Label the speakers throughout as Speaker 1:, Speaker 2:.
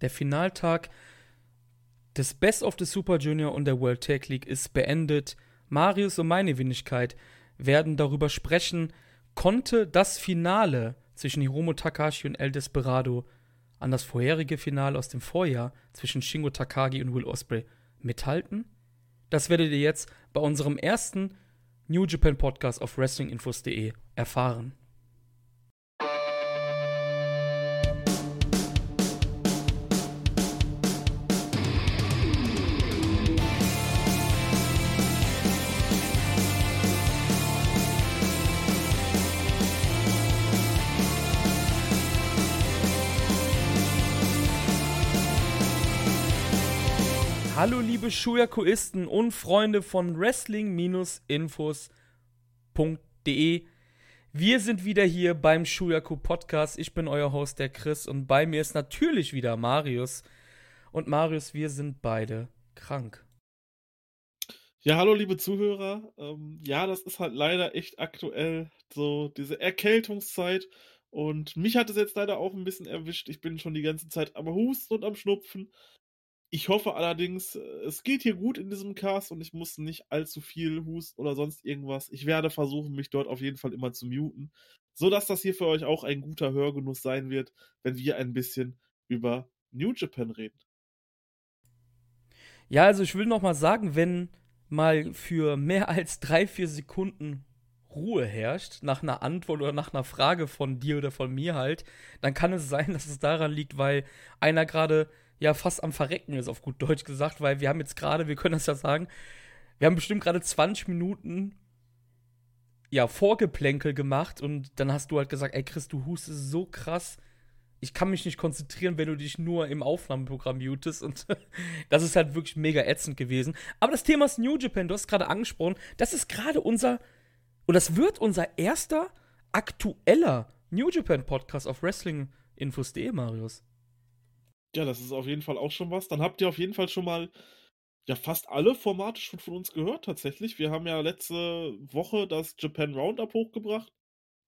Speaker 1: Der Finaltag des Best of the Super Junior und der World Tag League ist beendet. Marius und meine Wenigkeit werden darüber sprechen, konnte das Finale zwischen Hiromu Takashi und El Desperado an das vorherige Finale aus dem Vorjahr zwischen Shingo Takagi und Will Ospreay mithalten? Das werdet ihr jetzt bei unserem ersten New Japan Podcast auf WrestlingInfos.de erfahren. Hallo liebe Schuyakuisten und Freunde von Wrestling-Infos.de. Wir sind wieder hier beim Shuyaku Podcast. Ich bin euer Host, der Chris, und bei mir ist natürlich wieder Marius. Und Marius, wir sind beide krank.
Speaker 2: Ja, hallo liebe Zuhörer. Ähm, ja, das ist halt leider echt aktuell so diese Erkältungszeit. Und mich hat es jetzt leider auch ein bisschen erwischt. Ich bin schon die ganze Zeit am Husten und am Schnupfen. Ich hoffe allerdings, es geht hier gut in diesem Cast und ich muss nicht allzu viel husten oder sonst irgendwas. Ich werde versuchen, mich dort auf jeden Fall immer zu muten, sodass das hier für euch auch ein guter Hörgenuss sein wird, wenn wir ein bisschen über New Japan reden.
Speaker 1: Ja, also ich will noch mal sagen, wenn mal für mehr als drei, vier Sekunden Ruhe herrscht, nach einer Antwort oder nach einer Frage von dir oder von mir halt, dann kann es sein, dass es daran liegt, weil einer gerade ja fast am Verrecken ist, auf gut Deutsch gesagt, weil wir haben jetzt gerade, wir können das ja sagen, wir haben bestimmt gerade 20 Minuten ja, Vorgeplänkel gemacht und dann hast du halt gesagt, ey Chris, du hustest so krass, ich kann mich nicht konzentrieren, wenn du dich nur im Aufnahmeprogramm mutest und das ist halt wirklich mega ätzend gewesen. Aber das Thema ist New Japan, du hast gerade angesprochen, das ist gerade unser, und das wird unser erster aktueller New Japan Podcast auf Wrestling-Infos.de, Marius.
Speaker 2: Ja, das ist auf jeden Fall auch schon was. Dann habt ihr auf jeden Fall schon mal ja fast alle Formate schon von uns gehört tatsächlich. Wir haben ja letzte Woche das Japan Roundup hochgebracht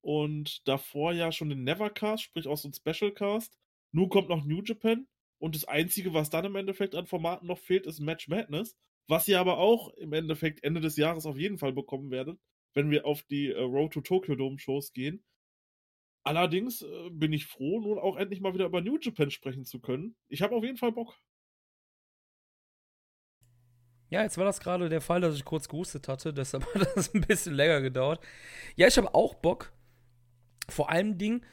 Speaker 2: und davor ja schon den Nevercast, sprich auch so ein Specialcast. Nun kommt noch New Japan und das Einzige, was dann im Endeffekt an Formaten noch fehlt, ist Match Madness, was ihr aber auch im Endeffekt Ende des Jahres auf jeden Fall bekommen werdet, wenn wir auf die äh, Road to Tokyo Dome Shows gehen. Allerdings äh, bin ich froh, nun auch endlich mal wieder über New Japan sprechen zu können. Ich habe auf jeden Fall Bock.
Speaker 1: Ja, jetzt war das gerade der Fall, dass ich kurz gehustet hatte, deshalb hat das ein bisschen länger gedauert. Ja, ich habe auch Bock. Vor allem Ding,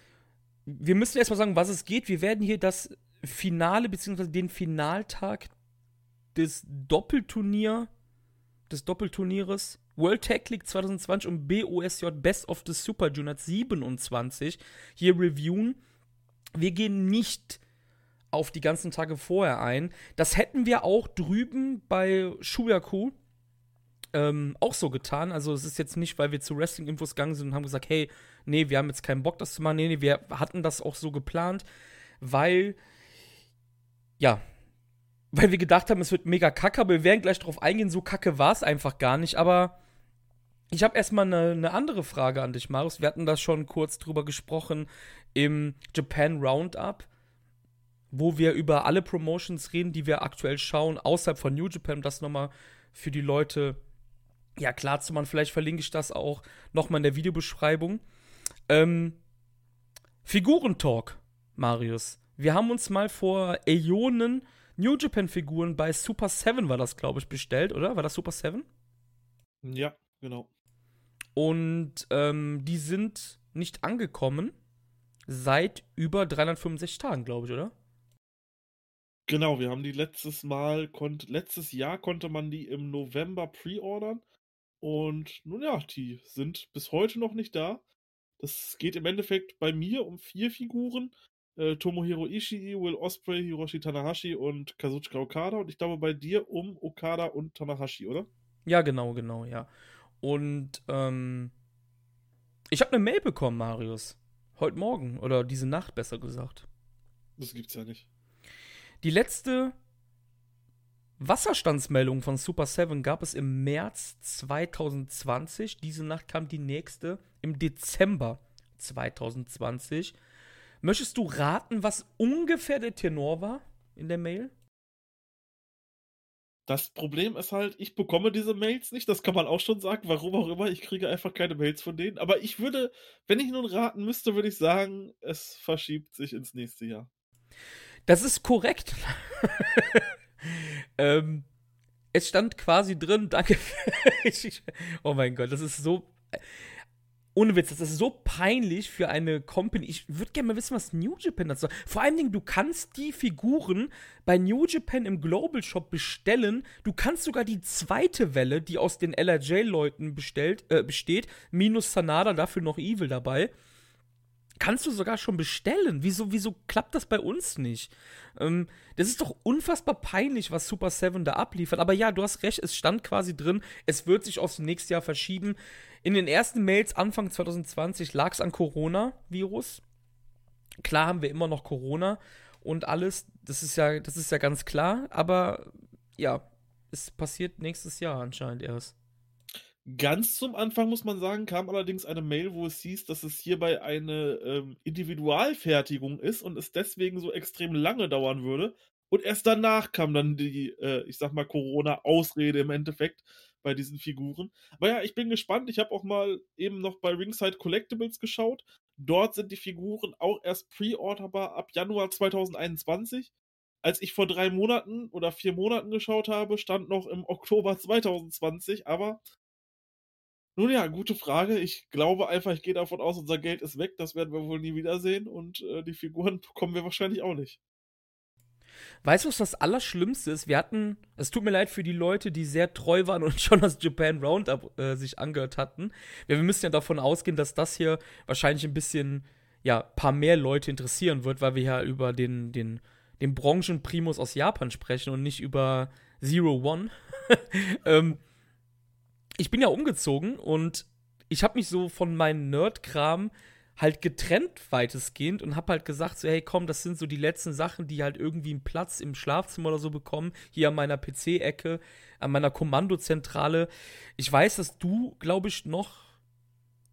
Speaker 1: wir müssen erstmal sagen, was es geht. Wir werden hier das Finale bzw. den Finaltag des Doppelturnier des Doppelturnieres World Tag League 2020 und BOSJ Best of the Super Junior 27 hier reviewen. Wir gehen nicht auf die ganzen Tage vorher ein. Das hätten wir auch drüben bei Shuyaku ähm, auch so getan. Also es ist jetzt nicht, weil wir zu Wrestling-Infos gegangen sind und haben gesagt, hey, nee, wir haben jetzt keinen Bock, das zu machen. Nee, nee, wir hatten das auch so geplant, weil, ja, weil wir gedacht haben, es wird mega kacke, aber wir werden gleich drauf eingehen, so kacke war es einfach gar nicht. Aber ich habe erstmal eine, eine andere Frage an dich, Marius. Wir hatten das schon kurz drüber gesprochen im Japan Roundup, wo wir über alle Promotions reden, die wir aktuell schauen, außerhalb von New Japan, um das nochmal für die Leute ja klar zu machen. Vielleicht verlinke ich das auch nochmal in der Videobeschreibung. Ähm, Figurentalk, Marius. Wir haben uns mal vor Äonen New Japan-Figuren bei Super 7 war das, glaube ich, bestellt, oder? War das Super 7?
Speaker 2: Ja, genau.
Speaker 1: Und ähm, die sind nicht angekommen seit über 365 Tagen, glaube ich, oder?
Speaker 2: Genau, wir haben die letztes Mal, konnt, letztes Jahr konnte man die im November pre-ordern. Und nun ja, die sind bis heute noch nicht da. Das geht im Endeffekt bei mir um vier Figuren äh, Tomohiro Ishii, Will Osprey, Hiroshi Tanahashi und Kazuchika Okada. Und ich glaube bei dir um Okada und Tanahashi, oder?
Speaker 1: Ja, genau, genau, ja. Und ähm, ich habe eine Mail bekommen, Marius. Heute Morgen oder diese Nacht besser gesagt.
Speaker 2: Das gibt's ja nicht.
Speaker 1: Die letzte Wasserstandsmeldung von Super 7 gab es im März 2020. Diese Nacht kam die nächste im Dezember 2020. Möchtest du raten, was ungefähr der Tenor war in der Mail?
Speaker 2: Das Problem ist halt, ich bekomme diese Mails nicht, das kann man auch schon sagen, warum auch immer, ich kriege einfach keine Mails von denen. Aber ich würde, wenn ich nun raten müsste, würde ich sagen, es verschiebt sich ins nächste Jahr.
Speaker 1: Das ist korrekt. ähm, es stand quasi drin, danke. oh mein Gott, das ist so. Ohne Witz, das ist so peinlich für eine Company. Ich würde gerne mal wissen, was New Japan dazu sagt. Vor allen Dingen, du kannst die Figuren bei New Japan im Global Shop bestellen. Du kannst sogar die zweite Welle, die aus den LRJ-Leuten äh, besteht, minus Sanada, dafür noch Evil dabei kannst du sogar schon bestellen. Wieso, wieso klappt das bei uns nicht? Ähm, das ist doch unfassbar peinlich, was Super 7 da abliefert. Aber ja, du hast recht, es stand quasi drin, es wird sich aufs nächste Jahr verschieben. In den ersten Mails Anfang 2020 lag es an Corona-Virus. Klar haben wir immer noch Corona und alles, das ist ja, das ist ja ganz klar, aber ja, es passiert nächstes Jahr anscheinend erst.
Speaker 2: Ganz zum Anfang, muss man sagen, kam allerdings eine Mail, wo es hieß, dass es hierbei eine ähm, Individualfertigung ist und es deswegen so extrem lange dauern würde. Und erst danach kam dann die, äh, ich sag mal, Corona-Ausrede im Endeffekt bei diesen Figuren. Aber ja, ich bin gespannt. Ich habe auch mal eben noch bei Ringside Collectibles geschaut. Dort sind die Figuren auch erst pre-orderbar ab Januar 2021. Als ich vor drei Monaten oder vier Monaten geschaut habe, stand noch im Oktober 2020, aber nun ja, gute Frage. Ich glaube einfach, ich gehe davon aus, unser Geld ist weg. Das werden wir wohl nie wiedersehen. Und äh, die Figuren bekommen wir wahrscheinlich auch nicht.
Speaker 1: Weißt du, was das Allerschlimmste ist? Wir hatten, es tut mir leid für die Leute, die sehr treu waren und schon das Japan Roundup äh, sich angehört hatten. Ja, wir müssen ja davon ausgehen, dass das hier wahrscheinlich ein bisschen, ja, paar mehr Leute interessieren wird, weil wir ja über den, den, den Branchenprimus aus Japan sprechen und nicht über Zero One. ähm, ich bin ja umgezogen und ich habe mich so von meinem Nerd-Kram halt getrennt weitestgehend und habe halt gesagt so hey komm das sind so die letzten Sachen die halt irgendwie einen Platz im Schlafzimmer oder so bekommen hier an meiner PC-Ecke an meiner Kommandozentrale. Ich weiß dass du glaube ich noch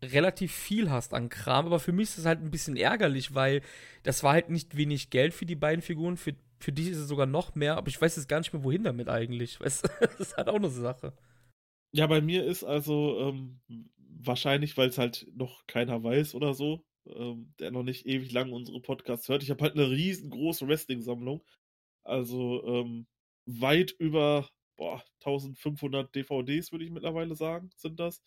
Speaker 1: relativ viel hast an Kram aber für mich ist es halt ein bisschen ärgerlich weil das war halt nicht wenig Geld für die beiden Figuren für für dich ist es sogar noch mehr aber ich weiß jetzt gar nicht mehr wohin damit eigentlich. Weißt, das ist halt auch eine Sache
Speaker 2: ja, bei mir ist also ähm, wahrscheinlich, weil es halt noch keiner weiß oder so, ähm, der noch nicht ewig lang unsere Podcasts hört. Ich habe halt eine riesengroße Wrestling-Sammlung. Also ähm, weit über boah, 1500 DVDs, würde ich mittlerweile sagen, sind das.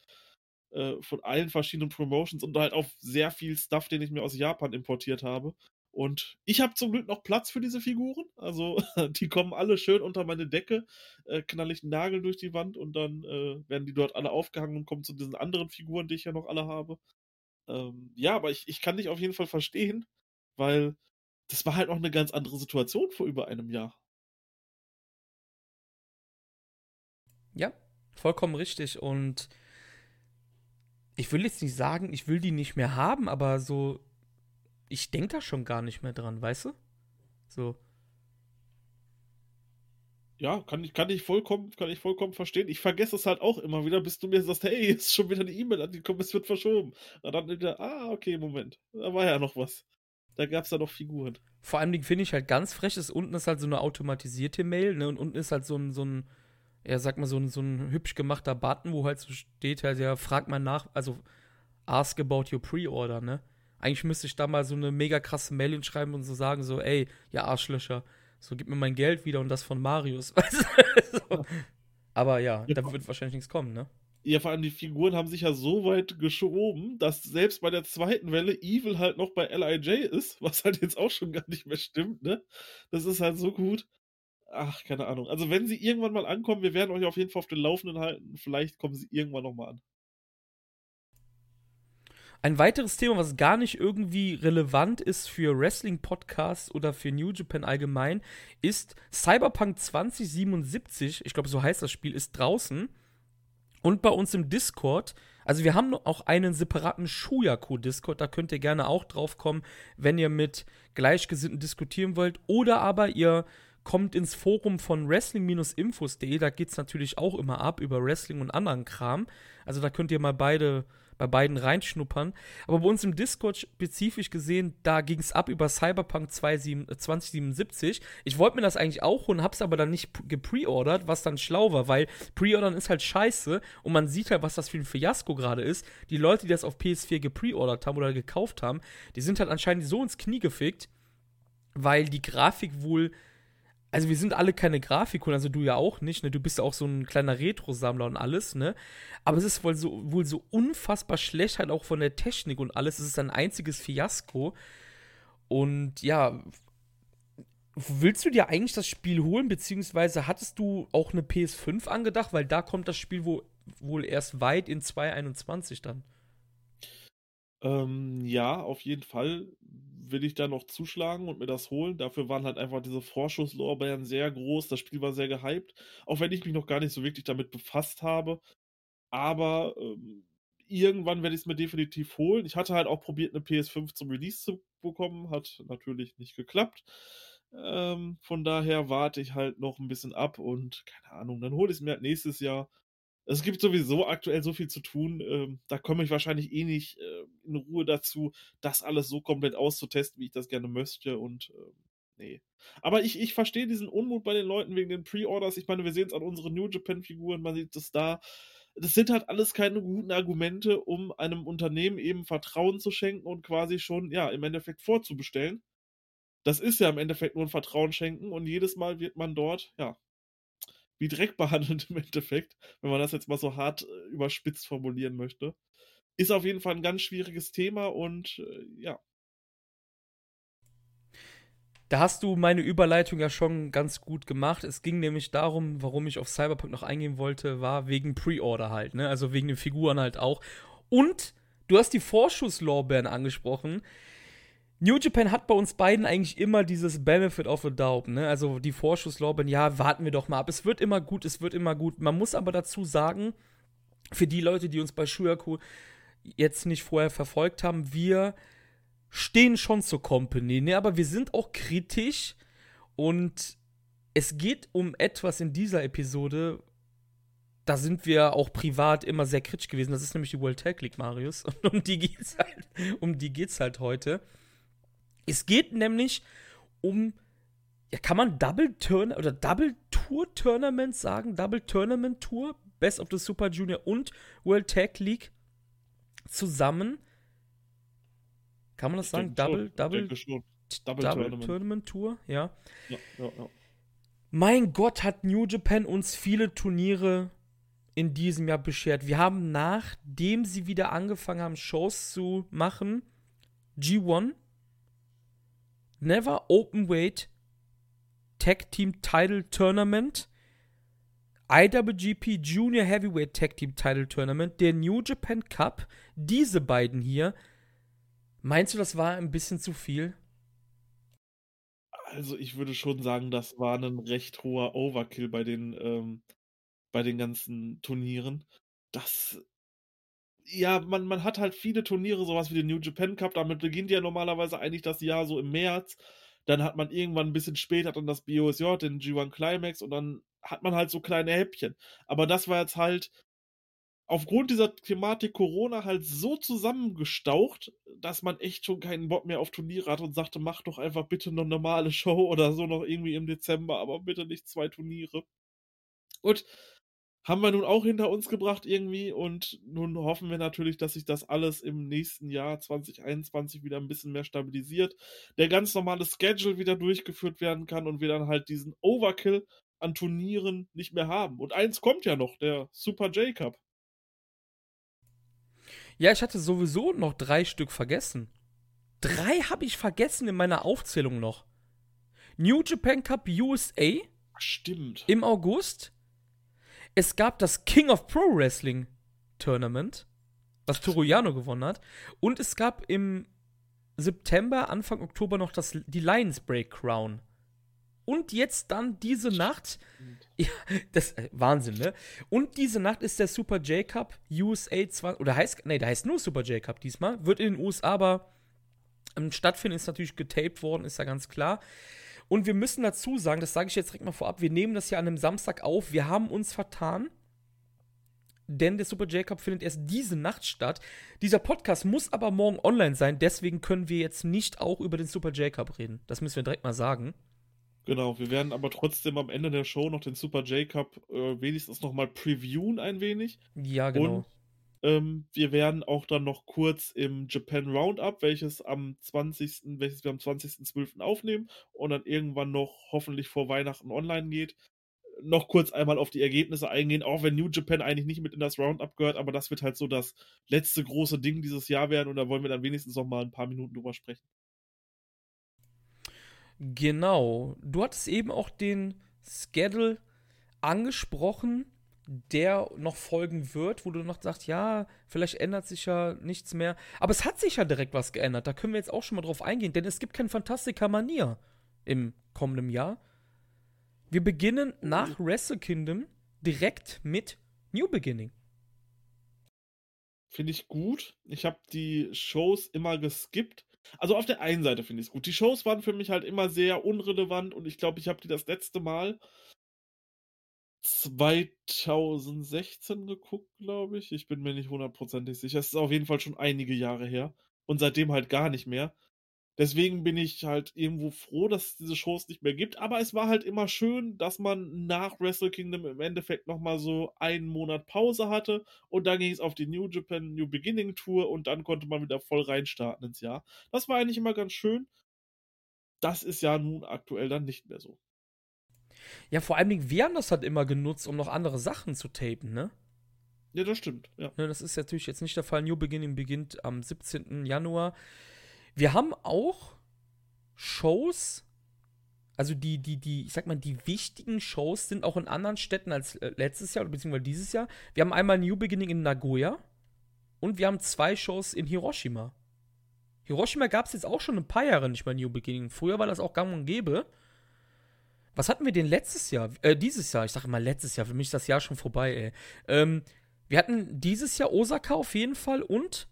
Speaker 2: Äh, von allen verschiedenen Promotions und halt auch sehr viel Stuff, den ich mir aus Japan importiert habe. Und ich habe zum Glück noch Platz für diese Figuren. Also die kommen alle schön unter meine Decke, äh, knall ich einen Nagel durch die Wand und dann äh, werden die dort alle aufgehangen und kommen zu diesen anderen Figuren, die ich ja noch alle habe. Ähm, ja, aber ich, ich kann dich auf jeden Fall verstehen, weil das war halt auch eine ganz andere Situation vor über einem Jahr.
Speaker 1: Ja, vollkommen richtig. Und ich will jetzt nicht sagen, ich will die nicht mehr haben, aber so ich denke da schon gar nicht mehr dran, weißt du? So.
Speaker 2: Ja, kann ich, kann ich vollkommen, kann ich vollkommen verstehen. Ich vergesse es halt auch immer wieder, bis du mir sagst, hey, ist schon wieder eine E-Mail angekommen, es wird verschoben. Und dann wieder, ah, okay, Moment. Da war ja noch was. Da gab es ja noch Figuren.
Speaker 1: Vor allem finde ich halt ganz frech, ist unten ist halt so eine automatisierte Mail, ne? Und unten ist halt so ein, so ein, ja, sag mal, so ein, so ein hübsch gemachter Button, wo halt so steht, halt, ja, frag mal nach, also ask about your pre-order, ne? Eigentlich müsste ich da mal so eine mega krasse Mail hinschreiben und so sagen, so, ey, ja, Arschlöcher, so gib mir mein Geld wieder und das von Marius. so. Aber ja, ja, da wird wahrscheinlich nichts kommen, ne?
Speaker 2: Ja, vor allem die Figuren haben sich ja so weit geschoben, dass selbst bei der zweiten Welle Evil halt noch bei LIJ ist, was halt jetzt auch schon gar nicht mehr stimmt, ne? Das ist halt so gut. Ach, keine Ahnung. Also, wenn sie irgendwann mal ankommen, wir werden euch auf jeden Fall auf den Laufenden halten. Vielleicht kommen sie irgendwann nochmal an.
Speaker 1: Ein weiteres Thema, was gar nicht irgendwie relevant ist für Wrestling-Podcasts oder für New Japan allgemein, ist Cyberpunk 2077, ich glaube, so heißt das Spiel, ist draußen. Und bei uns im Discord, also wir haben auch einen separaten Shuyaku-Discord, da könnt ihr gerne auch drauf kommen, wenn ihr mit Gleichgesinnten diskutieren wollt. Oder aber ihr kommt ins Forum von wrestling-infos.de, da geht es natürlich auch immer ab über Wrestling und anderen Kram. Also da könnt ihr mal beide bei beiden reinschnuppern. Aber bei uns im Discord spezifisch gesehen, da ging es ab über Cyberpunk 2077. Ich wollte mir das eigentlich auch holen, hab's aber dann nicht gepreordert, was dann schlau war, weil Preordern ist halt scheiße und man sieht halt, was das für ein Fiasko gerade ist. Die Leute, die das auf PS4 gepreordert haben oder gekauft haben, die sind halt anscheinend so ins Knie gefickt, weil die Grafik wohl also wir sind alle keine Grafikkunden, also du ja auch nicht, ne? Du bist ja auch so ein kleiner Retro-Sammler und alles, ne? Aber es ist wohl so, wohl so unfassbar schlecht halt auch von der Technik und alles. Es ist ein einziges Fiasko. Und ja, willst du dir eigentlich das Spiel holen, beziehungsweise hattest du auch eine PS5 angedacht? Weil da kommt das Spiel wohl, wohl erst weit in 2021 dann.
Speaker 2: Ähm, ja, auf jeden Fall will ich da noch zuschlagen und mir das holen. Dafür waren halt einfach diese Vorschusslorbeeren sehr groß. Das Spiel war sehr gehypt, auch wenn ich mich noch gar nicht so wirklich damit befasst habe. Aber ähm, irgendwann werde ich es mir definitiv holen. Ich hatte halt auch probiert, eine PS5 zum Release zu bekommen. Hat natürlich nicht geklappt. Ähm, von daher warte ich halt noch ein bisschen ab und keine Ahnung, dann hole ich es mir halt nächstes Jahr. Es gibt sowieso aktuell so viel zu tun. Ähm, da komme ich wahrscheinlich eh nicht äh, in Ruhe dazu, das alles so komplett auszutesten, wie ich das gerne möchte. Und äh, nee. Aber ich, ich verstehe diesen Unmut bei den Leuten wegen den Pre-Orders. Ich meine, wir sehen es an unseren New Japan-Figuren, man sieht es da. Das sind halt alles keine guten Argumente, um einem Unternehmen eben Vertrauen zu schenken und quasi schon, ja, im Endeffekt vorzubestellen. Das ist ja im Endeffekt nur ein Vertrauen schenken und jedes Mal wird man dort, ja, wie Dreck behandelt im Endeffekt, wenn man das jetzt mal so hart äh, überspitzt formulieren möchte. Ist auf jeden Fall ein ganz schwieriges Thema und äh, ja.
Speaker 1: Da hast du meine Überleitung ja schon ganz gut gemacht. Es ging nämlich darum, warum ich auf Cyberpunk noch eingehen wollte, war wegen Pre-Order halt, ne? Also wegen den Figuren halt auch. Und du hast die Vorschusslorbeeren angesprochen. New Japan hat bei uns beiden eigentlich immer dieses Benefit of a Doubt, ne? Also die Vorschusslorbeeren, ja, warten wir doch mal ab. Es wird immer gut, es wird immer gut. Man muss aber dazu sagen, für die Leute, die uns bei Shuyaku jetzt nicht vorher verfolgt haben, wir stehen schon zur Company, ne? Aber wir sind auch kritisch und es geht um etwas in dieser Episode, da sind wir auch privat immer sehr kritisch gewesen. Das ist nämlich die World Tag League, Marius. Und um die geht's halt, um die geht's halt heute. Es geht nämlich um, ja, kann man Double Turn oder Double Tour Tournament sagen? Double Tournament Tour, Best of the Super Junior und World Tag League zusammen. Kann man das sagen? Double. Double, Double, Double Tournament. Tournament Tour, ja. Ja, ja, ja. Mein Gott, hat New Japan uns viele Turniere in diesem Jahr beschert. Wir haben, nachdem sie wieder angefangen haben, Shows zu machen, G1, Never Open Weight Tag Team Title Tournament, IWGP Junior Heavyweight Tag Team Title Tournament, der New Japan Cup, diese beiden hier. Meinst du, das war ein bisschen zu viel?
Speaker 2: Also ich würde schon sagen, das war ein recht hoher Overkill bei den, ähm, bei den ganzen Turnieren. Das ja, man, man hat halt viele Turniere, sowas wie den New Japan Cup, damit beginnt ja normalerweise eigentlich das Jahr so im März. Dann hat man irgendwann ein bisschen später dann das BOSJ, den G1 Climax und dann hat man halt so kleine Häppchen. Aber das war jetzt halt aufgrund dieser Thematik Corona halt so zusammengestaucht, dass man echt schon keinen Bock mehr auf Turniere hat und sagte, mach doch einfach bitte eine normale Show oder so noch irgendwie im Dezember, aber bitte nicht zwei Turniere. Und haben wir nun auch hinter uns gebracht irgendwie und nun hoffen wir natürlich, dass sich das alles im nächsten Jahr 2021 wieder ein bisschen mehr stabilisiert, der ganz normale Schedule wieder durchgeführt werden kann und wir dann halt diesen Overkill an Turnieren nicht mehr haben. Und eins kommt ja noch, der Super J Cup.
Speaker 1: Ja, ich hatte sowieso noch drei Stück vergessen. Drei habe ich vergessen in meiner Aufzählung noch. New Japan Cup USA.
Speaker 2: Stimmt.
Speaker 1: Im August es gab das King of Pro Wrestling Tournament, was Toru gewonnen hat. Und es gab im September, Anfang Oktober noch das, die Lions Break Crown. Und jetzt dann diese Nacht. Ja, das äh, Wahnsinn, ne? Und diese Nacht ist der Super J Cup USA 20 oder heißt nee, der heißt nur Super J Cup diesmal, wird in den USA aber ähm, stattfinden, ist natürlich getaped worden, ist ja ganz klar. Und wir müssen dazu sagen, das sage ich jetzt direkt mal vorab, wir nehmen das ja an einem Samstag auf, wir haben uns vertan. denn der Super J-Cup findet erst diese Nacht statt. Dieser Podcast muss aber morgen online sein, deswegen können wir jetzt nicht auch über den Super J-Cup reden. Das müssen wir direkt mal sagen.
Speaker 2: Genau, wir werden aber trotzdem am Ende der Show noch den Super J-Cup äh, wenigstens nochmal previewen ein wenig.
Speaker 1: Ja, genau.
Speaker 2: Und ähm, wir werden auch dann noch kurz im Japan Roundup, welches am 20., welches wir am 20.12. aufnehmen und dann irgendwann noch hoffentlich vor Weihnachten online geht, noch kurz einmal auf die Ergebnisse eingehen, auch wenn New Japan eigentlich nicht mit in das Roundup gehört, aber das wird halt so das letzte große Ding dieses Jahr werden und da wollen wir dann wenigstens noch mal ein paar Minuten drüber sprechen.
Speaker 1: Genau. Du hattest eben auch den Schedule angesprochen der noch folgen wird, wo du noch sagst, ja, vielleicht ändert sich ja nichts mehr. Aber es hat sich ja direkt was geändert. Da können wir jetzt auch schon mal drauf eingehen, denn es gibt kein Fantastica Manier im kommenden Jahr. Wir beginnen nach Wrestle Kingdom direkt mit New Beginning.
Speaker 2: Finde ich gut. Ich habe die Shows immer geskippt. Also auf der einen Seite finde ich es gut. Die Shows waren für mich halt immer sehr unrelevant und ich glaube, ich habe die das letzte Mal 2016 geguckt, glaube ich. Ich bin mir nicht hundertprozentig sicher. Es ist auf jeden Fall schon einige Jahre her. Und seitdem halt gar nicht mehr. Deswegen bin ich halt irgendwo froh, dass es diese Shows nicht mehr gibt. Aber es war halt immer schön, dass man nach Wrestle Kingdom im Endeffekt nochmal so einen Monat Pause hatte. Und dann ging es auf die New Japan New Beginning Tour und dann konnte man wieder voll reinstarten ins Jahr. Das war eigentlich immer ganz schön. Das ist ja nun aktuell dann nicht mehr so.
Speaker 1: Ja, vor allem, wir haben das halt immer genutzt, um noch andere Sachen zu tapen, ne?
Speaker 2: Ja, das stimmt, ja.
Speaker 1: Ne, das ist natürlich jetzt nicht der Fall. New Beginning beginnt am 17. Januar. Wir haben auch Shows, also die, die, die, ich sag mal, die wichtigen Shows sind auch in anderen Städten als letztes Jahr, beziehungsweise dieses Jahr. Wir haben einmal New Beginning in Nagoya und wir haben zwei Shows in Hiroshima. Hiroshima gab es jetzt auch schon ein paar Jahre nicht mehr New Beginning. Früher war das auch gang und gäbe. Was hatten wir denn letztes Jahr? Äh, dieses Jahr. Ich sage immer letztes Jahr. Für mich ist das Jahr schon vorbei, ey. Ähm, wir hatten dieses Jahr Osaka auf jeden Fall und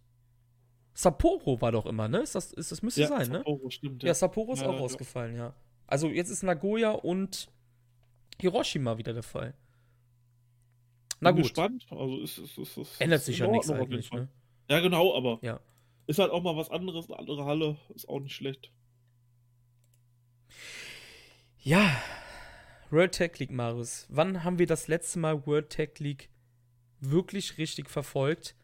Speaker 1: Sapporo war doch immer, ne? Ist das, ist, das müsste ja, sein, ne? Sapporo, ne? Stimmt, ja. ja, Sapporo ist ja, auch rausgefallen, ja. Also jetzt ist Nagoya und Hiroshima wieder der Fall.
Speaker 2: Na Bin gut. gespannt. Also ist, ist, ist, ist
Speaker 1: Ändert sich ja nichts eigentlich, ne?
Speaker 2: Ja, genau, aber
Speaker 1: ja.
Speaker 2: ist halt auch mal was anderes. Eine andere Halle ist auch nicht schlecht.
Speaker 1: Ja, World Tech League, Marius. Wann haben wir das letzte Mal World Tech League wirklich richtig verfolgt?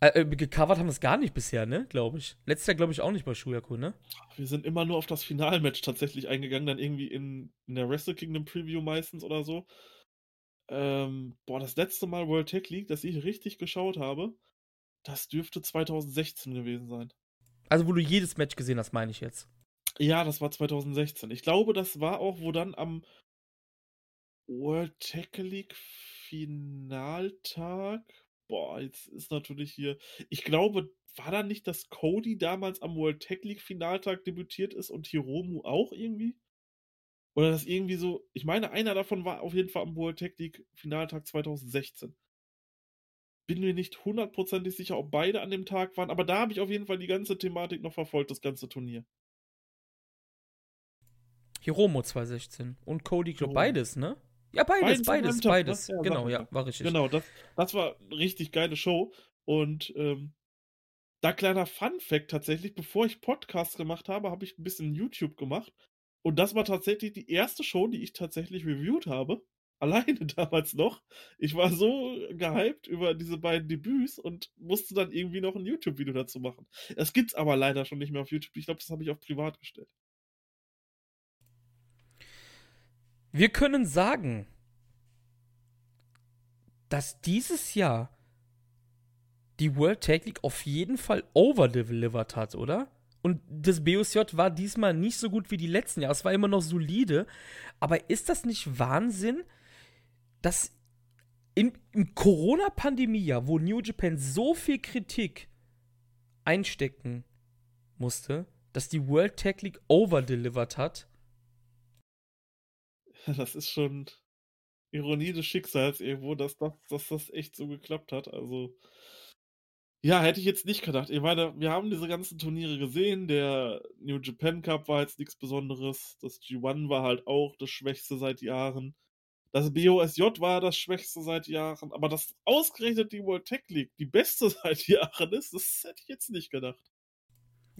Speaker 1: Äh, äh, gecovert haben wir es gar nicht bisher, ne? Glaube ich. Letztes Jahr, glaube ich, auch nicht bei Shuyaku, ne?
Speaker 2: Wir sind immer nur auf das Finalmatch tatsächlich eingegangen, dann irgendwie in, in der Wrestle Kingdom Preview meistens oder so. Ähm, boah, das letzte Mal World Tech League, das ich richtig geschaut habe, das dürfte 2016 gewesen sein.
Speaker 1: Also, wo du jedes Match gesehen hast, meine ich jetzt.
Speaker 2: Ja, das war 2016. Ich glaube, das war auch, wo dann am World Tackle League Finaltag. Boah, jetzt ist natürlich hier. Ich glaube, war da nicht, dass Cody damals am World Tag League Finaltag debütiert ist und Hiromu auch irgendwie? Oder das irgendwie so. Ich meine, einer davon war auf jeden Fall am World Tag League Finaltag 2016. Bin mir nicht hundertprozentig sicher, ob beide an dem Tag waren, aber da habe ich auf jeden Fall die ganze Thematik noch verfolgt, das ganze Turnier.
Speaker 1: Hiromo 2016 und Cody, glaube beides, ne? Ja, beides, beides, beides. beides. Ja, genau, ja, war richtig.
Speaker 2: Genau, das, das war eine richtig geile Show. Und ähm, da kleiner Fun-Fact tatsächlich, bevor ich Podcasts gemacht habe, habe ich ein bisschen YouTube gemacht. Und das war tatsächlich die erste Show, die ich tatsächlich reviewed habe. Alleine damals noch. Ich war so gehypt über diese beiden Debüts und musste dann irgendwie noch ein YouTube-Video dazu machen. Das gibt's aber leider schon nicht mehr auf YouTube. Ich glaube, das habe ich auf privat gestellt.
Speaker 1: Wir können sagen, dass dieses Jahr die World Tag League auf jeden Fall overdelivered hat, oder? Und das BOSJ war diesmal nicht so gut wie die letzten Jahre. Es war immer noch solide. Aber ist das nicht Wahnsinn, dass in, im Corona-Pandemie-Jahr, wo New Japan so viel Kritik einstecken musste, dass die World Tag League overdelivered hat?
Speaker 2: das ist schon Ironie des Schicksals irgendwo, dass das, dass das echt so geklappt hat. Also, ja, hätte ich jetzt nicht gedacht. Ich meine, wir haben diese ganzen Turniere gesehen. Der New Japan Cup war jetzt nichts Besonderes. Das G1 war halt auch das Schwächste seit Jahren. Das BOSJ war das Schwächste seit Jahren, aber dass ausgerechnet die World Tech League die beste seit Jahren ist, das hätte ich jetzt nicht gedacht.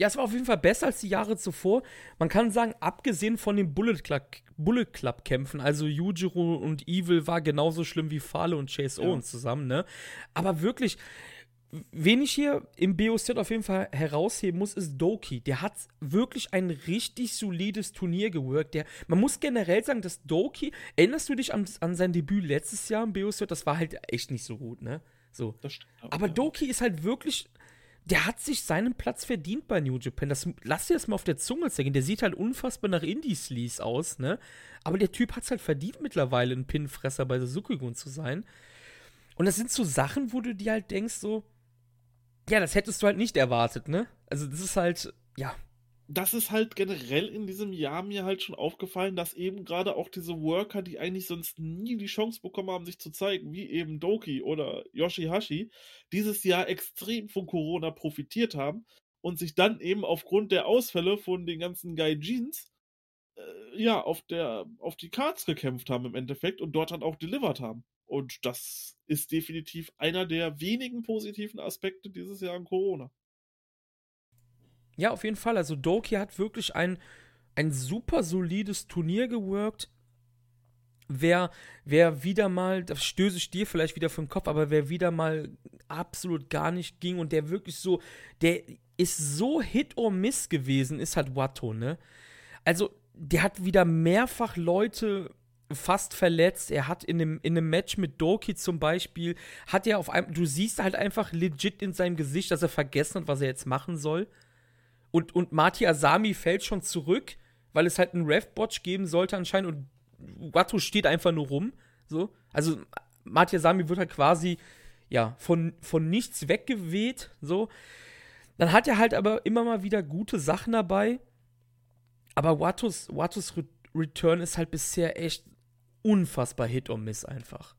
Speaker 1: Ja, es war auf jeden Fall besser als die Jahre zuvor. Man kann sagen, abgesehen von den Bullet Club, Bullet Club Kämpfen, also Yujiro und Evil war genauso schlimm wie Fale und Chase ja. Owens zusammen, ne? Aber wirklich, wen ich hier im BOZ auf jeden Fall herausheben muss, ist Doki. Der hat wirklich ein richtig solides Turnier geworkt. Der, man muss generell sagen, dass Doki, erinnerst du dich an, an sein Debüt letztes Jahr im BOZ? Das war halt echt nicht so gut, ne? So. Aber Doki ist halt wirklich der hat sich seinen Platz verdient bei New Japan. Das, lass dir das mal auf der Zunge zeigen. Der sieht halt unfassbar nach Indie-Sleaze aus, ne? Aber der Typ hat es halt verdient, mittlerweile ein Pinfresser bei Suzuki-Gun zu sein. Und das sind so Sachen, wo du dir halt denkst, so, ja, das hättest du halt nicht erwartet, ne? Also, das ist halt, ja,
Speaker 2: das ist halt generell in diesem Jahr mir halt schon aufgefallen, dass eben gerade auch diese Worker, die eigentlich sonst nie die Chance bekommen haben, sich zu zeigen, wie eben Doki oder Yoshihashi, dieses Jahr extrem von Corona profitiert haben und sich dann eben aufgrund der Ausfälle von den ganzen Gaijins äh, ja, auf, der, auf die Cards gekämpft haben im Endeffekt und dort dann auch delivered haben. Und das ist definitiv einer der wenigen positiven Aspekte dieses Jahr an Corona.
Speaker 1: Ja, auf jeden Fall. Also Doki hat wirklich ein, ein super solides Turnier geworkt. Wer, wer wieder mal, das stöße ich dir vielleicht wieder vom Kopf, aber wer wieder mal absolut gar nicht ging und der wirklich so, der ist so Hit or Miss gewesen, ist halt Watto, ne? Also, der hat wieder mehrfach Leute fast verletzt. Er hat in einem, in einem Match mit Doki zum Beispiel, hat er auf einem, du siehst halt einfach legit in seinem Gesicht, dass er vergessen hat, was er jetzt machen soll. Und, und Marty Asami fällt schon zurück, weil es halt einen Ref-Botch geben sollte anscheinend und Watto steht einfach nur rum. So. Also Marty Asami wird halt quasi ja, von, von nichts weggeweht. So. Dann hat er halt aber immer mal wieder gute Sachen dabei. Aber Wattos, Wattos Return ist halt bisher echt unfassbar Hit und Miss einfach.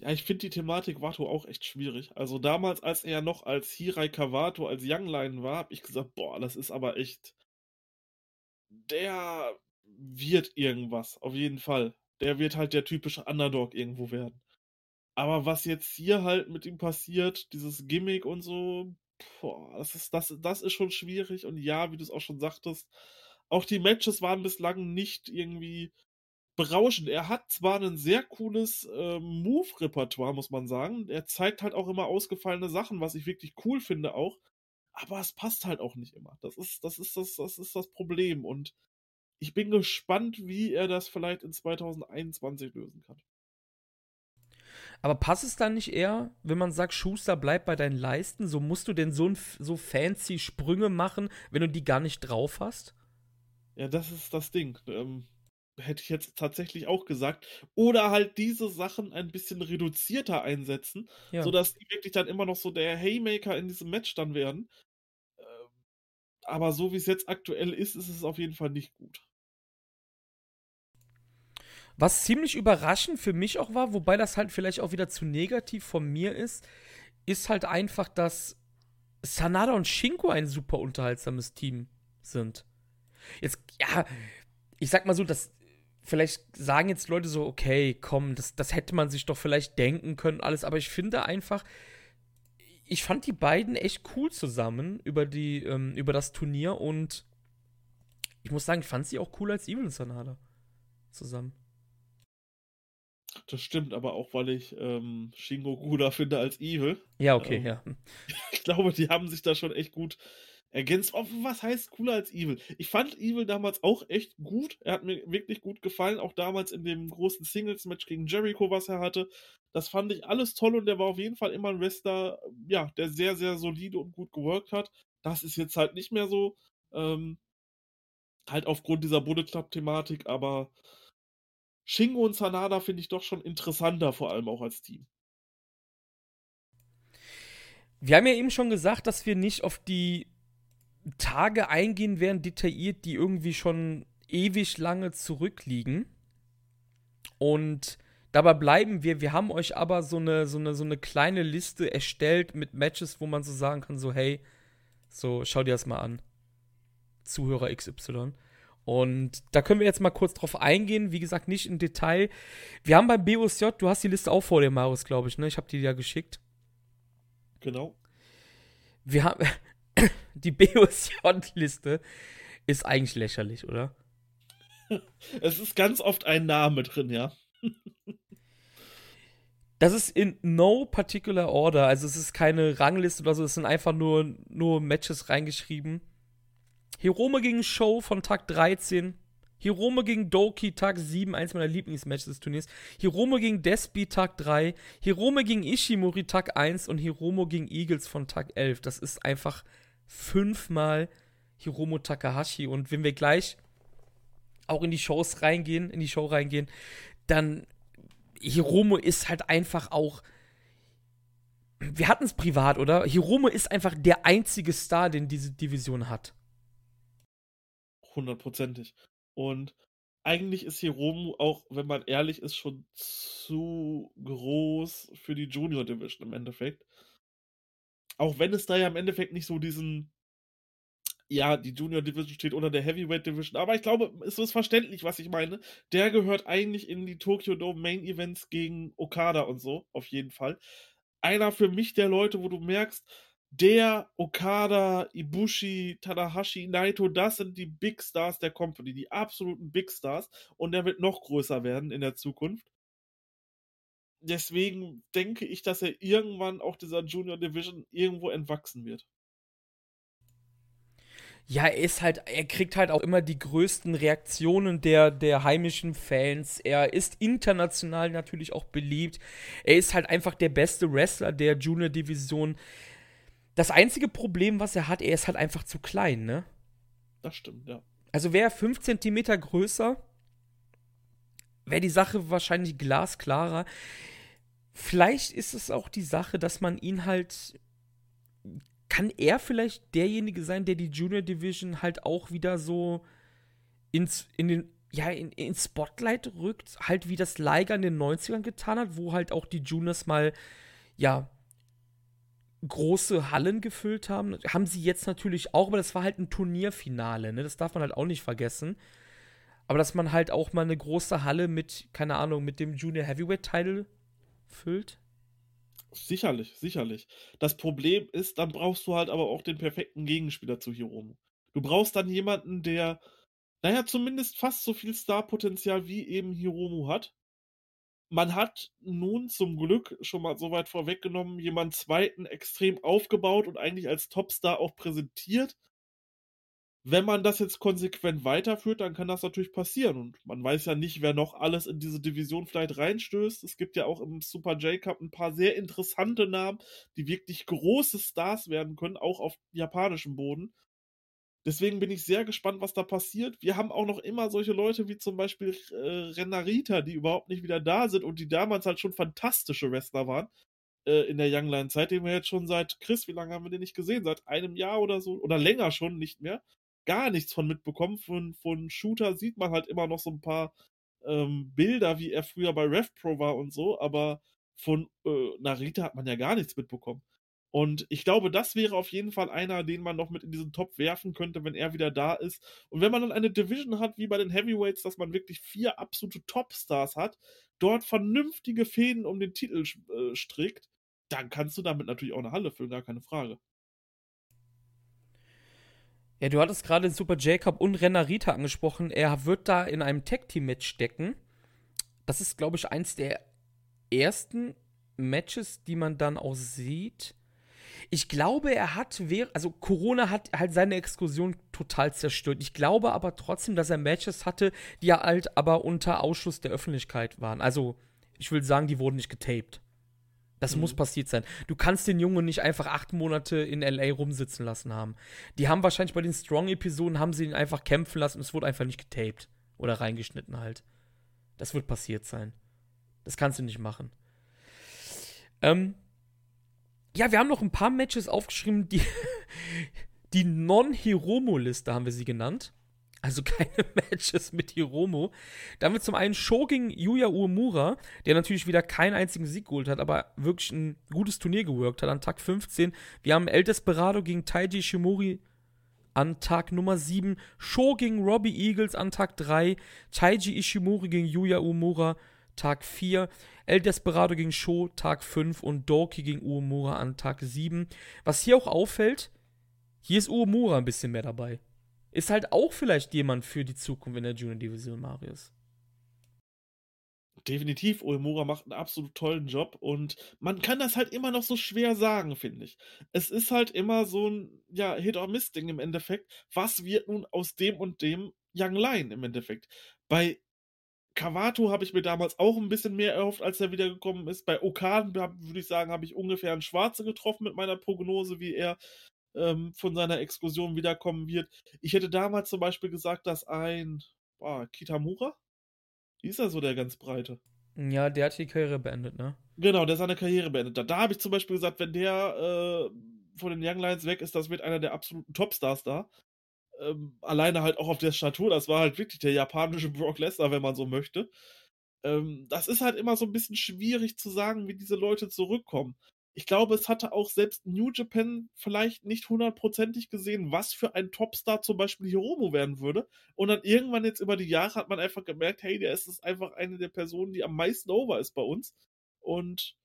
Speaker 2: Ja, ich finde die Thematik Wato auch echt schwierig. Also damals, als er noch als Hirai Kawato, als Young Lion war, habe ich gesagt, boah, das ist aber echt. Der wird irgendwas, auf jeden Fall. Der wird halt der typische Underdog irgendwo werden. Aber was jetzt hier halt mit ihm passiert, dieses Gimmick und so, boah, das ist, das, das ist schon schwierig. Und ja, wie du es auch schon sagtest, auch die Matches waren bislang nicht irgendwie berauschend. Er hat zwar ein sehr cooles äh, Move-Repertoire, muss man sagen. Er zeigt halt auch immer ausgefallene Sachen, was ich wirklich cool finde auch. Aber es passt halt auch nicht immer. Das ist, das ist das, das ist das Problem. Und ich bin gespannt, wie er das vielleicht in 2021 lösen kann.
Speaker 1: Aber passt es dann nicht eher, wenn man sagt, Schuster, bleib bei deinen Leisten? So musst du denn so, so fancy Sprünge machen, wenn du die gar nicht drauf hast?
Speaker 2: Ja, das ist das Ding. Ähm, hätte ich jetzt tatsächlich auch gesagt. Oder halt diese Sachen ein bisschen reduzierter einsetzen, ja. sodass die wirklich dann immer noch so der Haymaker in diesem Match dann werden. Ähm, aber so wie es jetzt aktuell ist, ist es auf jeden Fall nicht gut.
Speaker 1: Was ziemlich überraschend für mich auch war, wobei das halt vielleicht auch wieder zu negativ von mir ist, ist halt einfach, dass Sanada und Shinko ein super unterhaltsames Team sind. Jetzt, ja, ich sag mal so, das vielleicht sagen jetzt Leute so, okay, komm, das, das hätte man sich doch vielleicht denken können, alles, aber ich finde einfach, ich fand die beiden echt cool zusammen über, die, ähm, über das Turnier und ich muss sagen, ich fand sie auch cooler als Evil und Sanada zusammen.
Speaker 2: Das stimmt, aber auch weil ich ähm, Shingo cooler finde als Evil.
Speaker 1: Ja, okay, ähm, ja.
Speaker 2: Ich glaube, die haben sich da schon echt gut ergänzt. Oh, was heißt cooler als Evil? Ich fand Evil damals auch echt gut. Er hat mir wirklich gut gefallen. Auch damals in dem großen Singles-Match gegen Jericho, was er hatte. Das fand ich alles toll und der war auf jeden Fall immer ein Wrestler, ja, der sehr, sehr solide und gut geworkt hat. Das ist jetzt halt nicht mehr so. Ähm, halt aufgrund dieser Bullet Club-Thematik, aber Shingo und Sanada finde ich doch schon interessanter, vor allem auch als Team.
Speaker 1: Wir haben ja eben schon gesagt, dass wir nicht auf die Tage eingehen werden, detailliert, die irgendwie schon ewig lange zurückliegen. Und dabei bleiben wir. Wir haben euch aber so eine, so eine, so eine kleine Liste erstellt mit Matches, wo man so sagen kann: so, hey, so, schau dir das mal an. Zuhörer XY. Und da können wir jetzt mal kurz drauf eingehen. Wie gesagt, nicht im Detail. Wir haben beim BOSJ, du hast die Liste auch vor dir, Marius, glaube ich, ne? Ich habe die ja geschickt.
Speaker 2: Genau.
Speaker 1: Wir haben. die BOSJ-Liste ist eigentlich lächerlich, oder?
Speaker 2: Es ist ganz oft ein Name drin, ja.
Speaker 1: Das ist in no particular order. Also es ist keine Rangliste oder so, es sind einfach nur, nur Matches reingeschrieben. Hirome gegen Show von Tag 13. Hirome gegen Doki Tag 7, eins meiner Lieblingsmatches des Turniers. Hirome gegen Despi Tag 3. Hirome gegen Ishimori Tag 1 und Hiromo gegen Eagles von Tag 11. Das ist einfach fünfmal Hiromo Takahashi. Und wenn wir gleich auch in die Shows reingehen, in die Show reingehen, dann Hiromo ist halt einfach auch. Wir hatten es privat, oder? Hiromo ist einfach der einzige Star, den diese Division hat.
Speaker 2: Hundertprozentig. Und eigentlich ist Hiromu auch, wenn man ehrlich ist, schon zu groß für die Junior Division im Endeffekt. Auch wenn es da ja im Endeffekt nicht so diesen ja, die Junior Division steht unter der Heavyweight Division, aber ich glaube, es ist verständlich, was ich meine. Der gehört eigentlich in die Tokyo Dome Main Events gegen Okada und so, auf jeden Fall. Einer für mich der Leute, wo du merkst, der Okada, Ibushi, Tanahashi, Naito, das sind die Big Stars der Company, die absoluten Big Stars und der wird noch größer werden in der Zukunft. Deswegen denke ich, dass er irgendwann auch dieser Junior Division irgendwo entwachsen wird.
Speaker 1: Ja, er ist halt, er kriegt halt auch immer die größten Reaktionen der, der heimischen Fans. Er ist international natürlich auch beliebt. Er ist halt einfach der beste Wrestler der Junior Division. Das einzige Problem, was er hat, er ist halt einfach zu klein, ne?
Speaker 2: Das stimmt, ja.
Speaker 1: Also wäre er 5 cm größer, wäre die Sache wahrscheinlich glasklarer. Vielleicht ist es auch die Sache, dass man ihn halt kann er vielleicht derjenige sein, der die Junior Division halt auch wieder so ins, in den, ja, in, ins Spotlight rückt, halt wie das Liger in den 90ern getan hat, wo halt auch die Juniors mal, ja, große Hallen gefüllt haben. Haben sie jetzt natürlich auch, aber das war halt ein Turnierfinale, ne? Das darf man halt auch nicht vergessen. Aber dass man halt auch mal eine große Halle mit, keine Ahnung, mit dem Junior Heavyweight Title füllt.
Speaker 2: Sicherlich, sicherlich. Das Problem ist, dann brauchst du halt aber auch den perfekten Gegenspieler zu Hiromu. Du brauchst dann jemanden, der, naja, zumindest fast so viel Starpotenzial wie eben Hiromu hat. Man hat nun zum Glück schon mal so weit vorweggenommen, jemanden zweiten extrem aufgebaut und eigentlich als Topstar auch präsentiert, wenn man das jetzt konsequent weiterführt, dann kann das natürlich passieren. Und man weiß ja nicht, wer noch alles in diese Division vielleicht reinstößt. Es gibt ja auch im Super J-Cup ein paar sehr interessante Namen, die wirklich große Stars werden können, auch auf japanischem Boden. Deswegen bin ich sehr gespannt, was da passiert. Wir haben auch noch immer solche Leute wie zum Beispiel äh, Renarita, die überhaupt nicht wieder da sind und die damals halt schon fantastische Wrestler waren äh, in der Young Line Zeit, den wir jetzt schon seit Chris, wie lange haben wir den nicht gesehen? Seit einem Jahr oder so oder länger schon nicht mehr gar nichts von mitbekommen. Von, von Shooter sieht man halt immer noch so ein paar ähm, Bilder, wie er früher bei RevPro war und so, aber von äh, Narita hat man ja gar nichts mitbekommen. Und ich glaube, das wäre auf jeden Fall einer, den man noch mit in diesen Top werfen könnte, wenn er wieder da ist. Und wenn man dann eine Division hat, wie bei den Heavyweights, dass man wirklich vier absolute Topstars hat, dort vernünftige Fäden um den Titel äh, strickt, dann kannst du damit natürlich auch eine Halle füllen, gar keine Frage.
Speaker 1: Ja, du hattest gerade Super Jacob und Renarita angesprochen. Er wird da in einem Tag-Team-Match stecken. Das ist, glaube ich, eins der ersten Matches, die man dann auch sieht. Ich glaube, er hat, also Corona hat halt seine Exkursion total zerstört. Ich glaube aber trotzdem, dass er Matches hatte, die halt aber unter Ausschluss der Öffentlichkeit waren. Also, ich will sagen, die wurden nicht getaped. Das mhm. muss passiert sein. Du kannst den Jungen nicht einfach acht Monate in LA rumsitzen lassen haben. Die haben wahrscheinlich bei den Strong-Episoden haben sie ihn einfach kämpfen lassen und es wurde einfach nicht getaped. Oder reingeschnitten halt. Das wird passiert sein. Das kannst du nicht machen. Ähm, ja, wir haben noch ein paar Matches aufgeschrieben, die, die Non-Hiromo-Liste haben wir sie genannt. Also keine Matches mit Hiromo. Dann haben wir zum einen Show gegen Yuya Uemura, der natürlich wieder keinen einzigen Sieg geholt hat, aber wirklich ein gutes Turnier gewirkt hat an Tag 15. Wir haben El Desperado gegen Taiji Shimori an Tag Nummer 7, Sho gegen Robbie Eagles an Tag 3, Taiji Ishimori gegen Yuya Uemura Tag 4, El Desperado gegen Sho Tag 5 und Doki gegen Uemura an Tag 7. Was hier auch auffällt, hier ist Uemura ein bisschen mehr dabei. Ist halt auch vielleicht jemand für die Zukunft in der Junior Division, Marius.
Speaker 2: Definitiv, Uemura macht einen absolut tollen Job und man kann das halt immer noch so schwer sagen, finde ich. Es ist halt immer so ein ja, Hit-or-Miss-Ding im Endeffekt. Was wird nun aus dem und dem Young Lion im Endeffekt? Bei Kawato habe ich mir damals auch ein bisschen mehr erhofft, als er wiedergekommen ist. Bei Okan würde ich sagen, habe ich ungefähr einen Schwarze getroffen mit meiner Prognose, wie er ähm, von seiner Exkursion wiederkommen wird. Ich hätte damals zum Beispiel gesagt, dass ein boah, Kitamura, wie ist er so der ganz breite?
Speaker 1: Ja, der hat die Karriere beendet, ne?
Speaker 2: Genau, der seine Karriere beendet hat. Da habe ich zum Beispiel gesagt, wenn der äh, von den Young Lions weg ist, das wird einer der absoluten Topstars da. Ähm, alleine halt auch auf der Statur, das war halt wirklich der japanische Brock Lesnar, wenn man so möchte. Ähm, das ist halt immer so ein bisschen schwierig zu sagen, wie diese Leute zurückkommen. Ich glaube, es hatte auch selbst New Japan vielleicht nicht hundertprozentig gesehen, was für ein Topstar zum Beispiel Hiromo werden würde. Und dann irgendwann jetzt über die Jahre hat man einfach gemerkt, hey, der ist einfach eine der Personen, die am meisten over ist bei uns. Und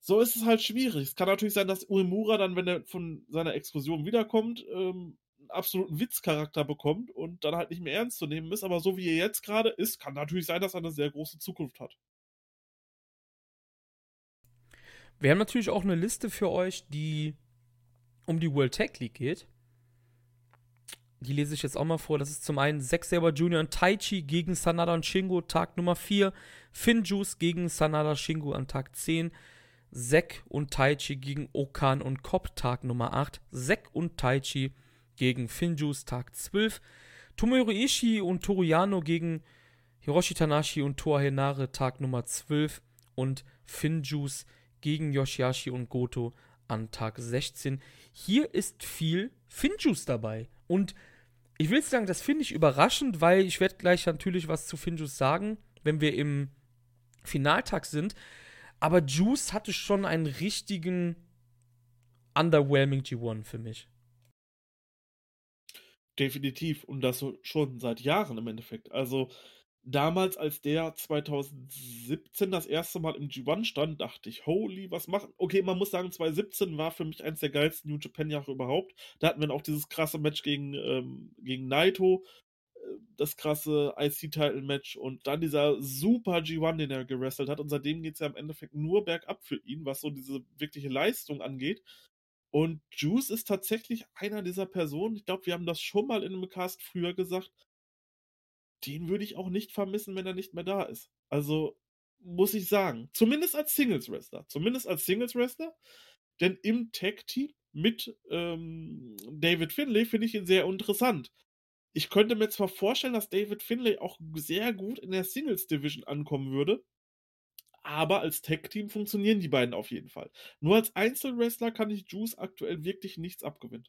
Speaker 2: so ist es halt schwierig. Es kann natürlich sein, dass Uemura dann, wenn er von seiner Exkursion wiederkommt, ähm, einen absoluten Witzcharakter bekommt und dann halt nicht mehr ernst zu nehmen ist. Aber so wie er jetzt gerade ist, kann natürlich sein, dass er eine sehr große Zukunft hat.
Speaker 1: Wir haben natürlich auch eine Liste für euch, die um die World Tag League geht. Die lese ich jetzt auch mal vor. Das ist zum einen Zack Saber Jr. und Taichi gegen Sanada und Shingo, Tag Nummer 4. Finjuice gegen Sanada Shingo an Tag 10. Zack und Taichi gegen Okan und Cobb, Tag Nummer 8. Zack und Taichi gegen Finjuice, Tag 12. Tomohiro Ishii und Toruyano gegen Hiroshi Tanashi und Toa Henare, Tag Nummer 12. Und Finjuice gegen Yoshihashi und Goto an Tag 16. Hier ist viel Finjuice dabei. Und ich will sagen, das finde ich überraschend, weil ich werde gleich natürlich was zu Finjuice sagen, wenn wir im Finaltag sind. Aber Juice hatte schon einen richtigen underwhelming G1 für mich.
Speaker 2: Definitiv. Und das schon seit Jahren im Endeffekt. Also damals, als der 2017 das erste Mal im G1 stand, dachte ich, holy, was machen. Okay, man muss sagen, 2017 war für mich eins der geilsten New Japan-Jahre überhaupt. Da hatten wir auch dieses krasse Match gegen, ähm, gegen Naito, äh, das krasse IC-Title-Match und dann dieser super G1, den er gewrestelt hat. Und seitdem geht es ja im Endeffekt nur bergab für ihn, was so diese wirkliche Leistung angeht. Und Juice ist tatsächlich einer dieser Personen, ich glaube, wir haben das schon mal in einem Cast früher gesagt, den würde ich auch nicht vermissen, wenn er nicht mehr da ist. Also muss ich sagen, zumindest als Singles Wrestler, zumindest als Singles Wrestler, denn im Tag Team mit ähm, David Finlay finde ich ihn sehr interessant. Ich könnte mir zwar vorstellen, dass David Finlay auch sehr gut in der Singles Division ankommen würde, aber als Tag-Team funktionieren die beiden auf jeden Fall. Nur als Einzelwrestler kann ich Juice aktuell wirklich nichts abgewinnen.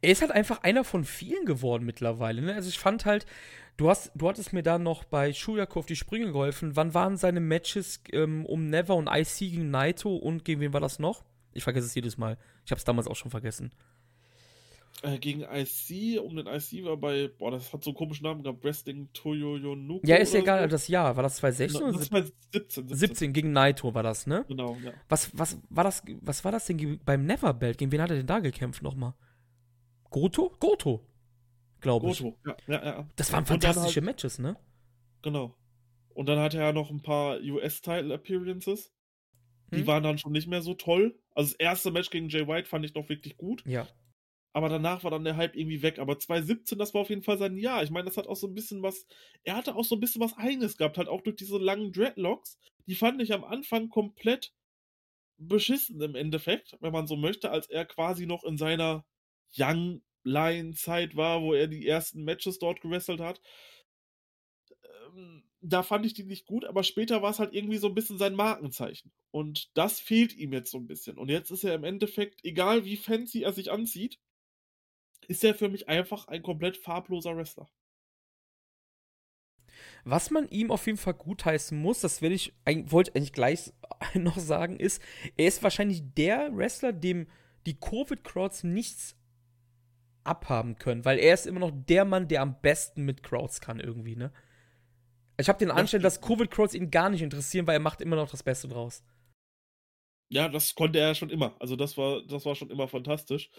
Speaker 1: Er ist halt einfach einer von vielen geworden mittlerweile. Ne? Also ich fand halt, du hast, du hattest mir da noch bei Shuyaku auf die Sprünge geholfen. Wann waren seine Matches ähm, um Never und IC gegen Naito und gegen wen war das noch? Ich vergesse es jedes Mal. Ich habe es damals auch schon vergessen.
Speaker 2: Äh, gegen IC, um den IC war bei, boah, das hat so einen komischen Namen gehabt, Wrestling Toyo Yonuko.
Speaker 1: Ja, ist egal, so. das Jahr, war das 2016
Speaker 2: oder 2017,
Speaker 1: 17, 17? gegen Naito war das, ne?
Speaker 2: Genau, ja.
Speaker 1: Was, was, war das, was war das denn beim Neverbelt? Gegen wen hat er denn da gekämpft nochmal? Goto? Goto, glaube ich. Goto, ja, ja, ja. Das waren fantastische halt, Matches, ne?
Speaker 2: Genau. Und dann hatte er noch ein paar US-Title-Appearances. Die hm? waren dann schon nicht mehr so toll. Also das erste Match gegen Jay White fand ich noch wirklich gut.
Speaker 1: Ja.
Speaker 2: Aber danach war dann der Hype irgendwie weg. Aber 2017, das war auf jeden Fall sein Jahr. Ich meine, das hat auch so ein bisschen was. Er hatte auch so ein bisschen was Eigenes gehabt, halt auch durch diese langen Dreadlocks. Die fand ich am Anfang komplett beschissen im Endeffekt, wenn man so möchte, als er quasi noch in seiner Young Lion Zeit war, wo er die ersten Matches dort gewrestelt hat. Ähm, da fand ich die nicht gut, aber später war es halt irgendwie so ein bisschen sein Markenzeichen. Und das fehlt ihm jetzt so ein bisschen. Und jetzt ist er im Endeffekt, egal wie fancy er sich anzieht, ist er für mich einfach ein komplett farbloser Wrestler.
Speaker 1: Was man ihm auf jeden Fall gutheißen muss, das will ich, wollte eigentlich gleich noch sagen, ist, er ist wahrscheinlich der Wrestler, dem die Covid-Crowds nichts abhaben können, weil er ist immer noch der Mann, der am besten mit Crowds kann irgendwie, ne? Ich habe den Anschein, dass Covid-Crowds ihn gar nicht interessieren, weil er macht immer noch das Beste draus.
Speaker 2: Ja, das konnte er schon immer. Also das war, das war schon immer fantastisch.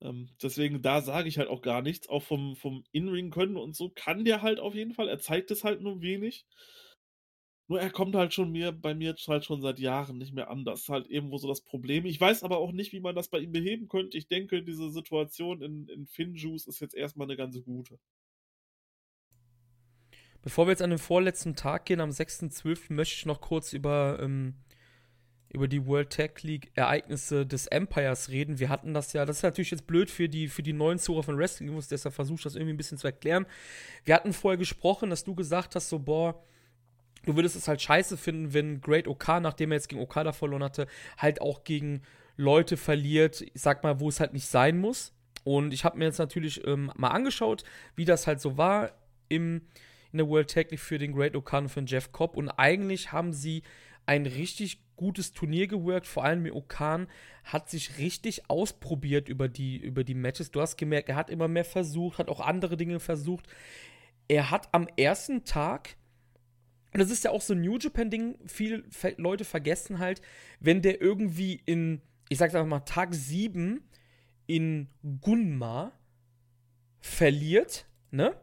Speaker 2: Ähm, deswegen, da sage ich halt auch gar nichts. Auch vom, vom In-Ring-Können und so kann der halt auf jeden Fall. Er zeigt es halt nur wenig. Nur er kommt halt schon mir, bei mir halt schon seit Jahren nicht mehr an. Das ist halt irgendwo so das Problem. Ich weiß aber auch nicht, wie man das bei ihm beheben könnte. Ich denke, diese Situation in, in Finjuice ist jetzt erstmal eine ganz gute.
Speaker 1: Bevor wir jetzt an den vorletzten Tag gehen, am 6.12., möchte ich noch kurz über, ähm, über die World Tag League Ereignisse des Empires reden. Wir hatten das ja, das ist natürlich jetzt blöd für die, für die neuen Zuhörer von Wrestling, ich muss deshalb versuche das irgendwie ein bisschen zu erklären. Wir hatten vorher gesprochen, dass du gesagt hast, so, boah, du würdest es halt scheiße finden, wenn Great Oka, nachdem er jetzt gegen Okada verloren hatte, halt auch gegen Leute verliert, ich sag mal, wo es halt nicht sein muss. Und ich habe mir jetzt natürlich ähm, mal angeschaut, wie das halt so war im in der World Tag League für den Great Okan für den Jeff Cobb. Und eigentlich haben sie ein richtig gutes Turnier geworkt. Vor allem Okan hat sich richtig ausprobiert über die, über die Matches. Du hast gemerkt, er hat immer mehr versucht, hat auch andere Dinge versucht. Er hat am ersten Tag, und das ist ja auch so ein New Japan-Ding, viele Leute vergessen halt, wenn der irgendwie in, ich sag's einfach mal, Tag 7 in Gunma verliert, ne?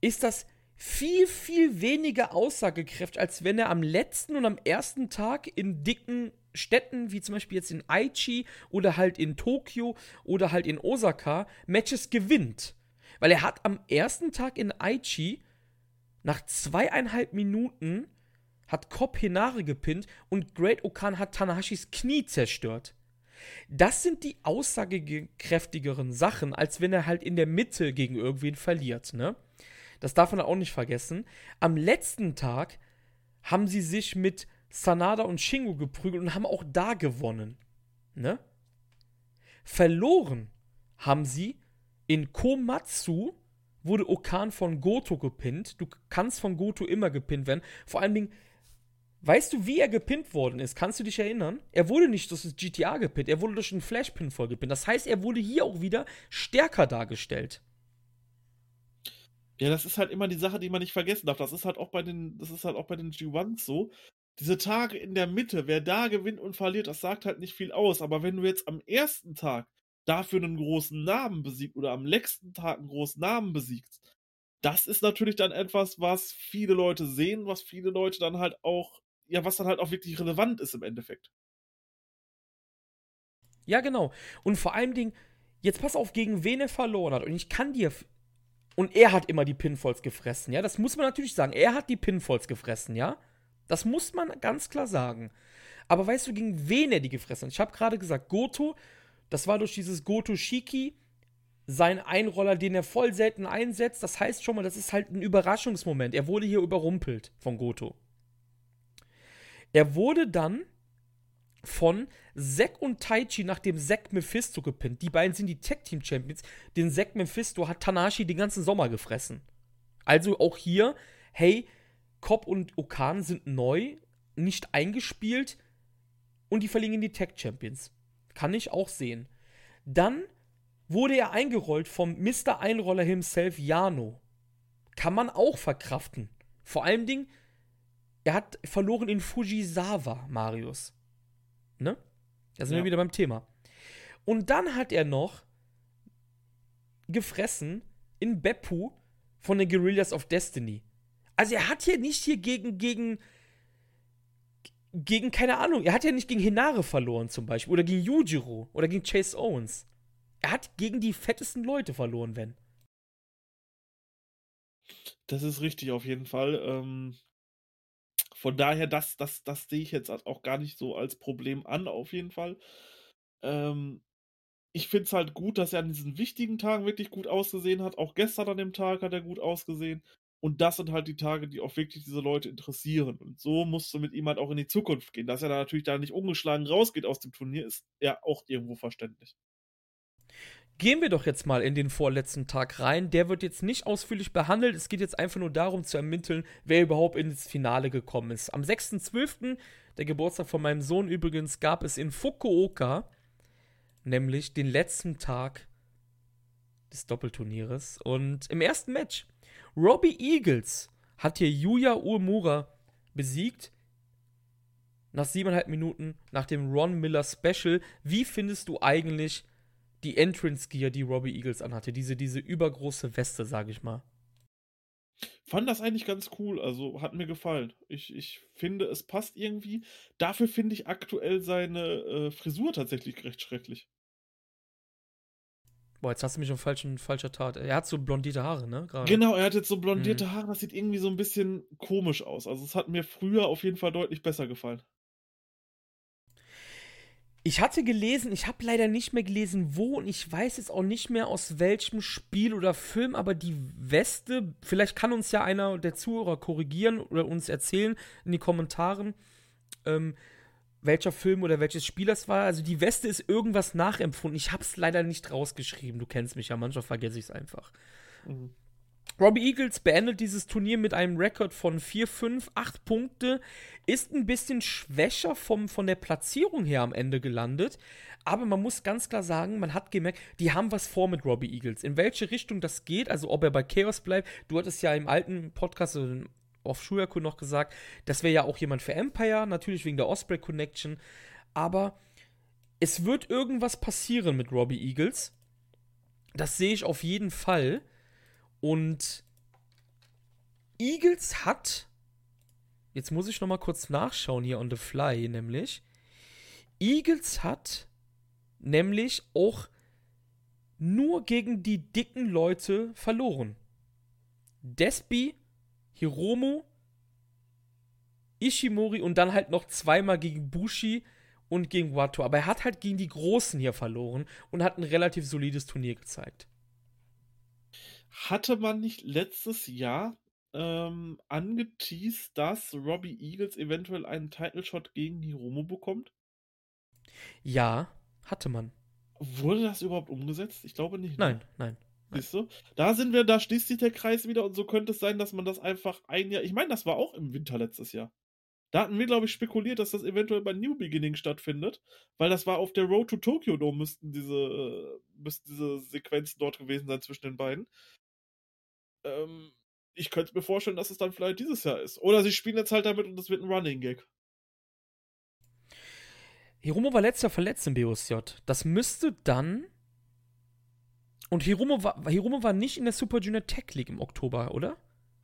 Speaker 1: Ist das viel, viel weniger aussagekräftig, als wenn er am letzten und am ersten Tag in dicken Städten, wie zum Beispiel jetzt in Aichi oder halt in Tokio oder halt in Osaka, Matches gewinnt. Weil er hat am ersten Tag in Aichi nach zweieinhalb Minuten hat Cobb Hinare gepinnt und Great Okan hat Tanahashis Knie zerstört. Das sind die aussagekräftigeren Sachen, als wenn er halt in der Mitte gegen irgendwen verliert, ne? Das darf man auch nicht vergessen. Am letzten Tag haben sie sich mit Sanada und Shingo geprügelt und haben auch da gewonnen. Ne? Verloren haben sie in Komatsu wurde Okan von Goto gepinnt. Du kannst von Goto immer gepinnt werden. Vor allen Dingen, weißt du, wie er gepinnt worden ist? Kannst du dich erinnern? Er wurde nicht durch das GTA gepinnt, er wurde durch einen Flashpin voll gepinnt. Das heißt, er wurde hier auch wieder stärker dargestellt.
Speaker 2: Ja, das ist halt immer die Sache, die man nicht vergessen darf. Das ist halt auch bei den, das ist halt auch bei den G1s so. Diese Tage in der Mitte, wer da gewinnt und verliert, das sagt halt nicht viel aus. Aber wenn du jetzt am ersten Tag dafür einen großen Namen besiegst oder am letzten Tag einen großen Namen besiegst, das ist natürlich dann etwas, was viele Leute sehen, was viele Leute dann halt auch, ja, was dann halt auch wirklich relevant ist im Endeffekt.
Speaker 1: Ja, genau. Und vor allem Dingen, jetzt pass auf, gegen wen er verloren hat. Und ich kann dir und er hat immer die Pinfalls gefressen, ja. Das muss man natürlich sagen. Er hat die Pinfalls gefressen, ja. Das muss man ganz klar sagen. Aber weißt du, gegen wen er die gefressen hat? Ich habe gerade gesagt, Goto, das war durch dieses Goto Shiki, sein Einroller, den er voll selten einsetzt. Das heißt schon mal, das ist halt ein Überraschungsmoment. Er wurde hier überrumpelt von Goto. Er wurde dann von Zack und Taichi nach dem Zack Mephisto gepinnt. Die beiden sind die Tag Team Champions. Den Zack Mephisto hat Tanashi den ganzen Sommer gefressen. Also auch hier, hey, Cobb und Okan sind neu, nicht eingespielt und die verlieren die Tag Champions. Kann ich auch sehen. Dann wurde er eingerollt vom Mr. Einroller himself, Jano. Kann man auch verkraften. Vor allem Ding, er hat verloren in Fujisawa, Marius. Ne? Da sind ja. wir wieder beim Thema. Und dann hat er noch gefressen in Beppu von den Guerrillas of Destiny. Also er hat hier nicht hier gegen, gegen, gegen, keine Ahnung, er hat ja nicht gegen Hinare verloren zum Beispiel oder gegen Yujiro oder gegen Chase Owens. Er hat gegen die fettesten Leute verloren, wenn.
Speaker 2: Das ist richtig auf jeden Fall. Ähm, von daher, das, das, das sehe ich jetzt auch gar nicht so als Problem an, auf jeden Fall. Ähm, ich finde es halt gut, dass er an diesen wichtigen Tagen wirklich gut ausgesehen hat. Auch gestern an dem Tag hat er gut ausgesehen. Und das sind halt die Tage, die auch wirklich diese Leute interessieren. Und so musst du mit ihm halt auch in die Zukunft gehen. Dass er da natürlich da nicht ungeschlagen rausgeht aus dem Turnier, ist ja auch irgendwo verständlich.
Speaker 1: Gehen wir doch jetzt mal in den vorletzten Tag rein. Der wird jetzt nicht ausführlich behandelt. Es geht jetzt einfach nur darum zu ermitteln, wer überhaupt ins Finale gekommen ist. Am 6.12., der Geburtstag von meinem Sohn übrigens, gab es in Fukuoka nämlich den letzten Tag des Doppelturnieres. Und im ersten Match, Robbie Eagles hat hier Yuya Uemura besiegt. Nach siebeneinhalb Minuten, nach dem Ron Miller Special. Wie findest du eigentlich die Entrance Gear, die Robbie Eagles anhatte? Diese, diese übergroße Weste, sag ich mal.
Speaker 2: Fand das eigentlich ganz cool, also hat mir gefallen. Ich, ich finde, es passt irgendwie. Dafür finde ich aktuell seine äh, Frisur tatsächlich recht schrecklich.
Speaker 1: Boah, jetzt hast du mich auf falschen, falscher Tat. Er hat so blondierte Haare, ne?
Speaker 2: Gerade. Genau, er hat jetzt so blondierte mhm. Haare, das sieht irgendwie so ein bisschen komisch aus. Also es hat mir früher auf jeden Fall deutlich besser gefallen.
Speaker 1: Ich hatte gelesen, ich habe leider nicht mehr gelesen, wo und ich weiß jetzt auch nicht mehr aus welchem Spiel oder Film, aber die Weste, vielleicht kann uns ja einer der Zuhörer korrigieren oder uns erzählen in den Kommentaren, ähm, welcher Film oder welches Spiel das war. Also die Weste ist irgendwas nachempfunden. Ich habe es leider nicht rausgeschrieben. Du kennst mich ja, manchmal vergesse ich es einfach. Mhm. Robbie Eagles beendet dieses Turnier mit einem Rekord von 4, 5, 8 Punkte. Ist ein bisschen schwächer vom, von der Platzierung her am Ende gelandet. Aber man muss ganz klar sagen, man hat gemerkt, die haben was vor mit Robbie Eagles. In welche Richtung das geht, also ob er bei Chaos bleibt. Du hattest ja im alten Podcast, also auf Shuyaku noch gesagt, das wäre ja auch jemand für Empire, natürlich wegen der Osprey Connection. Aber es wird irgendwas passieren mit Robbie Eagles. Das sehe ich auf jeden Fall. Und Eagles hat, jetzt muss ich noch mal kurz nachschauen hier on the fly, nämlich, Eagles hat nämlich auch nur gegen die dicken Leute verloren. Despi, Hiromu, Ishimori und dann halt noch zweimal gegen Bushi und gegen Wato. Aber er hat halt gegen die Großen hier verloren und hat ein relativ solides Turnier gezeigt.
Speaker 2: Hatte man nicht letztes Jahr ähm, angeteased, dass Robbie Eagles eventuell einen Title Shot gegen Hiromo bekommt?
Speaker 1: Ja, hatte man.
Speaker 2: Wurde das überhaupt umgesetzt? Ich glaube nicht.
Speaker 1: Ne? Nein, nein.
Speaker 2: Siehst du? Da sind wir, da schließt sich der Kreis wieder und so könnte es sein, dass man das einfach ein Jahr. Ich meine, das war auch im Winter letztes Jahr. Da hatten wir, glaube ich, spekuliert, dass das eventuell bei New Beginning stattfindet, weil das war auf der Road to Tokyo Dome, müssten diese, äh, müssten diese Sequenzen dort gewesen sein zwischen den beiden. Ähm, ich könnte mir vorstellen, dass es dann vielleicht dieses Jahr ist. Oder sie spielen jetzt halt damit und das wird ein Running Gag.
Speaker 1: Hiromo war letzter verletzt im BOSJ. Das müsste dann. Und Hiromo war, Hiromo war nicht in der Super Junior Tech League im Oktober, oder?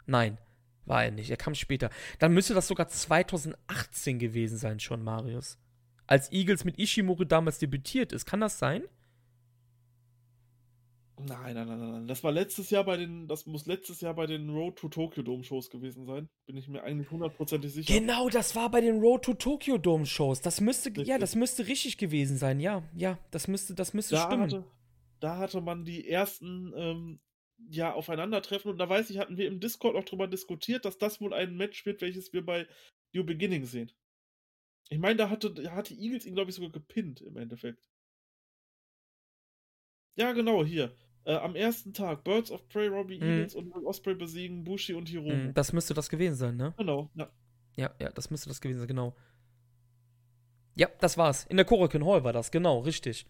Speaker 1: Nein, war er nicht. Er kam später. Dann müsste das sogar 2018 gewesen sein, schon, Marius. Als Eagles mit Ishimori damals debütiert ist. Kann das sein?
Speaker 2: Nein, nein, nein, nein. Das war letztes Jahr bei den, das muss letztes Jahr bei den Road to Tokyo Dome Shows gewesen sein. Bin ich mir eigentlich hundertprozentig sicher.
Speaker 1: Genau, das war bei den Road to Tokyo Dome Shows. Das müsste, richtig. ja, das müsste richtig gewesen sein. Ja, ja, das müsste, das müsste da stimmen.
Speaker 2: Hatte, da hatte man die ersten, ähm, ja, Aufeinandertreffen und da weiß ich, hatten wir im Discord auch drüber diskutiert, dass das wohl ein Match wird, welches wir bei New Beginning sehen. Ich meine, da hatte, da hatte Eagles ihn, glaube ich, sogar gepinnt im Endeffekt. Ja, genau, hier. Äh, am ersten Tag Birds of Prey, Robbie mhm. Eagles und Osprey besiegen Bushi und Hiromu. Mhm,
Speaker 1: das müsste das gewesen sein, ne?
Speaker 2: Genau, ja.
Speaker 1: Ja, ja, das müsste das gewesen sein, genau. Ja, das war's. In der Korakin Hall war das, genau, richtig.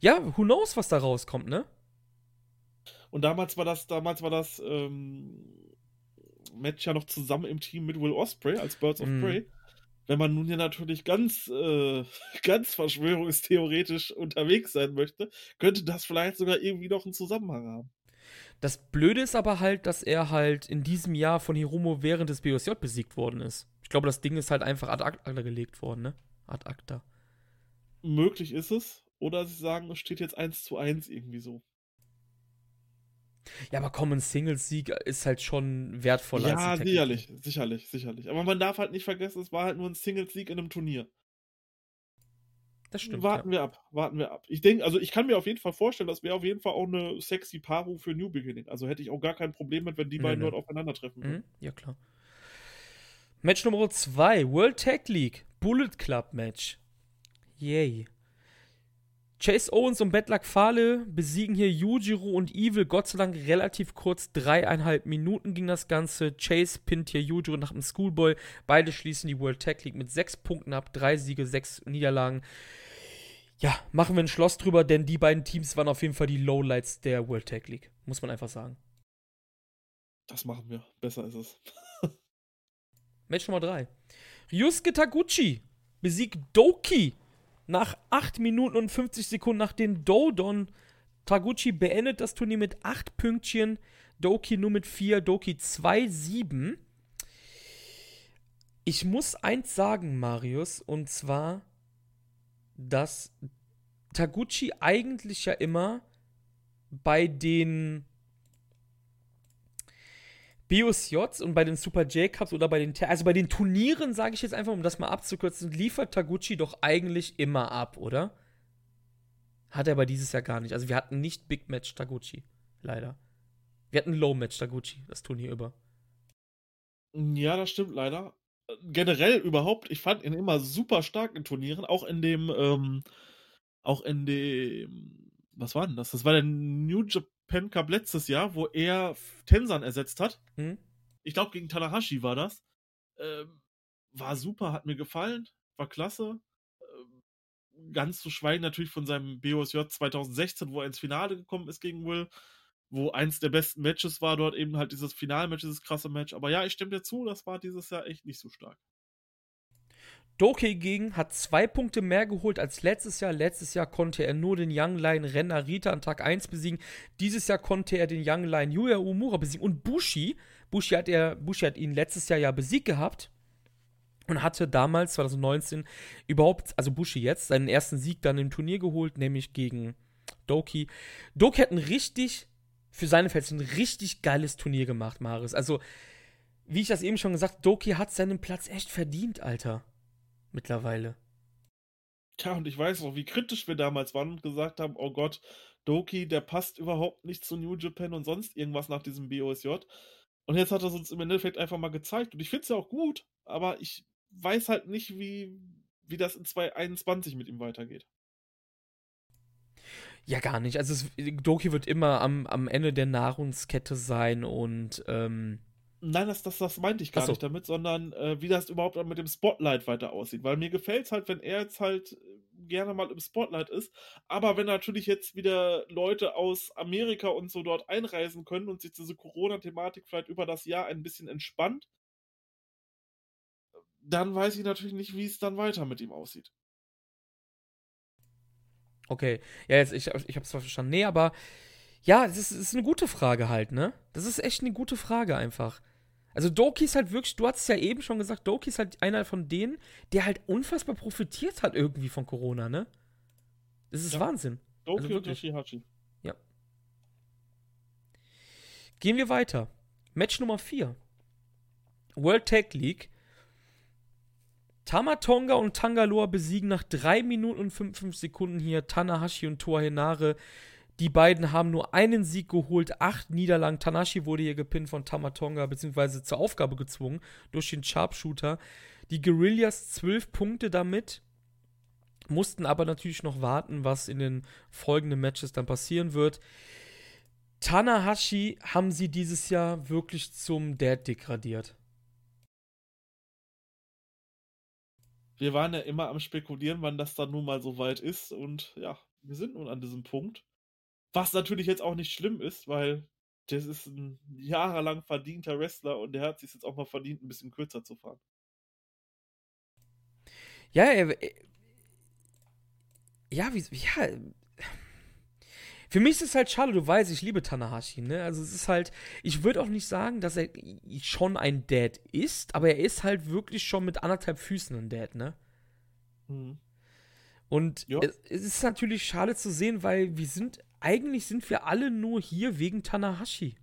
Speaker 1: Ja, who knows, was da rauskommt, ne?
Speaker 2: Und damals war das, damals war das ähm, Match ja noch zusammen im Team mit Will Osprey als Birds of mm. Prey. Wenn man nun ja natürlich ganz, äh, ganz verschwörungstheoretisch unterwegs sein möchte, könnte das vielleicht sogar irgendwie noch einen Zusammenhang haben.
Speaker 1: Das Blöde ist aber halt, dass er halt in diesem Jahr von Hiromo während des BOSJ besiegt worden ist. Ich glaube, das Ding ist halt einfach ad acta gelegt worden, ne? Ad acta.
Speaker 2: Möglich ist es. Oder sie sagen, es steht jetzt 1 zu 1 irgendwie so.
Speaker 1: Ja, aber Common Singles-Sieg ist halt schon wertvoller.
Speaker 2: Ja, sicherlich, sicherlich, sicherlich. Aber man darf halt nicht vergessen, es war halt nur ein Singles-Sieg in einem Turnier.
Speaker 1: Das stimmt.
Speaker 2: Warten
Speaker 1: ja.
Speaker 2: wir ab, warten wir ab. Ich denke, also ich kann mir auf jeden Fall vorstellen, das wäre auf jeden Fall auch eine sexy Paarung für New Beginning. Also hätte ich auch gar kein Problem mit, wenn die beiden nee, dort aufeinandertreffen würden.
Speaker 1: Mhm, ja, klar. Match Nummer 2, World Tag League, Bullet Club Match. Yay. Chase Owens und Bedlack Fale besiegen hier Yujiro und Evil. Gott sei Dank relativ kurz, dreieinhalb Minuten ging das Ganze. Chase pinnt hier Yujiro nach dem Schoolboy. Beide schließen die World Tag League mit sechs Punkten ab. Drei Siege, sechs Niederlagen. ja, machen wir ein Schloss drüber, denn die beiden Teams waren auf jeden Fall die Lowlights der World Tag League. Muss man einfach sagen.
Speaker 2: Das machen wir. Besser ist es.
Speaker 1: Match Nummer 3. Ryusuke Taguchi besiegt Doki nach 8 Minuten und 50 Sekunden nach den Dodon. Taguchi beendet das Turnier mit 8 Pünktchen. Doki nur mit 4. Doki 2-7. Ich muss eins sagen, Marius, und zwar, dass Taguchi eigentlich ja immer bei den BOSJs und bei den Super J-Cups oder bei den, also bei den Turnieren, sage ich jetzt einfach, um das mal abzukürzen, liefert Taguchi doch eigentlich immer ab, oder? Hat er aber dieses Jahr gar nicht. Also wir hatten nicht Big Match Taguchi, leider. Wir hatten Low Match Taguchi, das Turnier über.
Speaker 2: Ja, das stimmt leider. Generell überhaupt, ich fand ihn immer super stark in Turnieren, auch in dem, ähm, auch in dem, was war denn das? Das war der New Japan Pen Cup letztes Jahr, wo er Tensan ersetzt hat. Hm? Ich glaube, gegen Tanahashi war das. Ähm, war super, hat mir gefallen, war klasse. Ähm, ganz zu schweigen natürlich von seinem BOSJ 2016, wo er ins Finale gekommen ist gegen Will, wo eins der besten Matches war dort eben halt dieses Finalmatch, dieses krasse Match. Aber ja, ich stimme dir zu, das war dieses Jahr echt nicht so stark.
Speaker 1: Doki hingegen hat zwei Punkte mehr geholt als letztes Jahr. Letztes Jahr konnte er nur den Young Lion Ren Narita an Tag 1 besiegen. Dieses Jahr konnte er den Young Lion Yuya Umura besiegen. Und Bushi, Bushi hat, er, Bushi hat ihn letztes Jahr ja besiegt gehabt und hatte damals, 2019, überhaupt, also Bushi jetzt, seinen ersten Sieg dann im Turnier geholt, nämlich gegen Doki. Doki hat ein richtig, für seine Fans, ein richtig geiles Turnier gemacht, Maris. Also, wie ich das eben schon gesagt, Doki hat seinen Platz echt verdient, Alter mittlerweile.
Speaker 2: Tja, und ich weiß noch, wie kritisch wir damals waren und gesagt haben, oh Gott, Doki, der passt überhaupt nicht zu New Japan und sonst irgendwas nach diesem BOSJ. Und jetzt hat er es uns im Endeffekt einfach mal gezeigt. Und ich finde es ja auch gut, aber ich weiß halt nicht, wie, wie das in 2021 mit ihm weitergeht.
Speaker 1: Ja, gar nicht. Also es, Doki wird immer am, am Ende der Nahrungskette sein und ähm,
Speaker 2: Nein, das, das, das meinte ich gar so. nicht damit, sondern äh, wie das überhaupt mit dem Spotlight weiter aussieht. Weil mir gefällt es halt, wenn er jetzt halt äh, gerne mal im Spotlight ist. Aber wenn natürlich jetzt wieder Leute aus Amerika und so dort einreisen können und sich diese Corona-Thematik vielleicht über das Jahr ein bisschen entspannt, dann weiß ich natürlich nicht, wie es dann weiter mit ihm aussieht.
Speaker 1: Okay, ja, jetzt, ich, ich habe es verstanden. Nee, aber ja, das ist, das ist eine gute Frage halt, ne? Das ist echt eine gute Frage einfach. Also Doki ist halt wirklich, du hast es ja eben schon gesagt, Doki ist halt einer von denen, der halt unfassbar profitiert hat irgendwie von Corona, ne? Das ist ja. Wahnsinn.
Speaker 2: Doki also und Yoshihachi.
Speaker 1: Ja. Gehen wir weiter. Match Nummer 4. World Tag League. Tamatonga und Tangaloa besiegen nach 3 Minuten und 55 Sekunden hier Tanahashi und Toa Henare die beiden haben nur einen Sieg geholt, acht Niederlagen. Tanashi wurde hier gepinnt von Tamatonga, beziehungsweise zur Aufgabe gezwungen durch den Sharpshooter. Die Guerillas zwölf Punkte damit, mussten aber natürlich noch warten, was in den folgenden Matches dann passieren wird. Tanahashi haben sie dieses Jahr wirklich zum Dad degradiert.
Speaker 2: Wir waren ja immer am Spekulieren, wann das dann nun mal so weit ist. Und ja, wir sind nun an diesem Punkt. Was natürlich jetzt auch nicht schlimm ist, weil das ist ein jahrelang verdienter Wrestler und der hat sich jetzt auch mal verdient, ein bisschen kürzer zu fahren.
Speaker 1: Ja, er, ja, wie, ja. Für mich ist es halt schade, du weißt, ich liebe Tanahashi, ne? Also es ist halt, ich würde auch nicht sagen, dass er schon ein Dad ist, aber er ist halt wirklich schon mit anderthalb Füßen ein Dad, ne? Mhm. Und ja. es, es ist natürlich schade zu sehen, weil wir sind eigentlich sind wir alle nur hier wegen Tanahashi.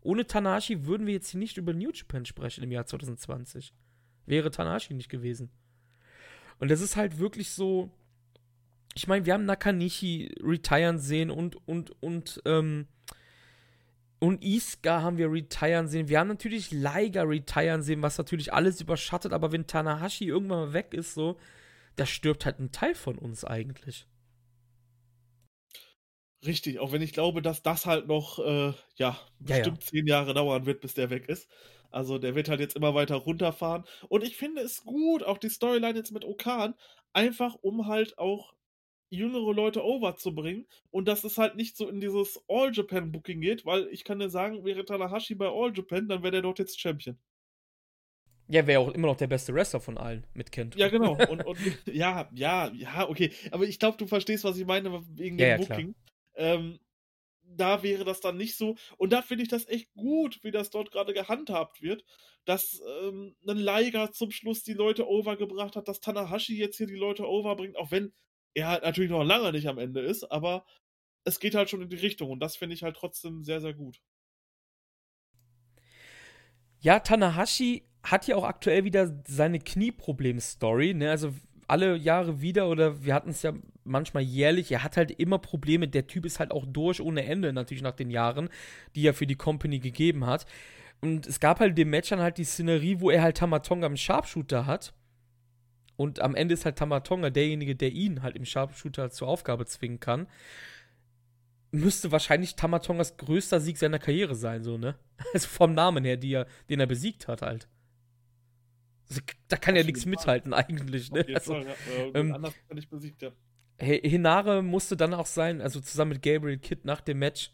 Speaker 1: Ohne Tanahashi würden wir jetzt hier nicht über New Japan sprechen im Jahr 2020. Wäre Tanahashi nicht gewesen. Und das ist halt wirklich so. Ich meine, wir haben Nakanishi retiren sehen und, und, und, ähm, und Iska haben wir retiren sehen. Wir haben natürlich Liger retiren sehen, was natürlich alles überschattet. Aber wenn Tanahashi irgendwann mal weg ist, so, da stirbt halt ein Teil von uns eigentlich.
Speaker 2: Richtig, auch wenn ich glaube, dass das halt noch, äh, ja, bestimmt ja, ja. zehn Jahre dauern wird, bis der weg ist. Also der wird halt jetzt immer weiter runterfahren. Und ich finde es gut, auch die Storyline jetzt mit Okan, einfach um halt auch jüngere Leute over zu bringen und dass es halt nicht so in dieses All Japan Booking geht, weil ich kann dir sagen, wäre Tanahashi bei All Japan, dann wäre der dort jetzt Champion.
Speaker 1: Ja, wäre auch immer noch der beste Wrestler von allen mit Kent.
Speaker 2: Ja, genau. Und, und ja, ja, ja, okay. Aber ich glaube, du verstehst, was ich meine wegen
Speaker 1: Ja,
Speaker 2: dem
Speaker 1: ja, klar.
Speaker 2: Ähm, da wäre das dann nicht so. Und da finde ich das echt gut, wie das dort gerade gehandhabt wird. Dass ähm, ein Liger zum Schluss die Leute overgebracht hat, dass Tanahashi jetzt hier die Leute overbringt, auch wenn er halt natürlich noch lange nicht am Ende ist, aber es geht halt schon in die Richtung und das finde ich halt trotzdem sehr, sehr gut.
Speaker 1: Ja, Tanahashi hat ja auch aktuell wieder seine Knieproblem-Story. Ne? Also alle Jahre wieder oder wir hatten es ja manchmal jährlich. Er hat halt immer Probleme. Der Typ ist halt auch durch ohne Ende, natürlich nach den Jahren, die er für die Company gegeben hat. Und es gab halt dem Match dann halt die Szenerie, wo er halt Tamatonga im Sharpshooter hat. Und am Ende ist halt Tamatonga derjenige, der ihn halt im Sharpshooter zur Aufgabe zwingen kann. Müsste wahrscheinlich Tamatongas größter Sieg seiner Karriere sein, so, ne? Also vom Namen her, er, den er besiegt hat, halt. Da kann ja nichts mithalten, eigentlich, ne? Also,
Speaker 2: Fall, ja. Äh,
Speaker 1: ähm,
Speaker 2: anders kann ich besiegt, ja.
Speaker 1: Hinare musste dann auch sein, also zusammen mit Gabriel Kidd nach dem Match,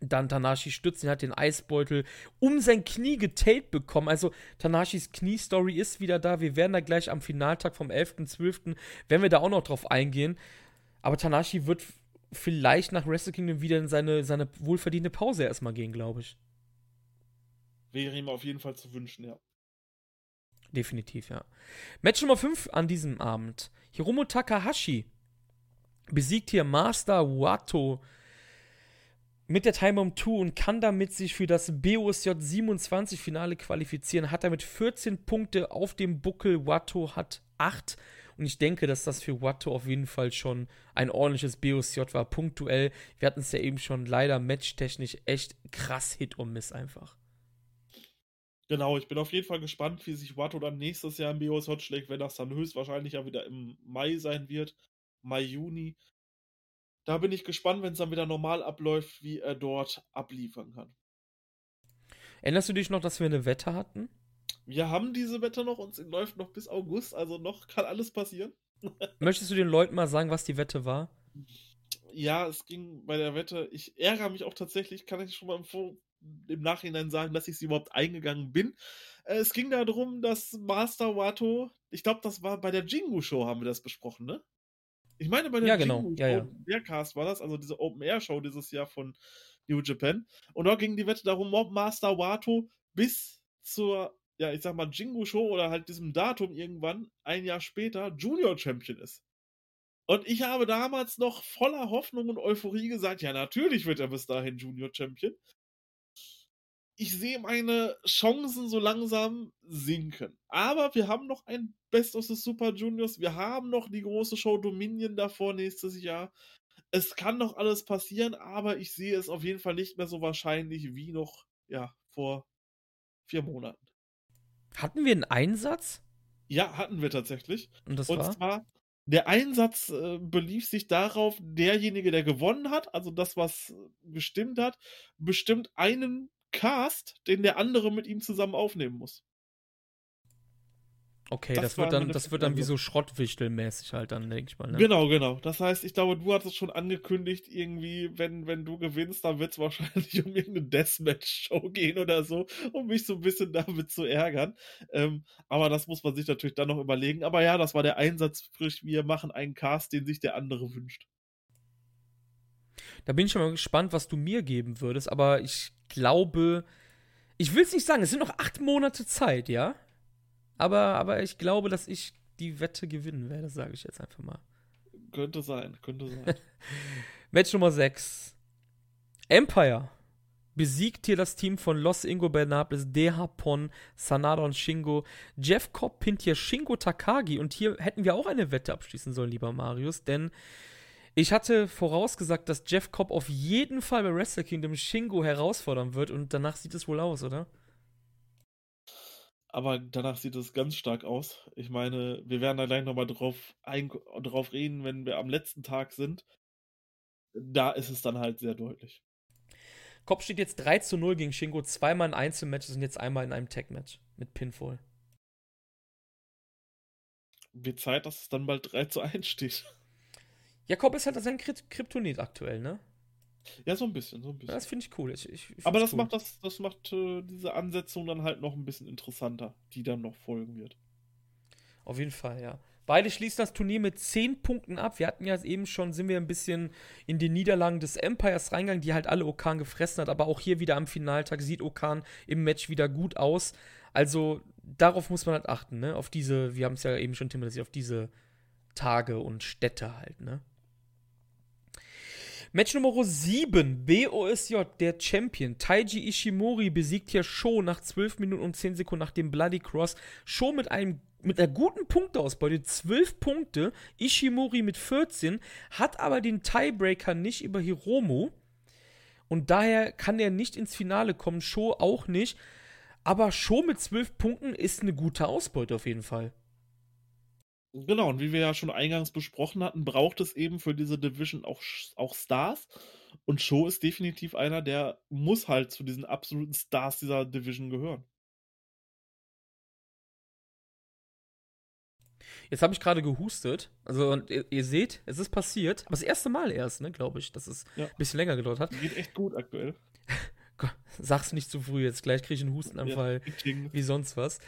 Speaker 1: dann Tanashi stützen, er hat den Eisbeutel um sein Knie getaped bekommen. Also Tanashis Knie-Story ist wieder da. Wir werden da gleich am Finaltag vom 11.12., werden wir da auch noch drauf eingehen. Aber Tanashi wird vielleicht nach Wrestle Kingdom wieder in seine, seine wohlverdiente Pause erstmal gehen, glaube ich.
Speaker 2: Wäre ihm auf jeden Fall zu wünschen, ja.
Speaker 1: Definitiv, ja. Match Nummer 5 an diesem Abend. Hiromu Takahashi besiegt hier Master Wato mit der Time Bomb 2 und kann damit sich für das BOSJ 27 Finale qualifizieren. Hat damit 14 Punkte auf dem Buckel. Wato hat 8. Und ich denke, dass das für Wato auf jeden Fall schon ein ordentliches BOSJ war. Punktuell. Wir hatten es ja eben schon leider matchtechnisch echt krass Hit und Miss einfach.
Speaker 2: Genau, ich bin auf jeden Fall gespannt, wie sich Watto dann nächstes Jahr im BOS Hot schlägt, wenn das dann höchstwahrscheinlich ja wieder im Mai sein wird. Mai, Juni. Da bin ich gespannt, wenn es dann wieder normal abläuft, wie er dort abliefern kann.
Speaker 1: Erinnerst du dich noch, dass wir eine Wette hatten?
Speaker 2: Wir haben diese Wette noch und sie läuft noch bis August, also noch kann alles passieren.
Speaker 1: Möchtest du den Leuten mal sagen, was die Wette war?
Speaker 2: Ja, es ging bei der Wette. Ich ärgere mich auch tatsächlich, kann ich schon mal im, Vor im Nachhinein sagen, dass ich sie überhaupt eingegangen bin. Äh, es ging darum, dass Master Wato, ich glaube, das war bei der Jingu Show, haben wir das besprochen, ne? Ich meine, bei der
Speaker 1: Ja, genau. Ja, ja.
Speaker 2: der Cast war das, also diese Open Air Show dieses Jahr von New Japan. Und da ging die Wette darum, ob Master Wato bis zur, ja, ich sag mal, Jingu Show oder halt diesem Datum irgendwann, ein Jahr später, Junior Champion ist. Und ich habe damals noch voller Hoffnung und Euphorie gesagt, ja, natürlich wird er bis dahin Junior Champion. Ich sehe meine Chancen so langsam sinken. Aber wir haben noch ein Best of the Super Juniors. Wir haben noch die große Show Dominion davor nächstes Jahr. Es kann noch alles passieren, aber ich sehe es auf jeden Fall nicht mehr so wahrscheinlich wie noch, ja, vor vier Monaten.
Speaker 1: Hatten wir einen Einsatz?
Speaker 2: Ja, hatten wir tatsächlich.
Speaker 1: Und das
Speaker 2: Und
Speaker 1: war?
Speaker 2: zwar, der Einsatz äh, belief sich darauf, derjenige, der gewonnen hat, also das, was äh, gestimmt hat, bestimmt einen Cast, den der andere mit ihm zusammen aufnehmen muss.
Speaker 1: Okay,
Speaker 2: das
Speaker 1: das, wird dann, das wird dann wie so Schrottwichtelmäßig halt dann, denke ich mal. Ne?
Speaker 2: Genau, genau. Das heißt, ich glaube, du hattest schon angekündigt, irgendwie, wenn, wenn du gewinnst, dann wird es wahrscheinlich um irgendeine Deathmatch-Show gehen oder so, um mich so ein bisschen damit zu ärgern. Ähm, aber das muss man sich natürlich dann noch überlegen. Aber ja, das war der Einsatz, frisch, wir machen einen Cast, den sich der andere wünscht.
Speaker 1: Da bin ich schon mal gespannt, was du mir geben würdest, aber ich glaube, ich will es nicht sagen, es sind noch acht Monate Zeit, ja? Aber, aber ich glaube, dass ich die Wette gewinnen werde, sage ich jetzt einfach mal.
Speaker 2: Könnte sein, könnte sein.
Speaker 1: Match Nummer 6. Empire besiegt hier das Team von Los Ingobernables, De Japon, Sanada und Shingo. Jeff Cobb pinnt hier Shingo Takagi und hier hätten wir auch eine Wette abschließen sollen, lieber Marius, denn ich hatte vorausgesagt, dass Jeff Cobb auf jeden Fall bei Wrestle Kingdom Shingo herausfordern wird und danach sieht es wohl aus, oder?
Speaker 2: Aber danach sieht es ganz stark aus. Ich meine, wir werden da gleich nochmal drauf, ein, drauf reden, wenn wir am letzten Tag sind. Da ist es dann halt sehr deutlich.
Speaker 1: Cobb steht jetzt 3 zu 0 gegen Shingo, zweimal in Einzelmatches und jetzt einmal in einem Tag-Match mit Pinfall.
Speaker 2: Wird Zeit, dass es dann bald 3 zu 1 steht.
Speaker 1: Jakob ist halt sein Kryptonit aktuell, ne?
Speaker 2: Ja, so ein bisschen, so ein bisschen.
Speaker 1: Das finde ich cool. Ich, ich, ich
Speaker 2: Aber das
Speaker 1: cool.
Speaker 2: macht das, das macht äh, diese Ansetzung dann halt noch ein bisschen interessanter, die dann noch folgen wird.
Speaker 1: Auf jeden Fall, ja. Beide schließen das Turnier mit 10 Punkten ab. Wir hatten ja eben schon, sind wir ein bisschen in die Niederlagen des Empires reingegangen, die halt alle Okan gefressen hat. Aber auch hier wieder am Finaltag sieht Okan im Match wieder gut aus. Also darauf muss man halt achten, ne? Auf diese, wir haben es ja eben schon thematisiert, auf diese Tage und Städte halt, ne? Match Nummer 7, BOSJ, der Champion. Taiji Ishimori besiegt hier Sho nach 12 Minuten und 10 Sekunden nach dem Bloody Cross. Sho mit einem mit einer guten Punkteausbeute, 12 Punkte, Ishimori mit 14, hat aber den Tiebreaker nicht über Hiromu. Und daher kann er nicht ins Finale kommen, Sho auch nicht. Aber Sho mit 12 Punkten ist eine gute Ausbeute auf jeden Fall.
Speaker 2: Genau, und wie wir ja schon eingangs besprochen hatten, braucht es eben für diese Division auch, auch Stars. Und Sho ist definitiv einer, der muss halt zu diesen absoluten Stars dieser Division gehören.
Speaker 1: Jetzt habe ich gerade gehustet. Also, und ihr, ihr, seht, es ist passiert. Aber das erste Mal erst, ne, glaube ich, dass es ja. ein bisschen länger gedauert hat.
Speaker 2: Geht echt gut aktuell.
Speaker 1: Sag's nicht zu früh, jetzt gleich kriege ich einen Hustenanfall. Ja, wie sonst was.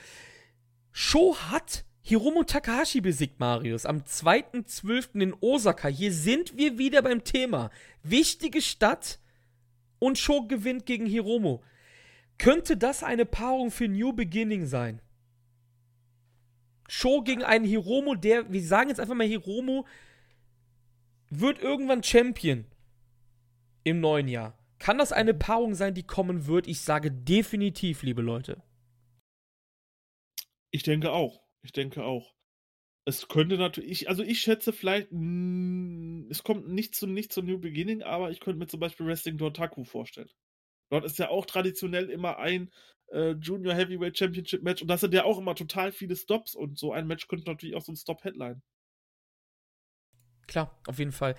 Speaker 1: Sho hat Hiromu Takahashi besiegt Marius am 2.12. in Osaka. Hier sind wir wieder beim Thema. Wichtige Stadt und Sho gewinnt gegen Hiromu. Könnte das eine Paarung für New Beginning sein? Sho gegen einen Hiromu, der, wir sagen jetzt einfach mal Hiromu, wird irgendwann Champion im neuen Jahr. Kann das eine Paarung sein, die kommen wird? Ich sage definitiv, liebe Leute.
Speaker 2: Ich denke auch. Ich denke auch. Es könnte natürlich, also ich schätze vielleicht, mh, es kommt nicht zu, nicht zu New Beginning, aber ich könnte mir zum Beispiel Wrestling Dortaku vorstellen. Dort ist ja auch traditionell immer ein äh, Junior Heavyweight Championship Match und das sind ja auch immer total viele Stops und so ein Match könnte natürlich auch so ein Stop-Headline.
Speaker 1: Klar, auf jeden Fall.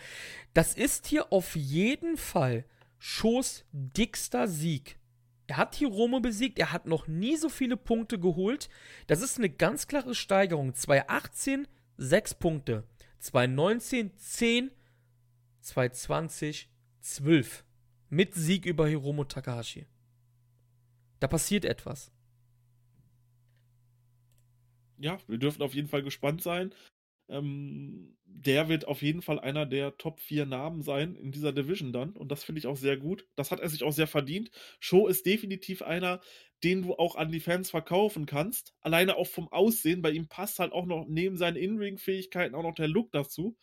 Speaker 1: Das ist hier auf jeden Fall Schoß dickster Sieg. Er hat Hiromo besiegt, er hat noch nie so viele Punkte geholt. Das ist eine ganz klare Steigerung. 2018 6 Punkte, 2019 10, 2020 12. Mit Sieg über Hiromo Takahashi. Da passiert etwas.
Speaker 2: Ja, wir dürfen auf jeden Fall gespannt sein. Ähm, der wird auf jeden Fall einer der Top 4 Namen sein in dieser Division dann. Und das finde ich auch sehr gut. Das hat er sich auch sehr verdient. Show ist definitiv einer, den du auch an die Fans verkaufen kannst. Alleine auch vom Aussehen. Bei ihm passt halt auch noch neben seinen In-Ring-Fähigkeiten auch noch der Look dazu.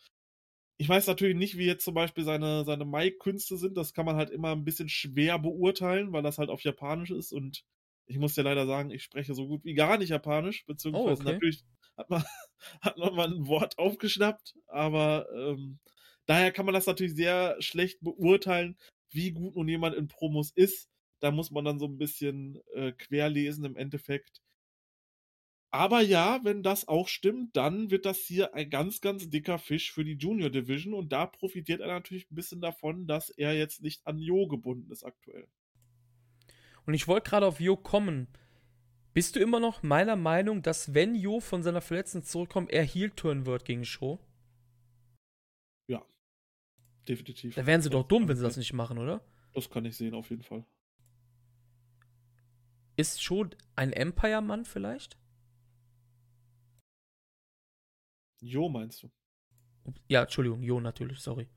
Speaker 2: Ich weiß natürlich nicht, wie jetzt zum Beispiel seine, seine Mic-Künste sind. Das kann man halt immer ein bisschen schwer beurteilen, weil das halt auf Japanisch ist. Und ich muss dir leider sagen, ich spreche so gut wie gar nicht Japanisch. Beziehungsweise oh, okay. natürlich hat man, hat man mal ein Wort aufgeschnappt. Aber ähm, daher kann man das natürlich sehr schlecht beurteilen, wie gut nun jemand in Promos ist. Da muss man dann so ein bisschen äh, querlesen im Endeffekt. Aber ja, wenn das auch stimmt, dann wird das hier ein ganz, ganz dicker Fisch für die Junior Division und da profitiert er natürlich ein bisschen davon, dass er jetzt nicht an Jo gebunden ist aktuell.
Speaker 1: Und ich wollte gerade auf Jo kommen. Bist du immer noch meiner Meinung, dass wenn Jo von seiner Verletzung zurückkommt, er Heel-Turn wird gegen Show?
Speaker 2: Ja, definitiv.
Speaker 1: Da wären sie doch dumm, wenn sie das nicht machen, oder?
Speaker 2: Das kann ich sehen, auf jeden Fall.
Speaker 1: Ist Show ein Empire-Mann vielleicht?
Speaker 2: Jo, meinst du?
Speaker 1: Ja, Entschuldigung, Jo natürlich, sorry.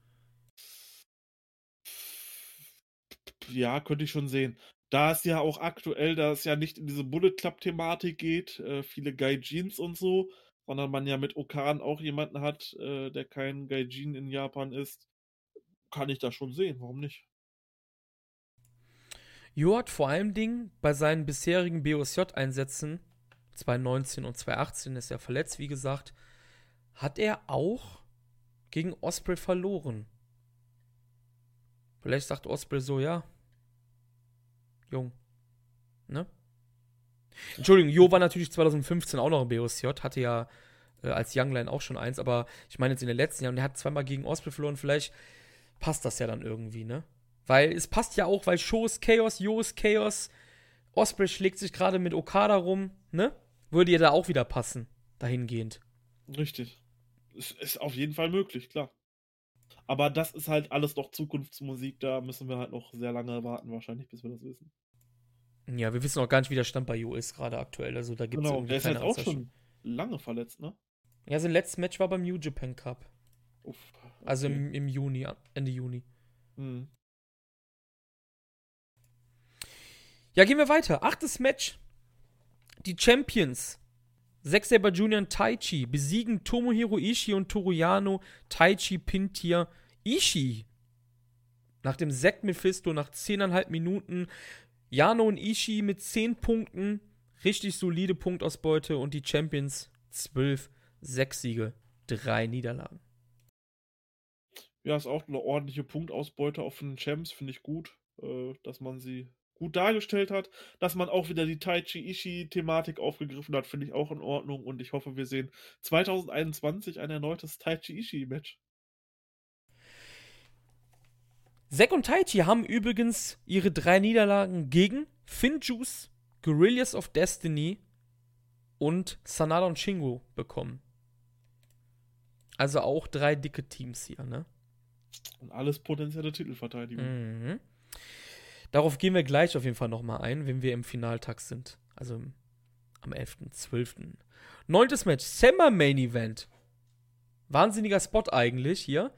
Speaker 2: Ja, könnte ich schon sehen. Da es ja auch aktuell, da es ja nicht in diese Bullet Club-Thematik geht, äh, viele Gaijins und so, sondern man ja mit Okan auch jemanden hat, äh, der kein Gaijin in Japan ist, kann ich das schon sehen. Warum nicht?
Speaker 1: Jo hat vor allem Dingen bei seinen bisherigen BOSJ-Einsätzen, 2019 und 2018 ist er verletzt, wie gesagt, hat er auch gegen Osprey verloren. Vielleicht sagt Osprey so, ja. Jung. Ne? Entschuldigung, Jo war natürlich 2015 auch noch im BOSJ, hatte ja äh, als Youngline auch schon eins, aber ich meine jetzt in den letzten Jahren, der hat zweimal gegen Osprey verloren, vielleicht passt das ja dann irgendwie, ne? Weil es passt ja auch, weil Show ist Chaos, Jo ist Chaos, Osprey schlägt sich gerade mit Okada rum, ne? Würde ja da auch wieder passen, dahingehend.
Speaker 2: Richtig. Es ist auf jeden Fall möglich, klar. Aber das ist halt alles noch Zukunftsmusik, da müssen wir halt noch sehr lange warten, wahrscheinlich, bis wir das wissen.
Speaker 1: Ja, wir wissen auch gar nicht, wie der Stand bei Ju ist gerade aktuell. Also da gibt es
Speaker 2: Genau, der ist jetzt auch schon lange verletzt, ne?
Speaker 1: Ja, sein letztes Match war beim New Japan Cup.
Speaker 2: Uff,
Speaker 1: Also
Speaker 2: okay.
Speaker 1: im, im Juni, Ende Juni.
Speaker 2: Hm.
Speaker 1: Ja, gehen wir weiter. Achtes Match. Die Champions. Zack Saber Jr. und Taichi besiegen Tomohiro Ishii und Toruyano. Taichi pinnt hier Ishii. Nach dem Zack Mephisto nach 10,5 Minuten. Yano und Ishii mit 10 Punkten. Richtig solide Punktausbeute. Und die Champions 12, 6 Siege, 3 Niederlagen.
Speaker 2: Ja, ist auch eine ordentliche Punktausbeute von den Champs, finde ich gut, äh, dass man sie gut dargestellt hat. Dass man auch wieder die Taichi Ishii-Thematik aufgegriffen hat, finde ich auch in Ordnung. Und ich hoffe, wir sehen 2021 ein erneutes Taichi Ishii-Match.
Speaker 1: Zack und Taichi haben übrigens ihre drei Niederlagen gegen Finjuice, Guerrillas of Destiny und Sanada und Shingo bekommen. Also auch drei dicke Teams hier, ne?
Speaker 2: Und alles potenzielle Titelverteidigung.
Speaker 1: Mhm. Darauf gehen wir gleich auf jeden Fall nochmal ein, wenn wir im Finaltag sind. Also am 11.12. Neuntes Match, Summer Main Event. Wahnsinniger Spot eigentlich hier.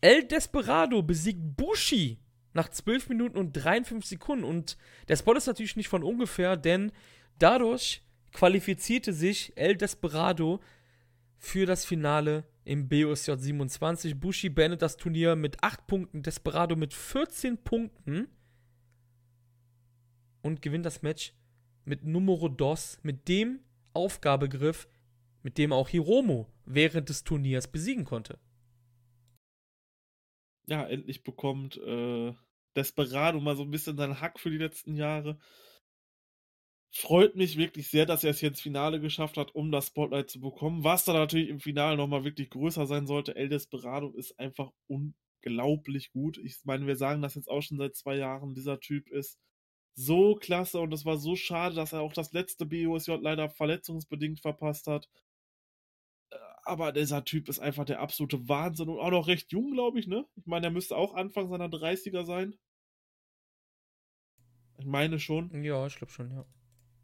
Speaker 1: El Desperado besiegt Bushi nach 12 Minuten und 53 Sekunden. Und der Spot ist natürlich nicht von ungefähr, denn dadurch qualifizierte sich El Desperado für das Finale im BOSJ 27. Bushi beendet das Turnier mit 8 Punkten, Desperado mit 14 Punkten und gewinnt das Match mit Numero Dos, mit dem Aufgabegriff, mit dem auch Hiromo während des Turniers besiegen konnte.
Speaker 2: Ja, endlich bekommt äh, Desperado mal so ein bisschen seinen Hack für die letzten Jahre. Freut mich wirklich sehr, dass er es hier ins Finale geschafft hat, um das Spotlight zu bekommen. Was dann natürlich im Finale nochmal wirklich größer sein sollte. El Desperado ist einfach unglaublich gut. Ich meine, wir sagen das jetzt auch schon seit zwei Jahren. Dieser Typ ist so klasse und es war so schade, dass er auch das letzte BOSJ leider verletzungsbedingt verpasst hat. Aber dieser Typ ist einfach der absolute Wahnsinn und auch noch recht jung, glaube ich, ne? Ich meine, er müsste auch Anfang seiner 30er sein. Ich meine schon.
Speaker 1: Ja, ich glaube schon, ja.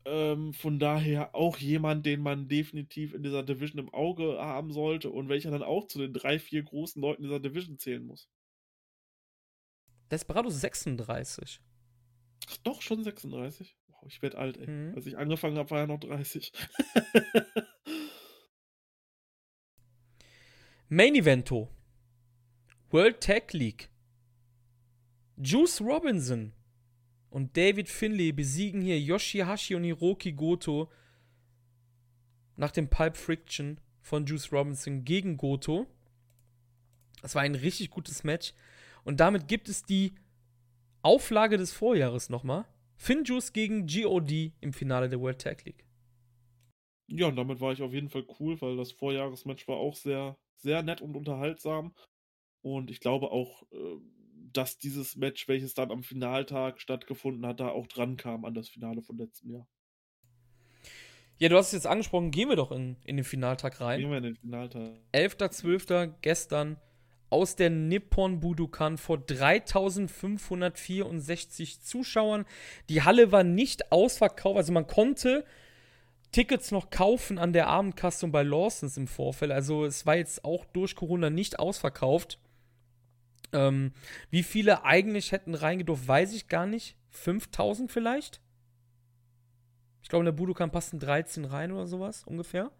Speaker 2: Ähm, von daher auch jemand, den man definitiv in dieser Division im Auge haben sollte und welcher dann auch zu den drei, vier großen Leuten dieser Division zählen muss.
Speaker 1: Desperado 36.
Speaker 2: Ach, doch, schon 36. Wow, ich werde alt, ey.
Speaker 1: Mhm.
Speaker 2: Als ich angefangen habe, war er noch 30.
Speaker 1: Main Evento. World Tag League. Juice Robinson und David Finlay besiegen hier Yoshihashi und Hiroki Goto nach dem Pipe Friction von Juice Robinson gegen Goto. Das war ein richtig gutes Match. Und damit gibt es die Auflage des Vorjahres nochmal. Finn Juice gegen GOD im Finale der World Tag League.
Speaker 2: Ja, und damit war ich auf jeden Fall cool, weil das Vorjahresmatch war auch sehr, sehr nett und unterhaltsam. Und ich glaube auch, äh, dass dieses Match, welches dann am Finaltag stattgefunden hat, da auch dran kam an das Finale von letztem Jahr.
Speaker 1: Ja, du hast es jetzt angesprochen, gehen wir doch in, in den Finaltag rein.
Speaker 2: Gehen wir in den Finaltag.
Speaker 1: 11.12. gestern aus der Nippon Budokan vor 3564 Zuschauern. Die Halle war nicht ausverkauft, also man konnte Tickets noch kaufen an der Abendkasse und bei Lawsons im Vorfeld. Also es war jetzt auch durch Corona nicht ausverkauft. Ähm, wie viele eigentlich hätten reingedurft, weiß ich gar nicht. 5000 vielleicht? Ich glaube, in der Budokan passen 13 rein oder sowas ungefähr.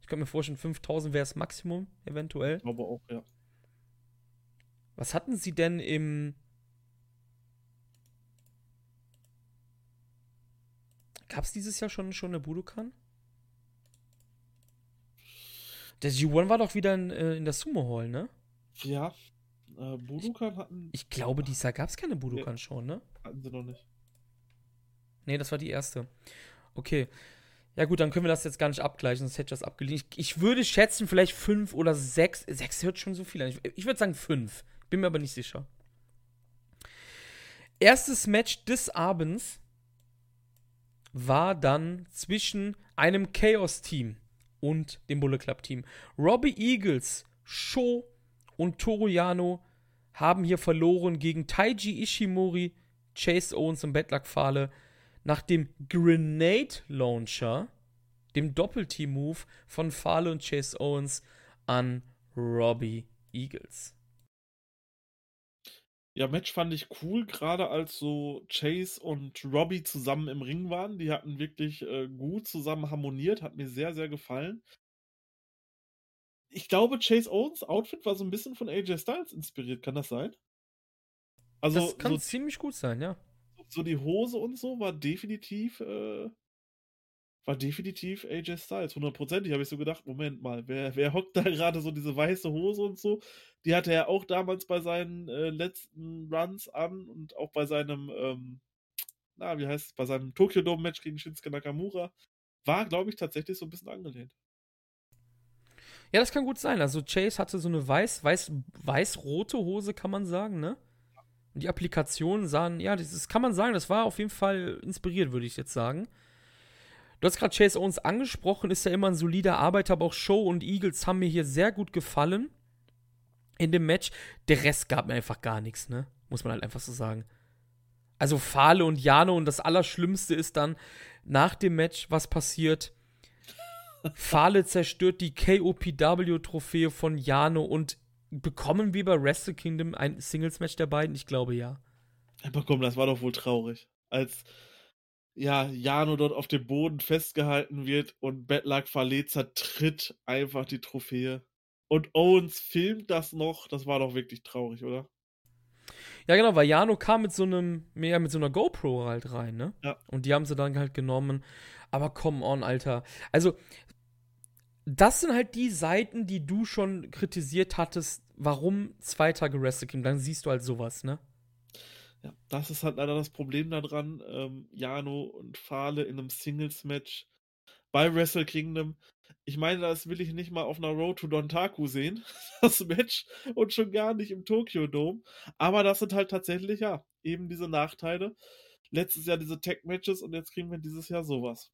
Speaker 1: Ich könnte mir vorstellen, 5000 wäre das Maximum, eventuell.
Speaker 2: Glaube auch, ja.
Speaker 1: Was hatten sie denn im. Gab es dieses Jahr schon, schon eine Budokan? Der G1 war doch wieder in, äh, in der Sumo Hall, ne?
Speaker 2: Ja. Äh, Budokan hatten,
Speaker 1: Ich glaube, dieses Jahr gab es keine Budokan schon, ne?
Speaker 2: hatten sie noch nicht.
Speaker 1: Nee, das war die erste. Okay. Ja, gut, dann können wir das jetzt gar nicht abgleichen, sonst hätte ich das abgelehnt. Ich, ich würde schätzen, vielleicht fünf oder sechs. Sechs hört schon so viel an. Ich, ich würde sagen fünf. Bin mir aber nicht sicher. Erstes Match des Abends war dann zwischen einem Chaos-Team und dem Bullet Club-Team. Robbie Eagles, Sho und Toru Yano haben hier verloren gegen Taiji Ishimori, Chase Owens und Bedlack Fale nach dem Grenade Launcher, dem Doppelteam-Move von Fale und Chase Owens an Robbie Eagles.
Speaker 2: Ja, Match fand ich cool, gerade als so Chase und Robbie zusammen im Ring waren. Die hatten wirklich äh, gut zusammen harmoniert, hat mir sehr, sehr gefallen. Ich glaube, Chase Owens Outfit war so ein bisschen von AJ Styles inspiriert, kann das sein?
Speaker 1: Also, das kann so, ziemlich gut sein, ja.
Speaker 2: So die Hose und so war definitiv, äh, war definitiv AJ Styles, hundertprozentig. Habe ich so gedacht, Moment mal, wer, wer hockt da gerade so diese weiße Hose und so? Die hatte er auch damals bei seinen äh, letzten Runs an und auch bei seinem, ähm, na, wie heißt es, bei seinem Tokyo Dome Match gegen Shinsuke Nakamura. War, glaube ich, tatsächlich so ein bisschen angelehnt.
Speaker 1: Ja, das kann gut sein. Also Chase hatte so eine weiß, weiß, weiß-rote Hose, kann man sagen, ne? Und die Applikationen sahen, ja, das, das kann man sagen, das war auf jeden Fall inspiriert, würde ich jetzt sagen. Du hast gerade Chase Owens angesprochen, ist ja immer ein solider Arbeiter, aber auch Show und Eagles haben mir hier sehr gut gefallen in dem Match. Der Rest gab mir einfach gar nichts, ne? Muss man halt einfach so sagen. Also Fale und Jano und das Allerschlimmste ist dann nach dem Match, was passiert. Fale zerstört die KOPW-Trophäe von Jano und bekommen wir bei Wrestle Kingdom ein Singles-Match der beiden? Ich glaube ja.
Speaker 2: Aber komm, das war doch wohl traurig. Als ja, Jano dort auf dem Boden festgehalten wird und Bedlack Fale zertritt einfach die Trophäe. Und Owens filmt das noch. Das war doch wirklich traurig, oder?
Speaker 1: Ja, genau, weil Jano kam mit so einem, mehr mit so einer GoPro halt rein, ne?
Speaker 2: Ja.
Speaker 1: Und die haben sie dann halt genommen. Aber come on, Alter. Also, das sind halt die Seiten, die du schon kritisiert hattest, warum zwei Tage Wrestle Kingdom. Dann siehst du halt sowas, ne?
Speaker 2: Ja, das ist halt leider das Problem daran. Ähm, Jano und Fale in einem Singles-Match bei Wrestle Kingdom. Ich meine, das will ich nicht mal auf einer Road to Dontaku sehen, das Match, und schon gar nicht im Tokyo Dome. Aber das sind halt tatsächlich, ja, eben diese Nachteile. Letztes Jahr diese Tag-Matches und jetzt kriegen wir dieses Jahr sowas.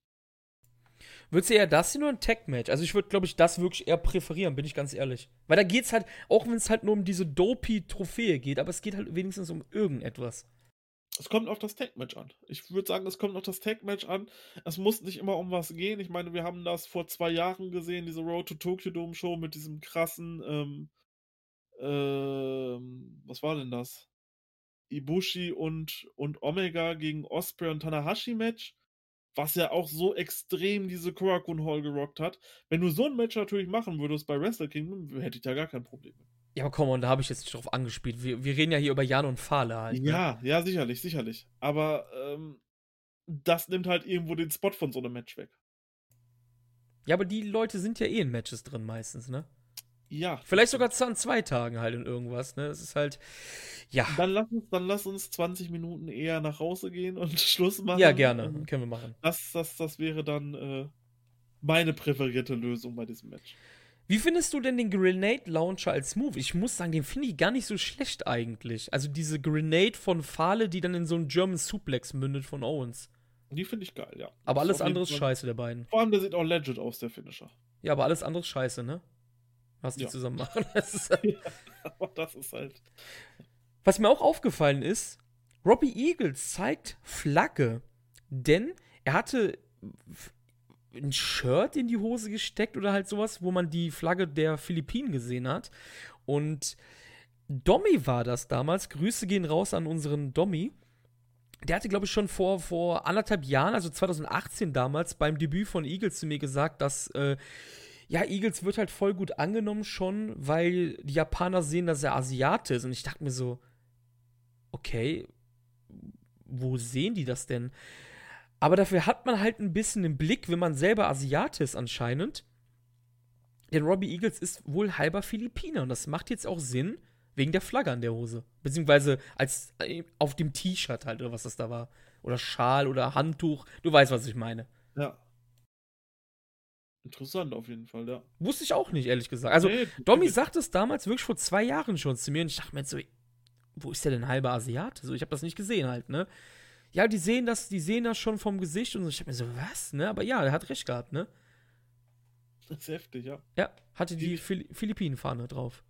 Speaker 1: Würdest du eher das sehen oder ein Tag-Match? Also ich würde, glaube ich, das wirklich eher präferieren, bin ich ganz ehrlich. Weil da geht es halt, auch wenn es halt nur um diese Dopey-Trophäe geht, aber es geht halt wenigstens um irgendetwas.
Speaker 2: Es kommt auf das Tag-Match an. Ich würde sagen, es kommt auf das Tag-Match an. Es muss nicht immer um was gehen. Ich meine, wir haben das vor zwei Jahren gesehen, diese Road to Tokyo Dome Show mit diesem krassen, ähm, ähm, was war denn das? Ibushi und, und Omega gegen Osprey und Tanahashi Match was ja auch so extrem diese Korakuen Hall gerockt hat. Wenn du so ein Match natürlich machen würdest bei Wrestle Kingdom, hätte ich da gar kein Problem mit.
Speaker 1: Ja, aber komm, und da habe ich jetzt nicht drauf angespielt. Wir, wir reden ja hier über Jan und Fahle halt.
Speaker 2: Ne? Ja, ja, sicherlich, sicherlich. Aber ähm, das nimmt halt irgendwo den Spot von so einem Match weg.
Speaker 1: Ja, aber die Leute sind ja eh in Matches drin meistens, ne?
Speaker 2: Ja.
Speaker 1: Vielleicht sogar an zwei Tagen halt in irgendwas, ne? Das ist halt, ja.
Speaker 2: Dann lass uns, dann lass uns 20 Minuten eher nach Hause gehen und Schluss machen.
Speaker 1: Ja, gerne. Können wir machen.
Speaker 2: Das, das, das wäre dann äh, meine präferierte Lösung bei diesem Match.
Speaker 1: Wie findest du denn den Grenade Launcher als Move? Ich muss sagen, den finde ich gar nicht so schlecht eigentlich. Also diese Grenade von Fahle, die dann in so einen German Suplex mündet von Owens.
Speaker 2: Die finde ich geil, ja.
Speaker 1: Aber alles andere ist scheiße, der beiden.
Speaker 2: Vor allem, der sieht auch legit aus, der Finisher.
Speaker 1: Ja, aber alles andere ist scheiße, ne? Was die ja. zusammen machen. Das halt ja,
Speaker 2: aber das ist halt.
Speaker 1: Was mir auch aufgefallen ist, Robbie Eagles zeigt Flagge, denn er hatte ein Shirt in die Hose gesteckt oder halt sowas, wo man die Flagge der Philippinen gesehen hat. Und Dommy war das damals. Grüße gehen raus an unseren Dommy. Der hatte, glaube ich, schon vor, vor anderthalb Jahren, also 2018 damals, beim Debüt von Eagles zu mir gesagt, dass äh, ja, Eagles wird halt voll gut angenommen schon, weil die Japaner sehen, dass er Asiate ist. Und ich dachte mir so, okay, wo sehen die das denn? Aber dafür hat man halt ein bisschen im Blick, wenn man selber Asiate ist anscheinend. Denn Robbie Eagles ist wohl halber Philippiner und das macht jetzt auch Sinn wegen der Flagge an der Hose. Beziehungsweise als äh, auf dem T-Shirt halt oder was das da war. Oder Schal oder Handtuch. Du weißt, was ich meine.
Speaker 2: Ja. Interessant auf jeden Fall, ja.
Speaker 1: Wusste ich auch nicht, ehrlich gesagt. Also, nee, Domi sagte es damals wirklich vor zwei Jahren schon zu mir und ich dachte mir so, wo ist der denn halber Asiat? So, ich habe das nicht gesehen halt, ne? Ja, die sehen das, die sehen das schon vom Gesicht und so. Ich hab mir so, was, ne? Aber ja, er hat recht gehabt, ne?
Speaker 2: Das ist heftig, ja.
Speaker 1: Ja, hatte die, die Philippinen-Fahne drauf.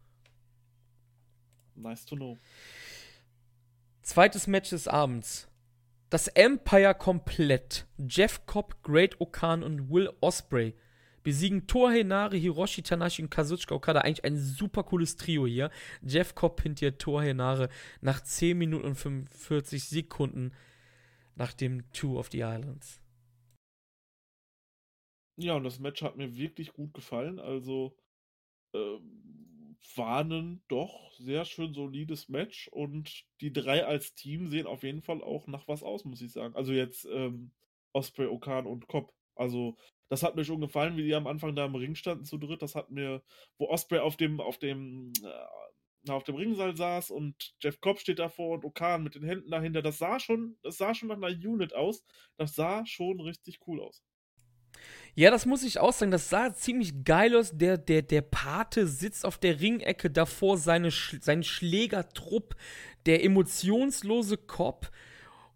Speaker 2: Nice to know.
Speaker 1: Zweites Match des Abends. Das Empire komplett. Jeff Cobb, Great Okan und Will Osprey besiegen Torhenare, Hiroshi Tanashi und Kazuchika Okada. Eigentlich ein super cooles Trio hier. Jeff Cobb hinter Torhenare nach 10 Minuten und 45 Sekunden nach dem Two of the Islands.
Speaker 2: Ja, und das Match hat mir wirklich gut gefallen. Also äh, war doch sehr schön solides Match und die drei als Team sehen auf jeden Fall auch nach was aus, muss ich sagen. Also jetzt ähm, Osprey, Okan und Cobb. Also das hat mir schon gefallen, wie die am Anfang da im Ring standen zu dritt. Das hat mir, wo Osprey auf dem, auf dem, äh, auf dem Ringseil saß und Jeff Cobb steht davor und Okan mit den Händen dahinter. Das sah schon, das sah schon nach einer Unit aus. Das sah schon richtig cool aus.
Speaker 1: Ja, das muss ich auch sagen. Das sah ziemlich geil aus. Der, der, der Pate sitzt auf der Ringecke davor, seine, sein Schlägertrupp, der emotionslose Cop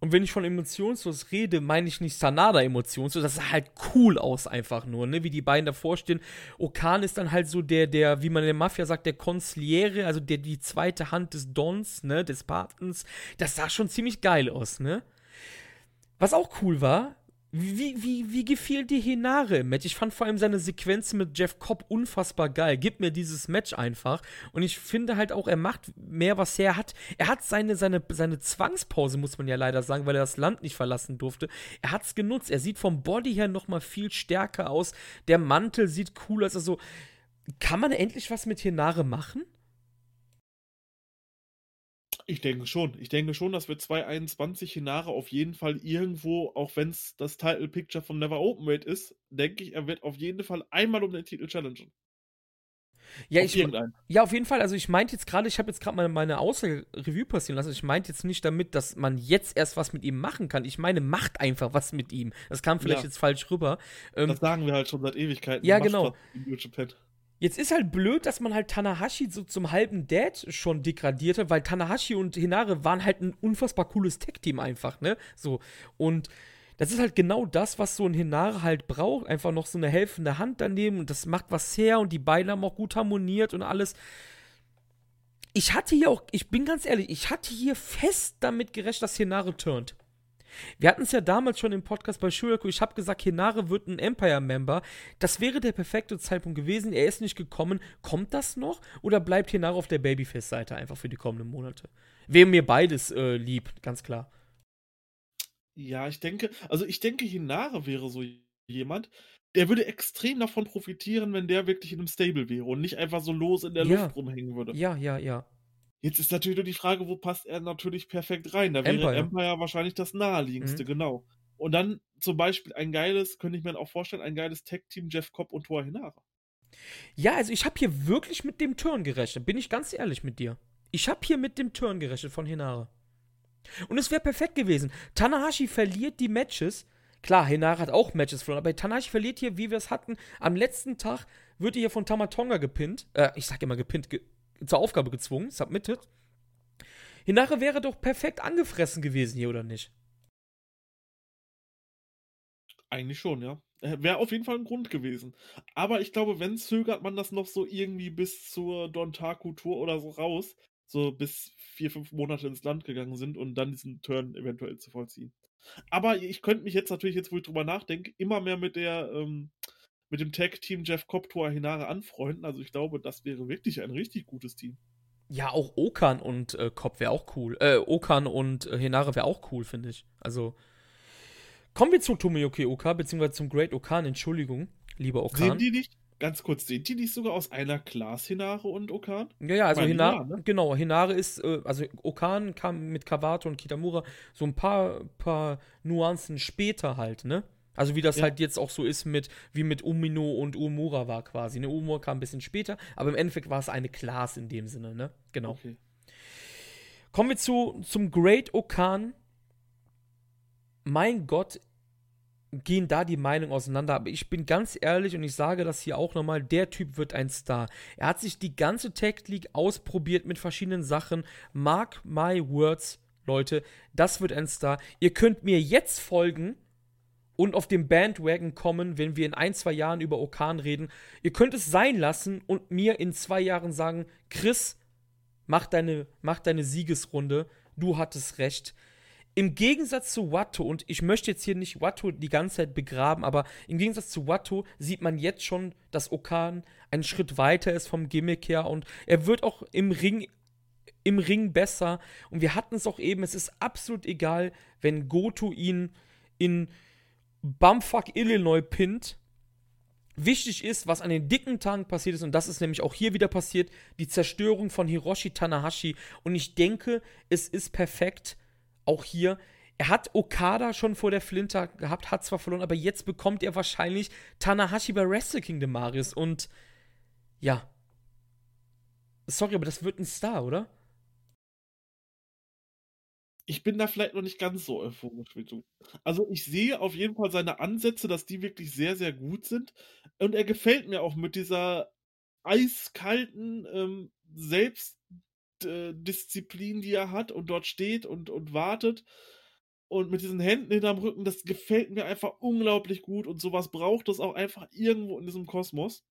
Speaker 1: und wenn ich von emotionslos rede, meine ich nicht Sanada emotionslos. Das sah halt cool aus einfach nur, ne? Wie die beiden davor stehen. Okan ist dann halt so der, der, wie man in der Mafia sagt, der Consigliere, also der, die zweite Hand des Dons, ne? Des Patens. Das sah schon ziemlich geil aus, ne? Was auch cool war, wie, wie, wie gefiel dir Hinare im Match? Ich fand vor allem seine Sequenz mit Jeff Cobb unfassbar geil. Gib mir dieses Match einfach. Und ich finde halt auch, er macht mehr, was er hat. Er hat seine, seine, seine Zwangspause, muss man ja leider sagen, weil er das Land nicht verlassen durfte. Er hat es genutzt. Er sieht vom Body her nochmal viel stärker aus. Der Mantel sieht cool aus. Also, kann man endlich was mit Hinare machen?
Speaker 2: Ich denke schon. Ich denke schon, dass wir 2021 Hinare auf jeden Fall irgendwo, auch wenn es das Title Picture von Never Openweight ist, denke ich, er wird auf jeden Fall einmal um den Titel challengen.
Speaker 1: Ja, auf ich, ja, auf jeden Fall. Also ich meinte jetzt gerade, ich habe jetzt gerade mal meine Aussage Revue passieren lassen. Ich meinte jetzt nicht damit, dass man jetzt erst was mit ihm machen kann. Ich meine, macht einfach was mit ihm. Das kam vielleicht ja. jetzt falsch rüber.
Speaker 2: Ähm, das sagen wir halt schon seit Ewigkeiten.
Speaker 1: Ja, genau. Jetzt ist halt blöd, dass man halt Tanahashi so zum halben Dad schon degradiert hat, weil Tanahashi und Hinare waren halt ein unfassbar cooles Tech-Team einfach, ne? So. Und das ist halt genau das, was so ein Hinare halt braucht. Einfach noch so eine helfende Hand daneben und das macht was her und die beiden haben auch gut harmoniert und alles. Ich hatte hier auch, ich bin ganz ehrlich, ich hatte hier fest damit gerechnet, dass Hinare turnt. Wir hatten es ja damals schon im Podcast bei Shuraku. Ich habe gesagt, Hinare wird ein Empire-Member. Das wäre der perfekte Zeitpunkt gewesen. Er ist nicht gekommen. Kommt das noch? Oder bleibt Hinare auf der Babyface-Seite einfach für die kommenden Monate? Wäre mir beides äh, lieb, ganz klar.
Speaker 2: Ja, ich denke, also ich denke, Hinare wäre so jemand, der würde extrem davon profitieren, wenn der wirklich in einem Stable wäre und nicht einfach so los in der ja. Luft rumhängen würde.
Speaker 1: Ja, ja, ja.
Speaker 2: Jetzt ist natürlich nur die Frage, wo passt er natürlich perfekt rein? Da wäre Empire, Empire wahrscheinlich das naheliegendste, mhm. genau. Und dann zum Beispiel ein geiles, könnte ich mir auch vorstellen, ein geiles Tech-Team Jeff Cobb und Thor Hinara.
Speaker 1: Ja, also ich habe hier wirklich mit dem Turn gerechnet, bin ich ganz ehrlich mit dir. Ich habe hier mit dem Turn gerechnet von Hinara. Und es wäre perfekt gewesen. Tanahashi verliert die Matches. Klar, Hinara hat auch Matches verloren, aber Tanahashi verliert hier, wie wir es hatten. Am letzten Tag wird er hier von Tamatonga gepinnt. Äh, ich sag immer gepinnt, ge zur Aufgabe gezwungen, submitted. Hinare wäre doch perfekt angefressen gewesen hier, oder nicht?
Speaker 2: Eigentlich schon, ja. Äh, wäre auf jeden Fall ein Grund gewesen. Aber ich glaube, wenn zögert man das noch so irgendwie bis zur Dontaku-Tour oder so raus, so bis vier, fünf Monate ins Land gegangen sind und dann diesen Turn eventuell zu vollziehen. Aber ich könnte mich jetzt natürlich, jetzt wo ich drüber nachdenke, immer mehr mit der, ähm, mit dem Tag-Team Jeff Cobb, Toa Hinare anfreunden. Also ich glaube, das wäre wirklich ein richtig gutes Team.
Speaker 1: Ja, auch Okan und äh, Cobb wäre auch cool. Äh, Okan und äh, Hinare wäre auch cool, finde ich. Also. Kommen wir zu Tomoyoki Oka, beziehungsweise zum Great Okan, Entschuldigung, lieber Okan.
Speaker 2: Sehen die nicht, ganz kurz, sind die nicht sogar aus einer Class Hinare und Okan?
Speaker 1: Ja, ja, also Hinare, ja, ne? genau, Hinare ist, äh, also Okan kam mit Kawato und Kitamura so ein paar, paar Nuancen später halt, ne? Also wie das ja. halt jetzt auch so ist mit, wie mit Umino und Umura war quasi. Ne? Umura kam ein bisschen später, aber im Endeffekt war es eine Class in dem Sinne, ne? Genau. Okay. Kommen wir zu, zum Great Okan. Mein Gott, gehen da die Meinungen auseinander. Aber ich bin ganz ehrlich und ich sage das hier auch nochmal, der Typ wird ein Star. Er hat sich die ganze Tech League ausprobiert mit verschiedenen Sachen. Mark my words, Leute, das wird ein Star. Ihr könnt mir jetzt folgen und auf dem Bandwagon kommen, wenn wir in ein, zwei Jahren über Okan reden. Ihr könnt es sein lassen und mir in zwei Jahren sagen, Chris, Mach deine, mach deine Siegesrunde. Du hattest recht. Im Gegensatz zu Watto, und ich möchte jetzt hier nicht Watto die ganze Zeit begraben, aber im Gegensatz zu Watto sieht man jetzt schon, dass Okan einen Schritt weiter ist vom Gimmick her und er wird auch im Ring im Ring besser. Und wir hatten es auch eben, es ist absolut egal, wenn Goto ihn in Bumfuck Illinois pinnt. Wichtig ist, was an den dicken Tagen passiert ist, und das ist nämlich auch hier wieder passiert, die Zerstörung von Hiroshi Tanahashi. Und ich denke, es ist perfekt, auch hier. Er hat Okada schon vor der Flinter gehabt, hat zwar verloren, aber jetzt bekommt er wahrscheinlich Tanahashi bei Wrestle Kingdom Marius. Und ja. Sorry, aber das wird ein Star, oder?
Speaker 2: Ich bin da vielleicht noch nicht ganz so euphorisch wie du. Also ich sehe auf jeden Fall seine Ansätze, dass die wirklich sehr, sehr gut sind. Und er gefällt mir auch mit dieser eiskalten ähm, Selbstdisziplin, die er hat und dort steht und, und wartet. Und mit diesen Händen hinterm Rücken, das gefällt mir einfach unglaublich gut. Und sowas braucht es auch einfach irgendwo in diesem Kosmos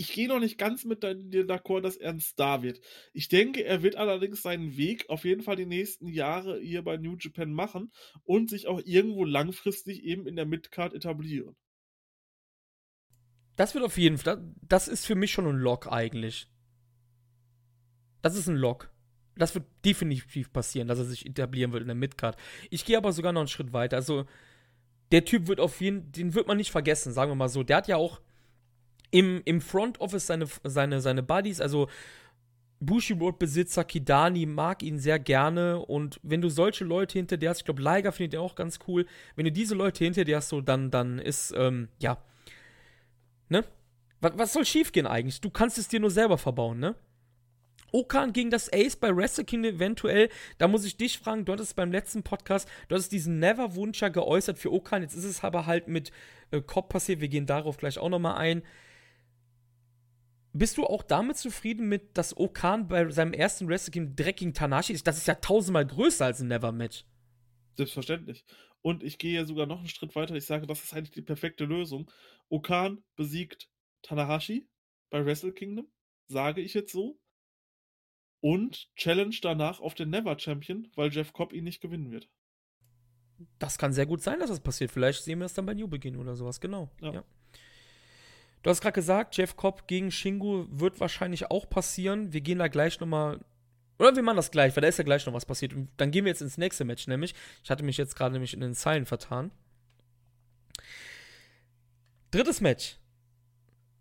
Speaker 2: ich gehe noch nicht ganz mit dir d'accord, dass er ein Star wird. Ich denke, er wird allerdings seinen Weg auf jeden Fall die nächsten Jahre hier bei New Japan machen und sich auch irgendwo langfristig eben in der Midcard etablieren.
Speaker 1: Das wird auf jeden Fall, das ist für mich schon ein Lock eigentlich. Das ist ein Lock. Das wird definitiv passieren, dass er sich etablieren wird in der Midcard. Ich gehe aber sogar noch einen Schritt weiter. Also, der Typ wird auf jeden den wird man nicht vergessen, sagen wir mal so. Der hat ja auch im, im Front Office seine, seine, seine Buddies, also Bushiroad-Besitzer Kidani mag ihn sehr gerne und wenn du solche Leute hinter dir hast, ich glaube, Liger findet er auch ganz cool, wenn du diese Leute hinter dir hast, so, dann, dann ist, ähm, ja, ne? Was, was soll schiefgehen eigentlich? Du kannst es dir nur selber verbauen, ne? Okan gegen das Ace bei Wrestle Kingdom eventuell. Da muss ich dich fragen, du hattest beim letzten Podcast, du hattest diesen Never-Wunsch ja geäußert für Okan. Jetzt ist es aber halt mit äh, Cobb passiert. Wir gehen darauf gleich auch nochmal ein. Bist du auch damit zufrieden mit, dass Okan bei seinem ersten Wrestle Game direkt gegen Tanashi ist? Das ist ja tausendmal größer als ein Never-Match.
Speaker 2: Selbstverständlich. Und ich gehe ja sogar noch einen Schritt weiter. Ich sage, das ist eigentlich die perfekte Lösung. Okan besiegt Tanahashi bei Wrestle Kingdom, sage ich jetzt so. Und challenge danach auf den Never Champion, weil Jeff Cobb ihn nicht gewinnen wird.
Speaker 1: Das kann sehr gut sein, dass das passiert. Vielleicht sehen wir es dann bei New Begin oder sowas, genau. ja. ja. Du hast gerade gesagt, Jeff Cobb gegen Shingo wird wahrscheinlich auch passieren. Wir gehen da gleich nochmal. Oder wir machen das gleich, weil da ist ja gleich noch was passiert. Und dann gehen wir jetzt ins nächste Match, nämlich. Ich hatte mich jetzt gerade nämlich in den Zeilen vertan. Drittes Match.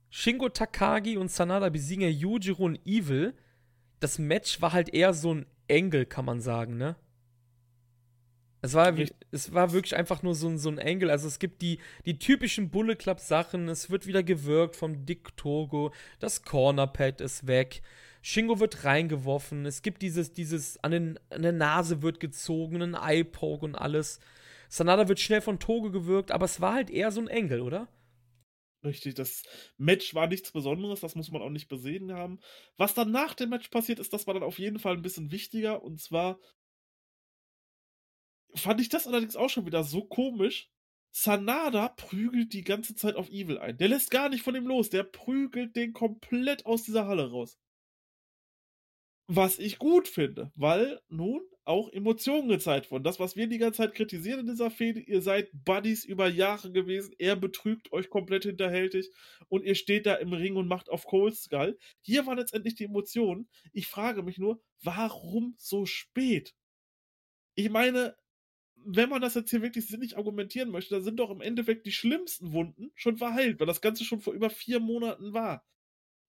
Speaker 1: Shingo Takagi und Sanada besiegen ja Yujiro und Evil. Das Match war halt eher so ein Engel, kann man sagen, ne? Es war, es war wirklich einfach nur so ein, so ein Angle. Also es gibt die, die typischen Bullet Club Sachen. Es wird wieder gewirkt vom Dick Togo. Das Cornerpad ist weg. Shingo wird reingeworfen. Es gibt dieses, dieses, an, den, an der Nase wird gezogen, ein Eye-Poke und alles. Sanada wird schnell von Togo gewirkt, aber es war halt eher so ein Engel, oder?
Speaker 2: Richtig, das Match war nichts Besonderes, das muss man auch nicht besehen haben. Was dann nach dem Match passiert ist, das war dann auf jeden Fall ein bisschen wichtiger. Und zwar fand ich das allerdings auch schon wieder so komisch. Sanada prügelt die ganze Zeit auf Evil ein. Der lässt gar nicht von ihm los. Der prügelt den komplett aus dieser Halle raus. Was ich gut finde, weil nun auch Emotionen gezeigt wurden. Das, was wir die ganze Zeit kritisieren in dieser Fehde, ihr seid Buddies über Jahre gewesen, er betrügt euch komplett hinterhältig und ihr steht da im Ring und macht auf Cold Skull. Hier waren letztendlich die Emotionen. Ich frage mich nur, warum so spät? Ich meine, wenn man das jetzt hier wirklich sinnig argumentieren möchte, dann sind doch im Endeffekt die schlimmsten Wunden schon verheilt, weil das Ganze schon vor über vier Monaten war.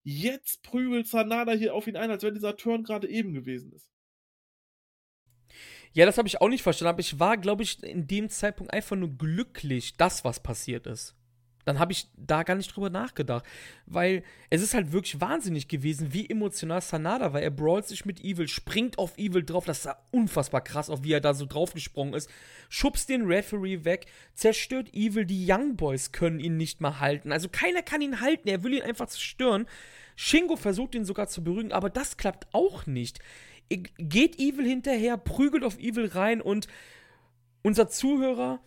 Speaker 2: Jetzt prügelt Sanada hier auf ihn ein, als wenn dieser Turn gerade eben gewesen ist.
Speaker 1: Ja, das habe ich auch nicht verstanden, aber ich war, glaube ich, in dem Zeitpunkt einfach nur glücklich, dass was passiert ist dann habe ich da gar nicht drüber nachgedacht. Weil es ist halt wirklich wahnsinnig gewesen, wie emotional Sanada war. Er brawlt sich mit Evil, springt auf Evil drauf. Das sah unfassbar krass auf, wie er da so draufgesprungen ist. Schubst den Referee weg, zerstört Evil. Die Young Boys können ihn nicht mal halten. Also keiner kann ihn halten. Er will ihn einfach zerstören. Shingo versucht ihn sogar zu beruhigen, aber das klappt auch nicht. Geht Evil hinterher, prügelt auf Evil rein und unser Zuhörer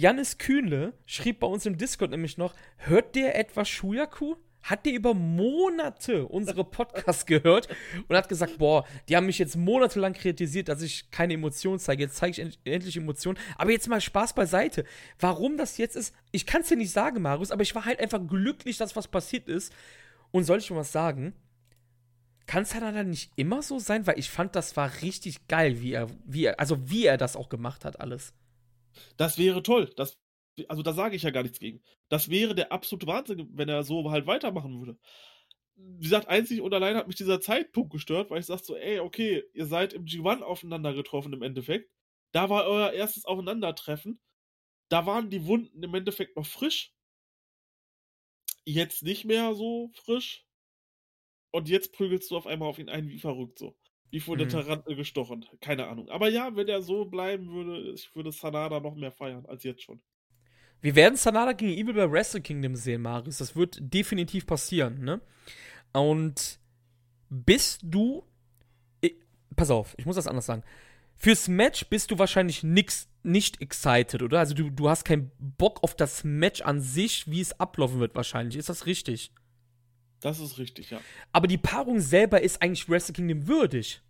Speaker 1: Jannis Kühnle schrieb bei uns im Discord nämlich noch: Hört der etwas Shuyaku? hat der über Monate unsere Podcasts gehört und hat gesagt, boah, die haben mich jetzt monatelang kritisiert, dass ich keine Emotionen zeige. Jetzt zeige ich end endlich Emotionen. Aber jetzt mal Spaß beiseite. Warum das jetzt ist, ich kann es dir nicht sagen, Marius, aber ich war halt einfach glücklich, dass was passiert ist. Und soll ich mal was sagen? Kann es dann nicht immer so sein? Weil ich fand, das war richtig geil, wie er, wie er, also wie er das auch gemacht hat, alles.
Speaker 2: Das wäre toll. Das also da sage ich ja gar nichts gegen. Das wäre der absolute Wahnsinn, wenn er so halt weitermachen würde. Wie gesagt, einzig und allein hat mich dieser Zeitpunkt gestört, weil ich sage so, ey, okay, ihr seid im G1 aufeinander getroffen im Endeffekt. Da war euer erstes Aufeinandertreffen. Da waren die Wunden im Endeffekt noch frisch. Jetzt nicht mehr so frisch. Und jetzt prügelst du auf einmal auf ihn ein wie verrückt so. Wie vor mhm. der Tarantel gestochen. Keine Ahnung. Aber ja, wenn er so bleiben würde, ich würde Sanada noch mehr feiern als jetzt schon.
Speaker 1: Wir werden Sanada gegen Evil bei Wrestle Kingdom sehen, Marius. Das wird definitiv passieren, ne? Und bist du. Ich, pass auf, ich muss das anders sagen. Fürs Match bist du wahrscheinlich nix, nicht excited, oder? Also du, du hast keinen Bock auf das Match an sich, wie es ablaufen wird wahrscheinlich. Ist das richtig?
Speaker 2: Das ist richtig, ja.
Speaker 1: Aber die Paarung selber ist eigentlich Wrestle Kingdom würdig.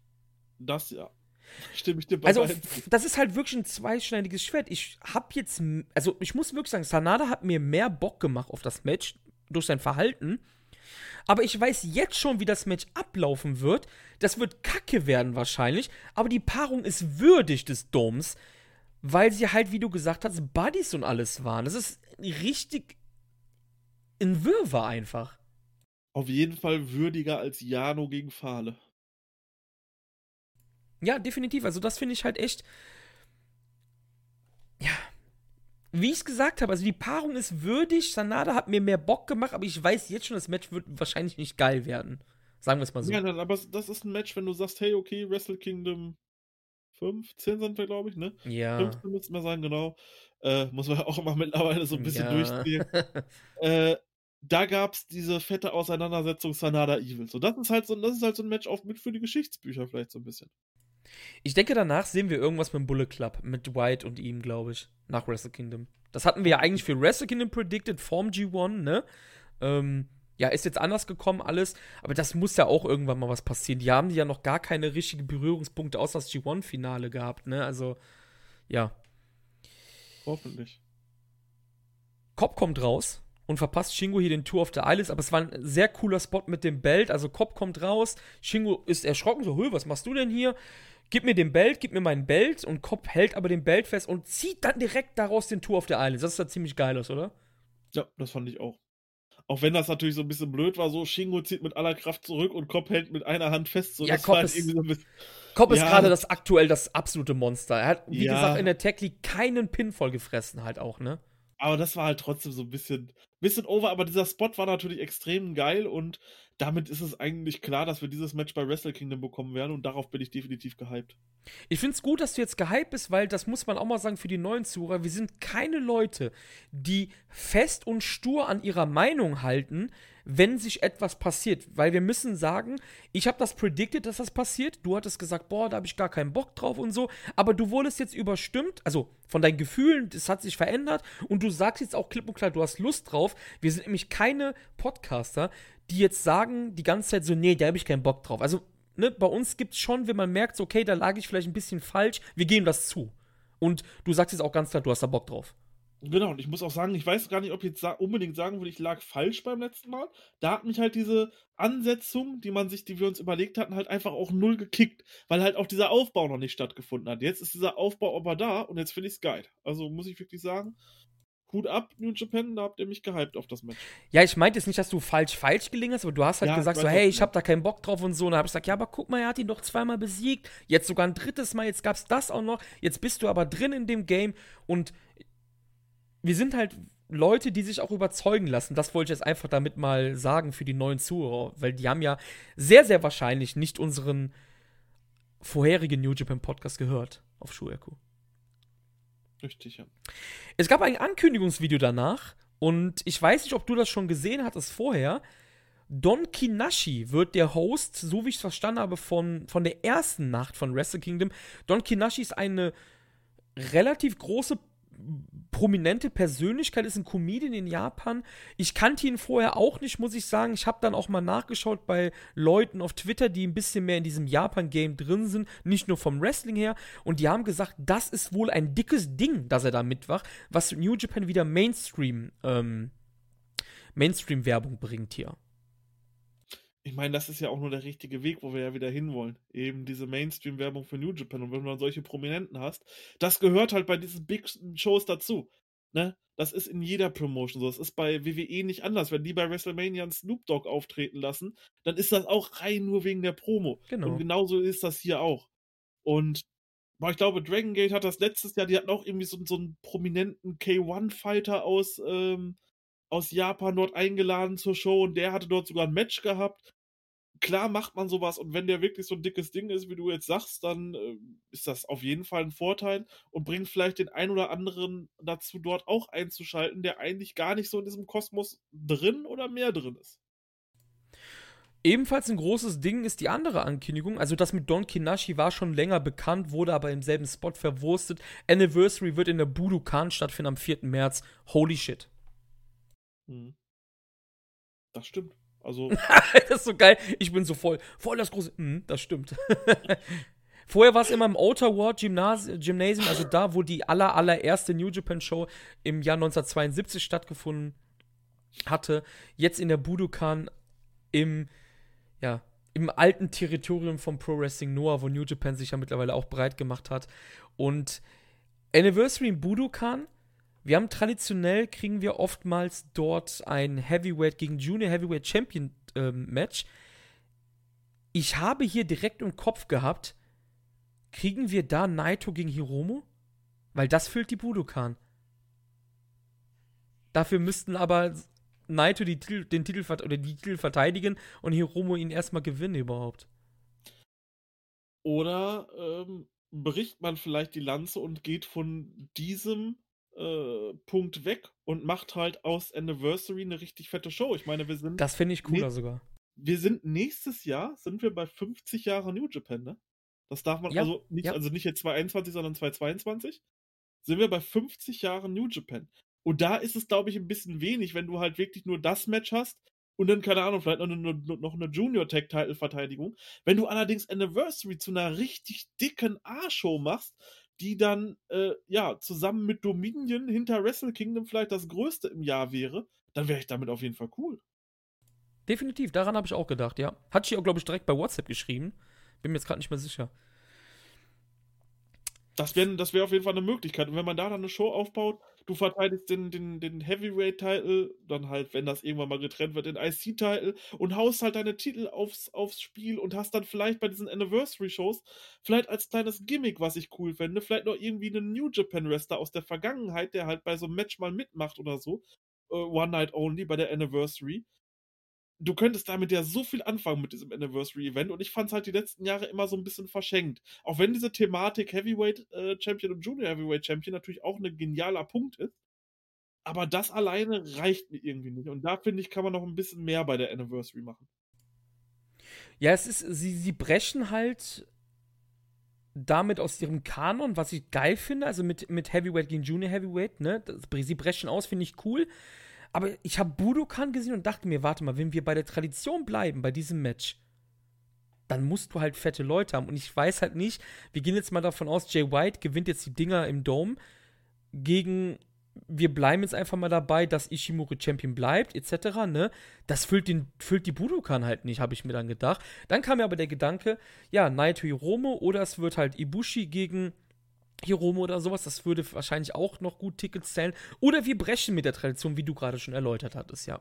Speaker 2: Das ja. Stimme ich dir bei
Speaker 1: Also, das ist halt wirklich ein zweischneidiges Schwert. Ich hab jetzt, also ich muss wirklich sagen, Sanada hat mir mehr Bock gemacht auf das Match durch sein Verhalten. Aber ich weiß jetzt schon, wie das Match ablaufen wird. Das wird kacke werden wahrscheinlich. Aber die Paarung ist würdig des Doms, weil sie halt, wie du gesagt hast, Buddies und alles waren. Das ist richtig ein Wirrwarr einfach.
Speaker 2: Auf jeden Fall würdiger als Jano gegen Fahle.
Speaker 1: Ja, definitiv. Also das finde ich halt echt. Ja. Wie ich es gesagt habe, also die Paarung ist würdig. Sanada hat mir mehr Bock gemacht, aber ich weiß jetzt schon, das Match wird wahrscheinlich nicht geil werden. Sagen wir es mal so.
Speaker 2: Ja, aber das ist ein Match, wenn du sagst, hey, okay, Wrestle Kingdom 15 sind wir, glaube ich, ne?
Speaker 1: Ja.
Speaker 2: 15 müssen wir sagen, genau. Äh, muss man auch immer mittlerweile so ein bisschen ja. durchspielen. äh, da gab es diese fette Auseinandersetzung Sanada Evil. So, das ist halt so, das ist halt so ein Match auch mit für die Geschichtsbücher vielleicht so ein bisschen.
Speaker 1: Ich denke, danach sehen wir irgendwas mit dem Bullet Club, mit White und ihm, glaube ich, nach Wrestle Kingdom. Das hatten wir ja eigentlich für Wrestle Kingdom predicted, Form G1, ne? Ähm, ja, ist jetzt anders gekommen alles, aber das muss ja auch irgendwann mal was passieren. Die haben ja noch gar keine richtigen Berührungspunkte außer das G1-Finale gehabt, ne? Also, ja.
Speaker 2: Hoffentlich.
Speaker 1: Cobb kommt raus und verpasst Shingo hier den Tour of the Islands, aber es war ein sehr cooler Spot mit dem Belt. Also Cobb kommt raus, Shingo ist erschrocken, so, was machst du denn hier? gib mir den Belt, gib mir meinen Belt und Cobb hält aber den Belt fest und zieht dann direkt daraus den Tour auf der Island. Das ist ja ziemlich geil aus, oder?
Speaker 2: Ja, das fand ich auch. Auch wenn das natürlich so ein bisschen blöd war, so Shingo zieht mit aller Kraft zurück und Cobb hält mit einer Hand fest. So,
Speaker 1: ja, Cobb halt ist, so Cobb ist gerade das aktuell das absolute Monster. Er hat, wie ja. gesagt, in der Tech League keinen Pin voll gefressen, halt auch, ne?
Speaker 2: Aber das war halt trotzdem so ein bisschen, bisschen over, aber dieser Spot war natürlich extrem geil und damit ist es eigentlich klar, dass wir dieses Match bei Wrestle Kingdom bekommen werden und darauf bin ich definitiv gehypt.
Speaker 1: Ich finde es gut, dass du jetzt gehypt bist, weil das muss man auch mal sagen für die neuen Zuhörer. Wir sind keine Leute, die fest und stur an ihrer Meinung halten, wenn sich etwas passiert. Weil wir müssen sagen, ich habe das predicted, dass das passiert. Du hattest gesagt, boah, da habe ich gar keinen Bock drauf und so. Aber du wurdest jetzt überstimmt, also von deinen Gefühlen, das hat sich verändert. Und du sagst jetzt auch klipp und klar, du hast Lust drauf. Wir sind nämlich keine Podcaster, die jetzt sagen die ganze Zeit so, nee, da habe ich keinen Bock drauf. Also, ne, bei uns gibt es schon, wenn man merkt, okay, da lag ich vielleicht ein bisschen falsch, wir geben das zu. Und du sagst jetzt auch ganz klar, du hast da Bock drauf.
Speaker 2: Genau, und ich muss auch sagen, ich weiß gar nicht, ob ich jetzt unbedingt sagen würde, ich lag falsch beim letzten Mal. Da hat mich halt diese Ansetzung, die man sich, die wir uns überlegt hatten, halt einfach auch null gekickt, weil halt auch dieser Aufbau noch nicht stattgefunden hat. Jetzt ist dieser Aufbau aber da und jetzt finde ich es geil. Also muss ich wirklich sagen, Hut ab, New Japan, da habt ihr mich gehypt auf das Match.
Speaker 1: Ja, ich meinte jetzt nicht, dass du falsch falsch gelingen hast, aber du hast halt ja, gesagt so, hey, ich hab da keinen Bock drauf und so. Und dann hab ich gesagt, ja, aber guck mal, er hat ihn doch zweimal besiegt. Jetzt sogar ein drittes Mal, jetzt gab's das auch noch. Jetzt bist du aber drin in dem Game und wir sind halt Leute, die sich auch überzeugen lassen. Das wollte ich jetzt einfach damit mal sagen für die neuen Zuhörer, weil die haben ja sehr, sehr wahrscheinlich nicht unseren vorherigen New Japan Podcast gehört auf Shueku.
Speaker 2: Richtig, ja.
Speaker 1: Es gab ein Ankündigungsvideo danach und ich weiß nicht, ob du das schon gesehen hattest vorher. Don Kinashi wird der Host, so wie ich es verstanden habe, von, von der ersten Nacht von Wrestle Kingdom. Don Kinashi ist eine relativ große prominente Persönlichkeit, ist ein Comedian in Japan. Ich kannte ihn vorher auch nicht, muss ich sagen. Ich habe dann auch mal nachgeschaut bei Leuten auf Twitter, die ein bisschen mehr in diesem Japan-Game drin sind, nicht nur vom Wrestling her. Und die haben gesagt, das ist wohl ein dickes Ding, dass er da mitwacht, was New Japan wieder Mainstream, ähm, Mainstream-Werbung bringt hier
Speaker 2: ich meine, das ist ja auch nur der richtige Weg, wo wir ja wieder hinwollen. Eben diese Mainstream-Werbung für New Japan. Und wenn du dann solche Prominenten hast, das gehört halt bei diesen Big Shows dazu. Ne? Das ist in jeder Promotion so. Das ist bei WWE nicht anders. Wenn die bei WrestleMania einen Snoop Dogg auftreten lassen, dann ist das auch rein nur wegen der Promo. Genau. Und genauso ist das hier auch. Und ich glaube, Dragon Gate hat das letztes Jahr, die hatten auch irgendwie so, so einen prominenten K1-Fighter aus, ähm, aus Japan dort eingeladen zur Show und der hatte dort sogar ein Match gehabt klar macht man sowas und wenn der wirklich so ein dickes Ding ist, wie du jetzt sagst, dann äh, ist das auf jeden Fall ein Vorteil und bringt vielleicht den ein oder anderen dazu, dort auch einzuschalten, der eigentlich gar nicht so in diesem Kosmos drin oder mehr drin ist.
Speaker 1: Ebenfalls ein großes Ding ist die andere Ankündigung. Also das mit Don Kinashi war schon länger bekannt, wurde aber im selben Spot verwurstet. Anniversary wird in der Budokan stattfinden am 4. März. Holy shit.
Speaker 2: Hm. Das stimmt. Also.
Speaker 1: das ist so geil. Ich bin so voll. Voll das große. Hm, das stimmt. Vorher war es immer im Outer Ward Gymnasium, also da, wo die aller, allererste New Japan Show im Jahr 1972 stattgefunden hatte. Jetzt in der Budokan im, ja, im alten Territorium von Pro Wrestling Noah, wo New Japan sich ja mittlerweile auch breit gemacht hat. Und Anniversary im Budokan wir haben traditionell, kriegen wir oftmals dort ein Heavyweight gegen Junior Heavyweight Champion ähm, Match. Ich habe hier direkt im Kopf gehabt, kriegen wir da Naito gegen Hiromo? Weil das füllt die Budokan. Dafür müssten aber Naito die, den Titel oder die Titel verteidigen und Hiromo ihn erstmal gewinnen überhaupt.
Speaker 2: Oder ähm, bricht man vielleicht die Lanze und geht von diesem äh, Punkt weg und macht halt aus Anniversary eine richtig fette Show. Ich meine, wir sind.
Speaker 1: Das finde ich cooler sogar.
Speaker 2: Wir sind nächstes Jahr, sind wir bei 50 Jahre New Japan, ne? Das darf man, ja, also, nicht, ja. also nicht jetzt 2021, sondern 2022. Sind wir bei 50 Jahren New Japan. Und da ist es, glaube ich, ein bisschen wenig, wenn du halt wirklich nur das Match hast und dann, keine Ahnung, vielleicht noch eine, noch eine Junior-Tag-Title-Verteidigung. Wenn du allerdings Anniversary zu einer richtig dicken A-Show machst, die dann äh, ja zusammen mit Dominion hinter Wrestle Kingdom vielleicht das größte im Jahr wäre, dann wäre ich damit auf jeden Fall cool.
Speaker 1: Definitiv, daran habe ich auch gedacht, ja. Hat sie auch, glaube ich, direkt bei WhatsApp geschrieben. Bin mir jetzt gerade nicht mehr sicher.
Speaker 2: Das wäre das wär auf jeden Fall eine Möglichkeit. Und wenn man da dann eine Show aufbaut, du verteidigst den, den, den Heavyweight-Title, dann halt, wenn das irgendwann mal getrennt wird, den IC-Title und haust halt deine Titel aufs, aufs Spiel und hast dann vielleicht bei diesen Anniversary-Shows vielleicht als kleines Gimmick, was ich cool fände, vielleicht noch irgendwie einen New Japan-Wrestler aus der Vergangenheit, der halt bei so einem Match mal mitmacht oder so. Uh, One Night Only bei der Anniversary du könntest damit ja so viel anfangen mit diesem Anniversary-Event und ich fand es halt die letzten Jahre immer so ein bisschen verschenkt. Auch wenn diese Thematik Heavyweight äh, Champion und Junior Heavyweight Champion natürlich auch ein genialer Punkt ist, aber das alleine reicht mir irgendwie nicht und da finde ich, kann man noch ein bisschen mehr bei der Anniversary machen.
Speaker 1: Ja, es ist, sie, sie brechen halt damit aus ihrem Kanon, was ich geil finde, also mit, mit Heavyweight gegen Junior Heavyweight, ne? Sie brechen aus, finde ich cool. Aber ich habe Budokan gesehen und dachte mir, warte mal, wenn wir bei der Tradition bleiben, bei diesem Match, dann musst du halt fette Leute haben. Und ich weiß halt nicht, wir gehen jetzt mal davon aus, Jay White gewinnt jetzt die Dinger im Dome gegen, wir bleiben jetzt einfach mal dabei, dass Ishimori Champion bleibt, etc., ne? Das füllt, den, füllt die Budokan halt nicht, habe ich mir dann gedacht. Dann kam mir aber der Gedanke, ja, Naito Hiromo oder es wird halt Ibushi gegen Hiromo oder sowas, das würde wahrscheinlich auch noch gut Tickets zählen. Oder wir brechen mit der Tradition, wie du gerade schon erläutert hattest, ja.